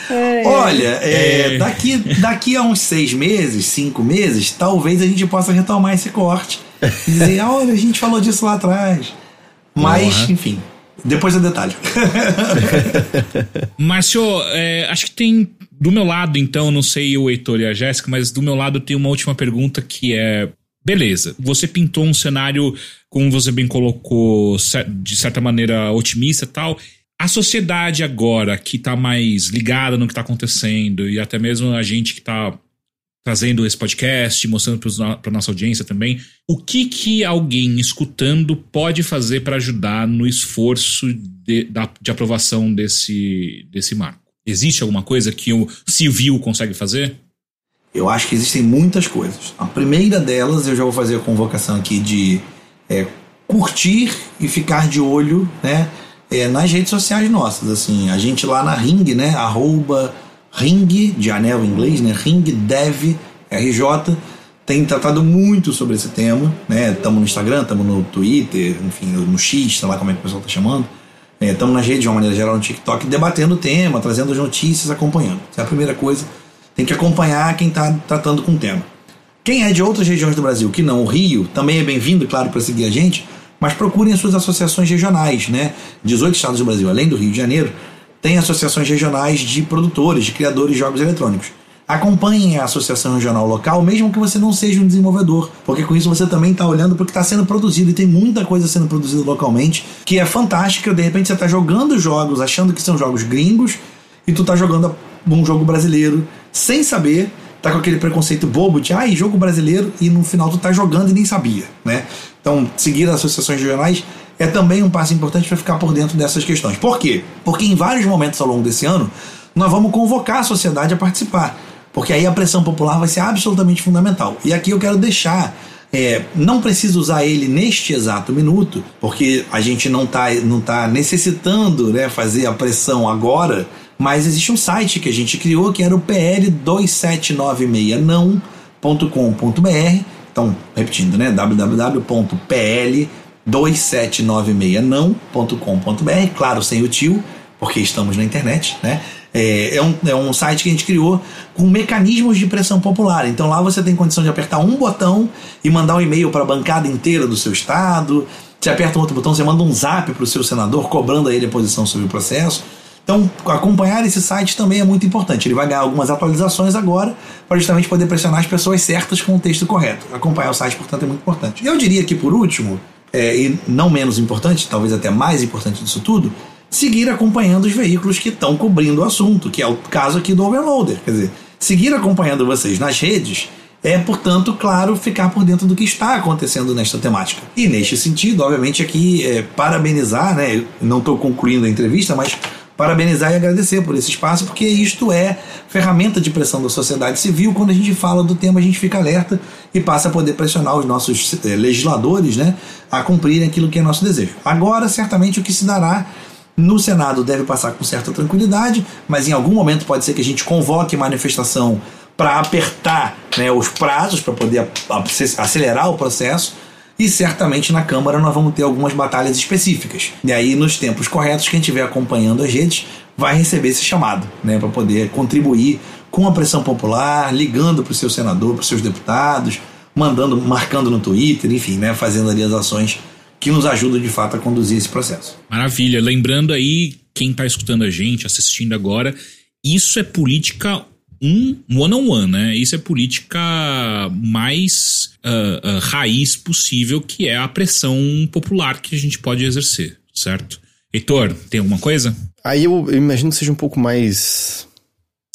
Olha, é, é. Daqui, daqui a uns seis meses, cinco meses, talvez a gente possa retomar esse corte e dizer, olha, a gente falou disso lá atrás. Mas, uhum. enfim, depois do detalhe. Márcio, é, acho que tem do meu lado, então, não sei o Heitor e a Jéssica, mas do meu lado tem uma última pergunta que é: beleza, você pintou um cenário, como você bem colocou, de certa maneira otimista tal. A sociedade agora que está mais ligada no que está acontecendo e até mesmo a gente que está trazendo esse podcast, mostrando para nossa audiência também, o que que alguém escutando pode fazer para ajudar no esforço de, de aprovação desse, desse marco? Existe alguma coisa que o civil consegue fazer? Eu acho que existem muitas coisas. A primeira delas, eu já vou fazer a convocação aqui de é, curtir e ficar de olho, né? é, nas redes sociais nossas. Assim, a gente lá na Ring, né? Arroba Ring, de anel em inglês, né? Ring Dev RJ, tem tratado muito sobre esse tema, né? Estamos no Instagram, estamos no Twitter, enfim, no X, sei lá como é que o pessoal está chamando. Estamos nas redes de uma maneira geral no TikTok debatendo o tema, trazendo as notícias, acompanhando. Essa é a primeira coisa. Tem que acompanhar quem está tratando com o tema. Quem é de outras regiões do Brasil que não o Rio, também é bem-vindo, claro, para seguir a gente, mas procurem as suas associações regionais, né? 18 estados do Brasil, além do Rio de Janeiro, tem associações regionais de produtores, de criadores de jogos eletrônicos. Acompanhem a associação regional local, mesmo que você não seja um desenvolvedor, porque com isso você também está olhando para o que está sendo produzido e tem muita coisa sendo produzida localmente que é fantástica. De repente você está jogando jogos achando que são jogos gringos e tu está jogando um jogo brasileiro sem saber, tá com aquele preconceito bobo de ah, jogo brasileiro e no final tu tá jogando e nem sabia, né? Então, seguir as associações regionais é também um passo importante para ficar por dentro dessas questões. Por quê? Porque em vários momentos ao longo desse ano nós vamos convocar a sociedade a participar. Porque aí a pressão popular vai ser absolutamente fundamental. E aqui eu quero deixar. É, não preciso usar ele neste exato minuto, porque a gente não está não tá necessitando né, fazer a pressão agora, mas existe um site que a gente criou que era o pl2796não.com.br. Então, repetindo, né? www.pl2796não.com.br, claro, sem o tio, porque estamos na internet, né? É, é, um, é um site que a gente criou com mecanismos de pressão popular. Então lá você tem condição de apertar um botão e mandar um e-mail para a bancada inteira do seu estado. Você aperta um outro botão, você manda um zap para o seu senador cobrando a ele a posição sobre o processo. Então, acompanhar esse site também é muito importante. Ele vai ganhar algumas atualizações agora para justamente poder pressionar as pessoas certas com o texto correto. Acompanhar o site, portanto, é muito importante. Eu diria que, por último, é, e não menos importante, talvez até mais importante disso tudo, seguir acompanhando os veículos que estão cobrindo o assunto, que é o caso aqui do Overloader. Quer dizer, seguir acompanhando vocês nas redes é, portanto, claro, ficar por dentro do que está acontecendo nesta temática. E neste sentido, obviamente, aqui é, parabenizar, né? Não estou concluindo a entrevista, mas parabenizar e agradecer por esse espaço, porque isto é ferramenta de pressão da sociedade civil. Quando a gente fala do tema, a gente fica alerta e passa a poder pressionar os nossos eh, legisladores né, a cumprirem aquilo que é nosso desejo. Agora, certamente, o que se dará no Senado deve passar com certa tranquilidade, mas em algum momento pode ser que a gente convoque manifestação para apertar né, os prazos, para poder acelerar o processo e certamente na Câmara nós vamos ter algumas batalhas específicas. E aí, nos tempos corretos, quem estiver acompanhando as redes vai receber esse chamado, né, para poder contribuir com a pressão popular, ligando para o seu senador, para os seus deputados, mandando, marcando no Twitter, enfim, né, fazendo ali as ações que nos ajudam de fato a conduzir esse processo. Maravilha. Lembrando aí, quem está escutando a gente, assistindo agora, isso é política um one-on-one, né? Isso é política mais uh, uh, raiz possível, que é a pressão popular que a gente pode exercer, certo? Heitor, tem alguma coisa? Aí eu, eu imagino que seja um pouco mais,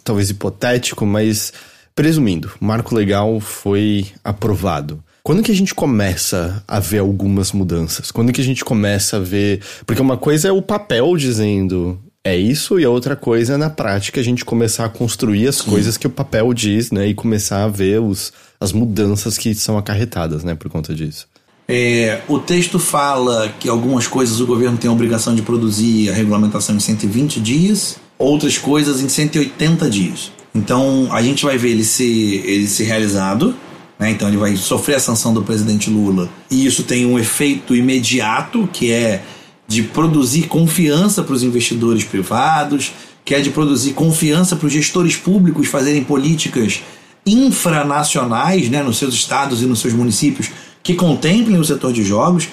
talvez hipotético, mas presumindo, marco legal foi aprovado. Quando que a gente começa a ver algumas mudanças? Quando que a gente começa a ver. Porque uma coisa é o papel dizendo é isso, e a outra coisa é na prática a gente começar a construir as coisas que o papel diz, né? E começar a ver os, as mudanças que são acarretadas, né, por conta disso. É, o texto fala que algumas coisas o governo tem a obrigação de produzir a regulamentação em 120 dias, outras coisas em 180 dias. Então a gente vai ver ele ser, ele ser realizado, né? então ele vai sofrer a sanção do presidente Lula, e isso tem um efeito imediato que é de produzir confiança para os investidores privados, que é de produzir confiança para os gestores públicos fazerem políticas infranacionais né, nos seus estados e nos seus municípios que contemplem o setor de jogos.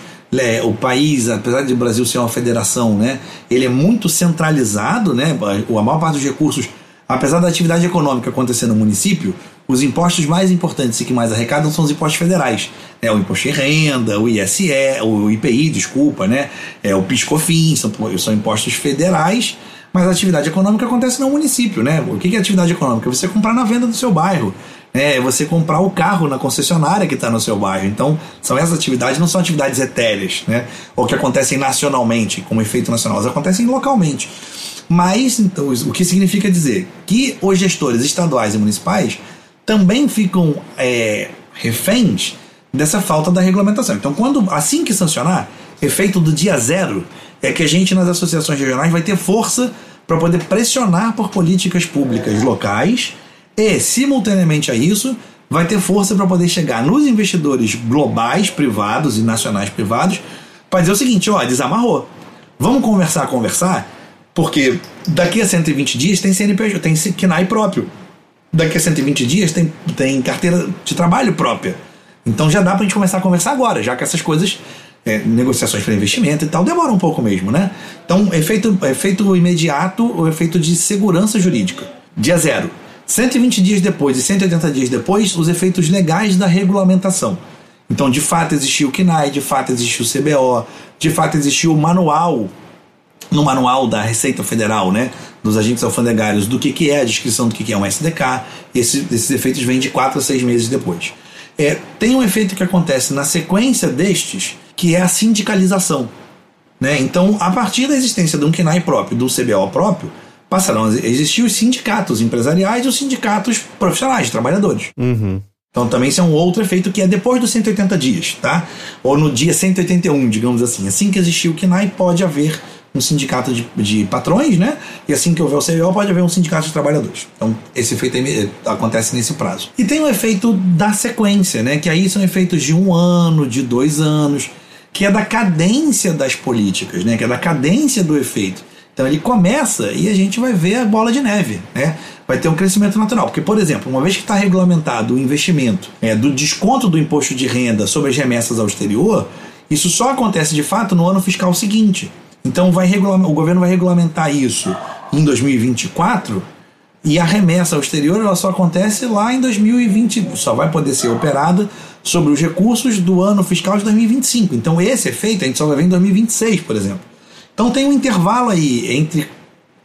O país, apesar de o Brasil ser uma federação, né, ele é muito centralizado, né, a maior parte dos recursos, apesar da atividade econômica acontecer no município, os impostos mais importantes e que mais arrecadam são os impostos federais. É o imposto de renda, o ISE, o IPI, desculpa, né? É o PiscoFins, são, são impostos federais, mas a atividade econômica acontece no município, né? O que é atividade econômica? Você comprar na venda do seu bairro. É você comprar o carro na concessionária que está no seu bairro. Então, são essas atividades, não são atividades etéreas, né? Ou que acontecem nacionalmente, como efeito nacional, elas acontecem localmente. Mas, então, o que significa dizer que os gestores estaduais e municipais também ficam é, reféns dessa falta da regulamentação. Então, quando assim que sancionar, efeito do dia zero, é que a gente nas associações regionais vai ter força para poder pressionar por políticas públicas locais e, simultaneamente a isso, vai ter força para poder chegar nos investidores globais, privados e nacionais privados, para dizer o seguinte: ó, desamarrou. Vamos conversar, conversar, porque daqui a 120 dias tem CNPJ, tem KNAI próprio. Daqui a 120 dias tem, tem carteira de trabalho própria. Então já dá pra gente começar a conversar agora, já que essas coisas, é, negociações para investimento e tal, demoram um pouco mesmo, né? Então, efeito, efeito imediato, o efeito de segurança jurídica. Dia zero. 120 dias depois e 180 dias depois, os efeitos legais da regulamentação. Então, de fato, existiu o KNAI, de fato, existiu o CBO, de fato, existiu o manual, no manual da Receita Federal, né, dos agentes alfandegários, do que, que é a descrição do que, que é um SDK. Esse, esses efeitos vêm de 4 a 6 meses depois. É, tem um efeito que acontece na sequência destes, que é a sindicalização. Né? Então, a partir da existência de um KNAI próprio, do CBO próprio, passarão a existir os sindicatos empresariais e os sindicatos profissionais, de trabalhadores. Uhum. Então também isso é um outro efeito que é depois dos 180 dias, tá? Ou no dia 181, digamos assim. Assim que existir o KNAI, pode haver um sindicato de, de patrões, né? E assim que houver o CBO, pode haver um sindicato de trabalhadores. Então, esse efeito aí, acontece nesse prazo. E tem o efeito da sequência, né? Que aí são efeitos de um ano, de dois anos, que é da cadência das políticas, né? Que é da cadência do efeito. Então ele começa e a gente vai ver a bola de neve, né? Vai ter um crescimento natural. Porque, por exemplo, uma vez que está regulamentado o investimento é, do desconto do imposto de renda sobre as remessas ao exterior, isso só acontece de fato no ano fiscal seguinte. Então vai o governo vai regulamentar isso em 2024 e a remessa ao exterior ela só acontece lá em 2020, só vai poder ser operada sobre os recursos do ano fiscal de 2025. Então esse efeito a gente só vai ver em 2026, por exemplo. Então tem um intervalo aí entre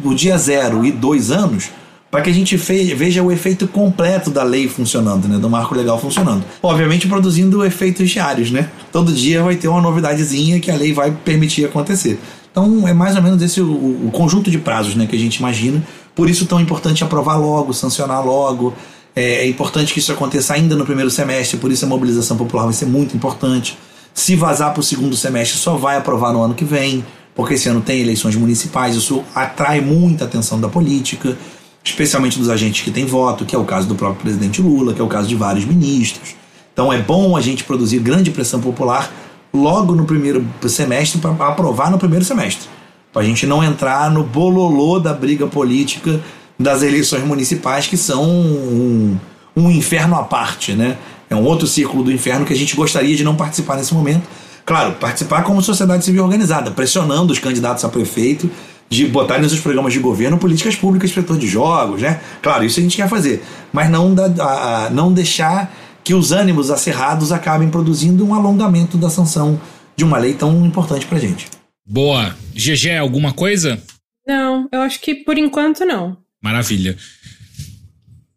o dia zero e dois anos para que a gente veja o efeito completo da lei funcionando, né, do marco legal funcionando. Obviamente produzindo efeitos diários, né? Todo dia vai ter uma novidadezinha que a lei vai permitir acontecer. Então é mais ou menos esse o, o conjunto de prazos, né, que a gente imagina. Por isso tão importante aprovar logo, sancionar logo. É, é importante que isso aconteça ainda no primeiro semestre, por isso a mobilização popular vai ser muito importante. Se vazar para o segundo semestre, só vai aprovar no ano que vem porque esse ano tem eleições municipais, isso atrai muita atenção da política, especialmente dos agentes que têm voto, que é o caso do próprio presidente Lula, que é o caso de vários ministros. Então é bom a gente produzir grande pressão popular logo no primeiro semestre para aprovar no primeiro semestre. Para a gente não entrar no bololô da briga política das eleições municipais, que são um, um inferno à parte, né? É um outro círculo do inferno que a gente gostaria de não participar nesse momento, Claro, participar como sociedade civil organizada, pressionando os candidatos a prefeito de botarem nos seus programas de governo políticas públicas para de jogos, né? Claro, isso a gente quer fazer, mas não, da, a, a, não deixar que os ânimos acerrados acabem produzindo um alongamento da sanção de uma lei tão importante para gente. Boa. GG, alguma coisa? Não, eu acho que por enquanto não. Maravilha.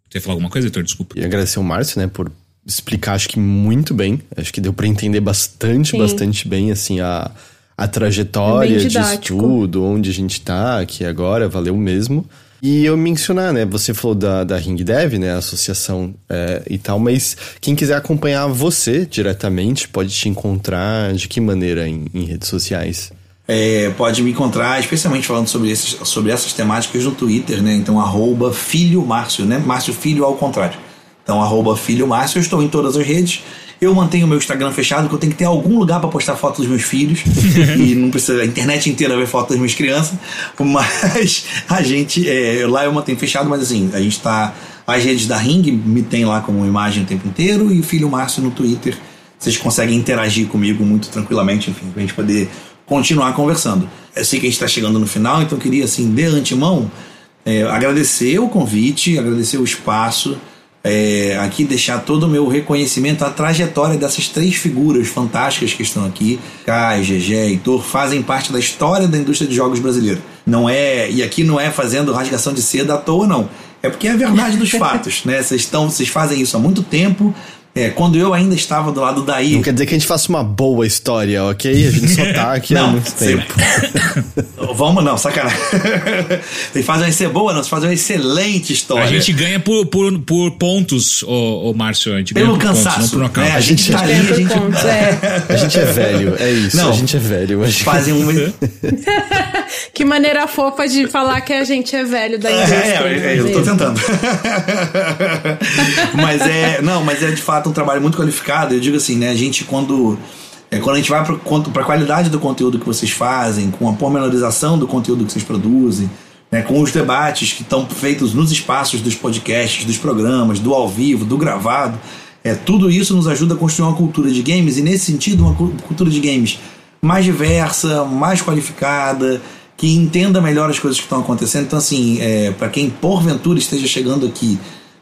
Você falar alguma coisa, Heitor? Desculpa. E agradecer o Márcio, né, por explicar, acho que muito bem. Acho que deu para entender bastante, Sim. bastante bem, assim, a, a trajetória é de estudo, onde a gente tá aqui agora, valeu mesmo. E eu mencionar, né? Você falou da, da Ring Dev, né? A associação é, e tal, mas quem quiser acompanhar você diretamente pode te encontrar de que maneira em, em redes sociais? É, pode me encontrar, especialmente falando sobre, esses, sobre essas temáticas no Twitter, né? Então, arroba filho Márcio, né? Márcio Filho ao contrário. Então, arroba filho Márcio, eu estou em todas as redes. Eu mantenho o meu Instagram fechado, porque eu tenho que ter algum lugar para postar fotos dos meus filhos. e não precisa a internet inteira ver fotos das minhas crianças. Mas a gente, é, lá eu mantenho fechado, mas assim, a gente está. As redes da Ring me tem lá como imagem o tempo inteiro. E o filho Márcio no Twitter. Vocês conseguem interagir comigo muito tranquilamente, enfim, pra gente poder continuar conversando. Eu sei que a gente está chegando no final, então eu queria, assim, de antemão, é, agradecer o convite, agradecer o espaço é, aqui deixar todo o meu reconhecimento à trajetória dessas três figuras fantásticas que estão aqui. Kai, GG, Heitor, fazem parte da história da indústria de jogos brasileira. Não é, e aqui não é fazendo rasgação de seda à toa, não. É porque é a verdade dos fatos, né? Vocês estão, vocês fazem isso há muito tempo, é, quando eu ainda estava do lado daí. Não quer dizer que a gente faça uma boa história, ok? A gente só tá aqui não, há muito tempo. Vamos, não, sacanagem. Vocês fazem uma ser boa, não, vocês fazem uma excelente história. A gente ganha por, por, por pontos, ô, ô Márcio. A gente Pelo ganha cansaço. Pontos, não por né? A gente tá ali, a gente... Pontos, é. a gente é velho, é isso. Não, a gente é velho. Gente... Fazem um. que maneira fofa de falar que a gente é velho da indústria. É, é, é eu tô tentando. mas é. Não, mas é de fato um trabalho muito qualificado. Eu digo assim, né? A gente, quando É, quando a gente vai para a qualidade do conteúdo que vocês fazem, com a pormenorização do conteúdo que vocês produzem, né, com os debates que estão feitos nos espaços dos podcasts, dos programas, do ao vivo, do gravado, é, tudo isso nos ajuda a construir uma cultura de games e, nesse sentido, uma cultura de games mais diversa, mais qualificada, que entenda melhor as coisas que estão acontecendo. Então, assim, é, para quem porventura esteja chegando aqui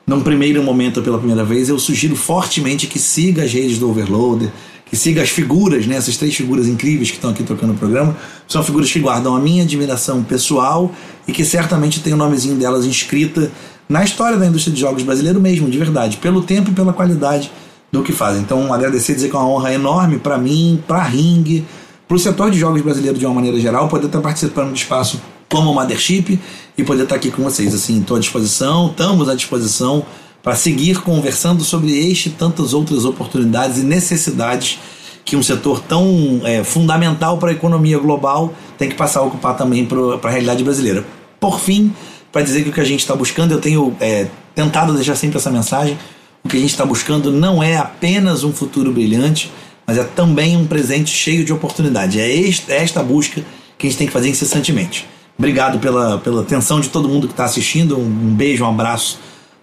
num primeiro momento pela primeira vez, eu sugiro fortemente que siga as redes do Overloader, que siga as figuras, né, essas três figuras incríveis que estão aqui tocando o programa. São figuras que guardam a minha admiração pessoal e que certamente tem o nomezinho delas inscrita na história da indústria de jogos brasileiro mesmo, de verdade, pelo tempo e pela qualidade do que fazem. Então, agradecer, dizer que é uma honra enorme para mim, para Ring, para o setor de jogos brasileiro de uma maneira geral, poder estar participando do espaço como Mothership e poder estar aqui com vocês. Assim, estou à disposição, estamos à disposição para seguir conversando sobre este e tantas outras oportunidades e necessidades que um setor tão é, fundamental para a economia global tem que passar a ocupar também para a realidade brasileira. Por fim, para dizer que o que a gente está buscando, eu tenho é, tentado deixar sempre essa mensagem: o que a gente está buscando não é apenas um futuro brilhante, mas é também um presente cheio de oportunidade. É é esta busca que a gente tem que fazer incessantemente. Obrigado pela, pela atenção de todo mundo que está assistindo. Um beijo, um abraço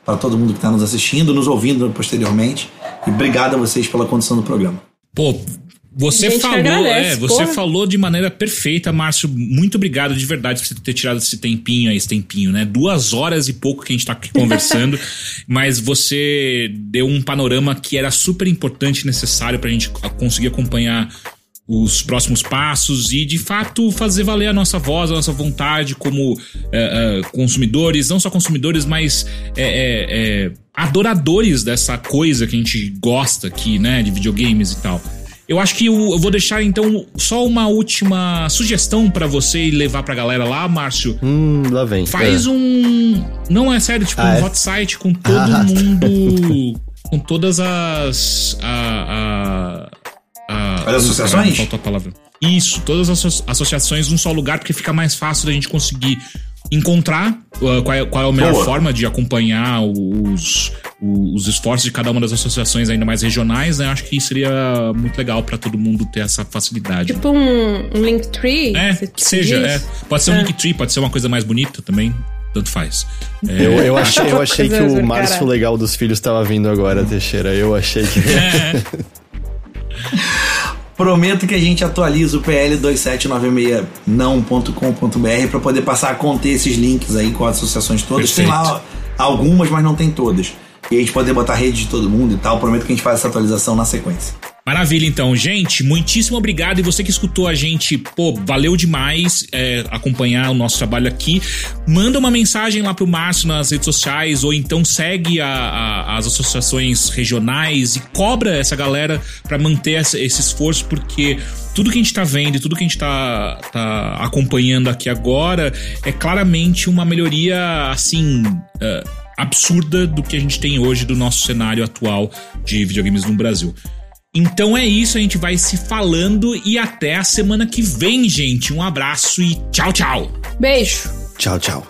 para todo mundo que está nos assistindo, nos ouvindo posteriormente. E obrigado a vocês pela condição do programa. Pô, você falou, agradece, é, você porra. falou de maneira perfeita, Márcio. Muito obrigado de verdade por você ter tirado esse tempinho aí, esse tempinho, né? Duas horas e pouco que a gente tá aqui conversando, mas você deu um panorama que era super importante e necessário pra gente conseguir acompanhar os próximos passos e de fato fazer valer a nossa voz, a nossa vontade como é, é, consumidores, não só consumidores, mas é, adoradores dessa coisa que a gente gosta aqui, né, de videogames e tal. Eu acho que eu, eu vou deixar então só uma última sugestão para você e levar pra galera lá, Márcio. Hum, lá vem. Faz é. um. Não é sério, tipo, ah, um é? hot site com todo ah, mundo. com todas as. A, a, as associações? Faltou a palavra. Isso, todas as associações num só lugar, porque fica mais fácil da gente conseguir encontrar uh, qual, é, qual é a melhor Boa. forma de acompanhar os, os esforços de cada uma das associações ainda mais regionais, né? Acho que seria muito legal para todo mundo ter essa facilidade. Tipo um, um Linktree? É, que seja, é. Pode ser um é. Linktree, pode ser uma coisa mais bonita também tanto faz. É... Eu, eu achei, eu achei que o Márcio Legal dos Filhos estava vindo agora, Teixeira. Eu achei que. É. Prometo que a gente atualiza o pl2796não.com.br para poder passar a conter esses links aí com as associações todas. Perfeito. Tem lá algumas, mas não tem todas. E a gente poder botar a rede de todo mundo e tal. Prometo que a gente faz essa atualização na sequência. Maravilha, então, gente, muitíssimo obrigado. E você que escutou a gente, pô, valeu demais é, acompanhar o nosso trabalho aqui. Manda uma mensagem lá pro Márcio nas redes sociais, ou então segue a, a, as associações regionais e cobra essa galera para manter essa, esse esforço, porque tudo que a gente tá vendo e tudo que a gente tá, tá acompanhando aqui agora é claramente uma melhoria, assim. Uh, absurda do que a gente tem hoje do nosso cenário atual de videogames no Brasil. Então é isso, a gente vai se falando e até a semana que vem, gente. Um abraço e tchau, tchau. Beijo. Tchau, tchau.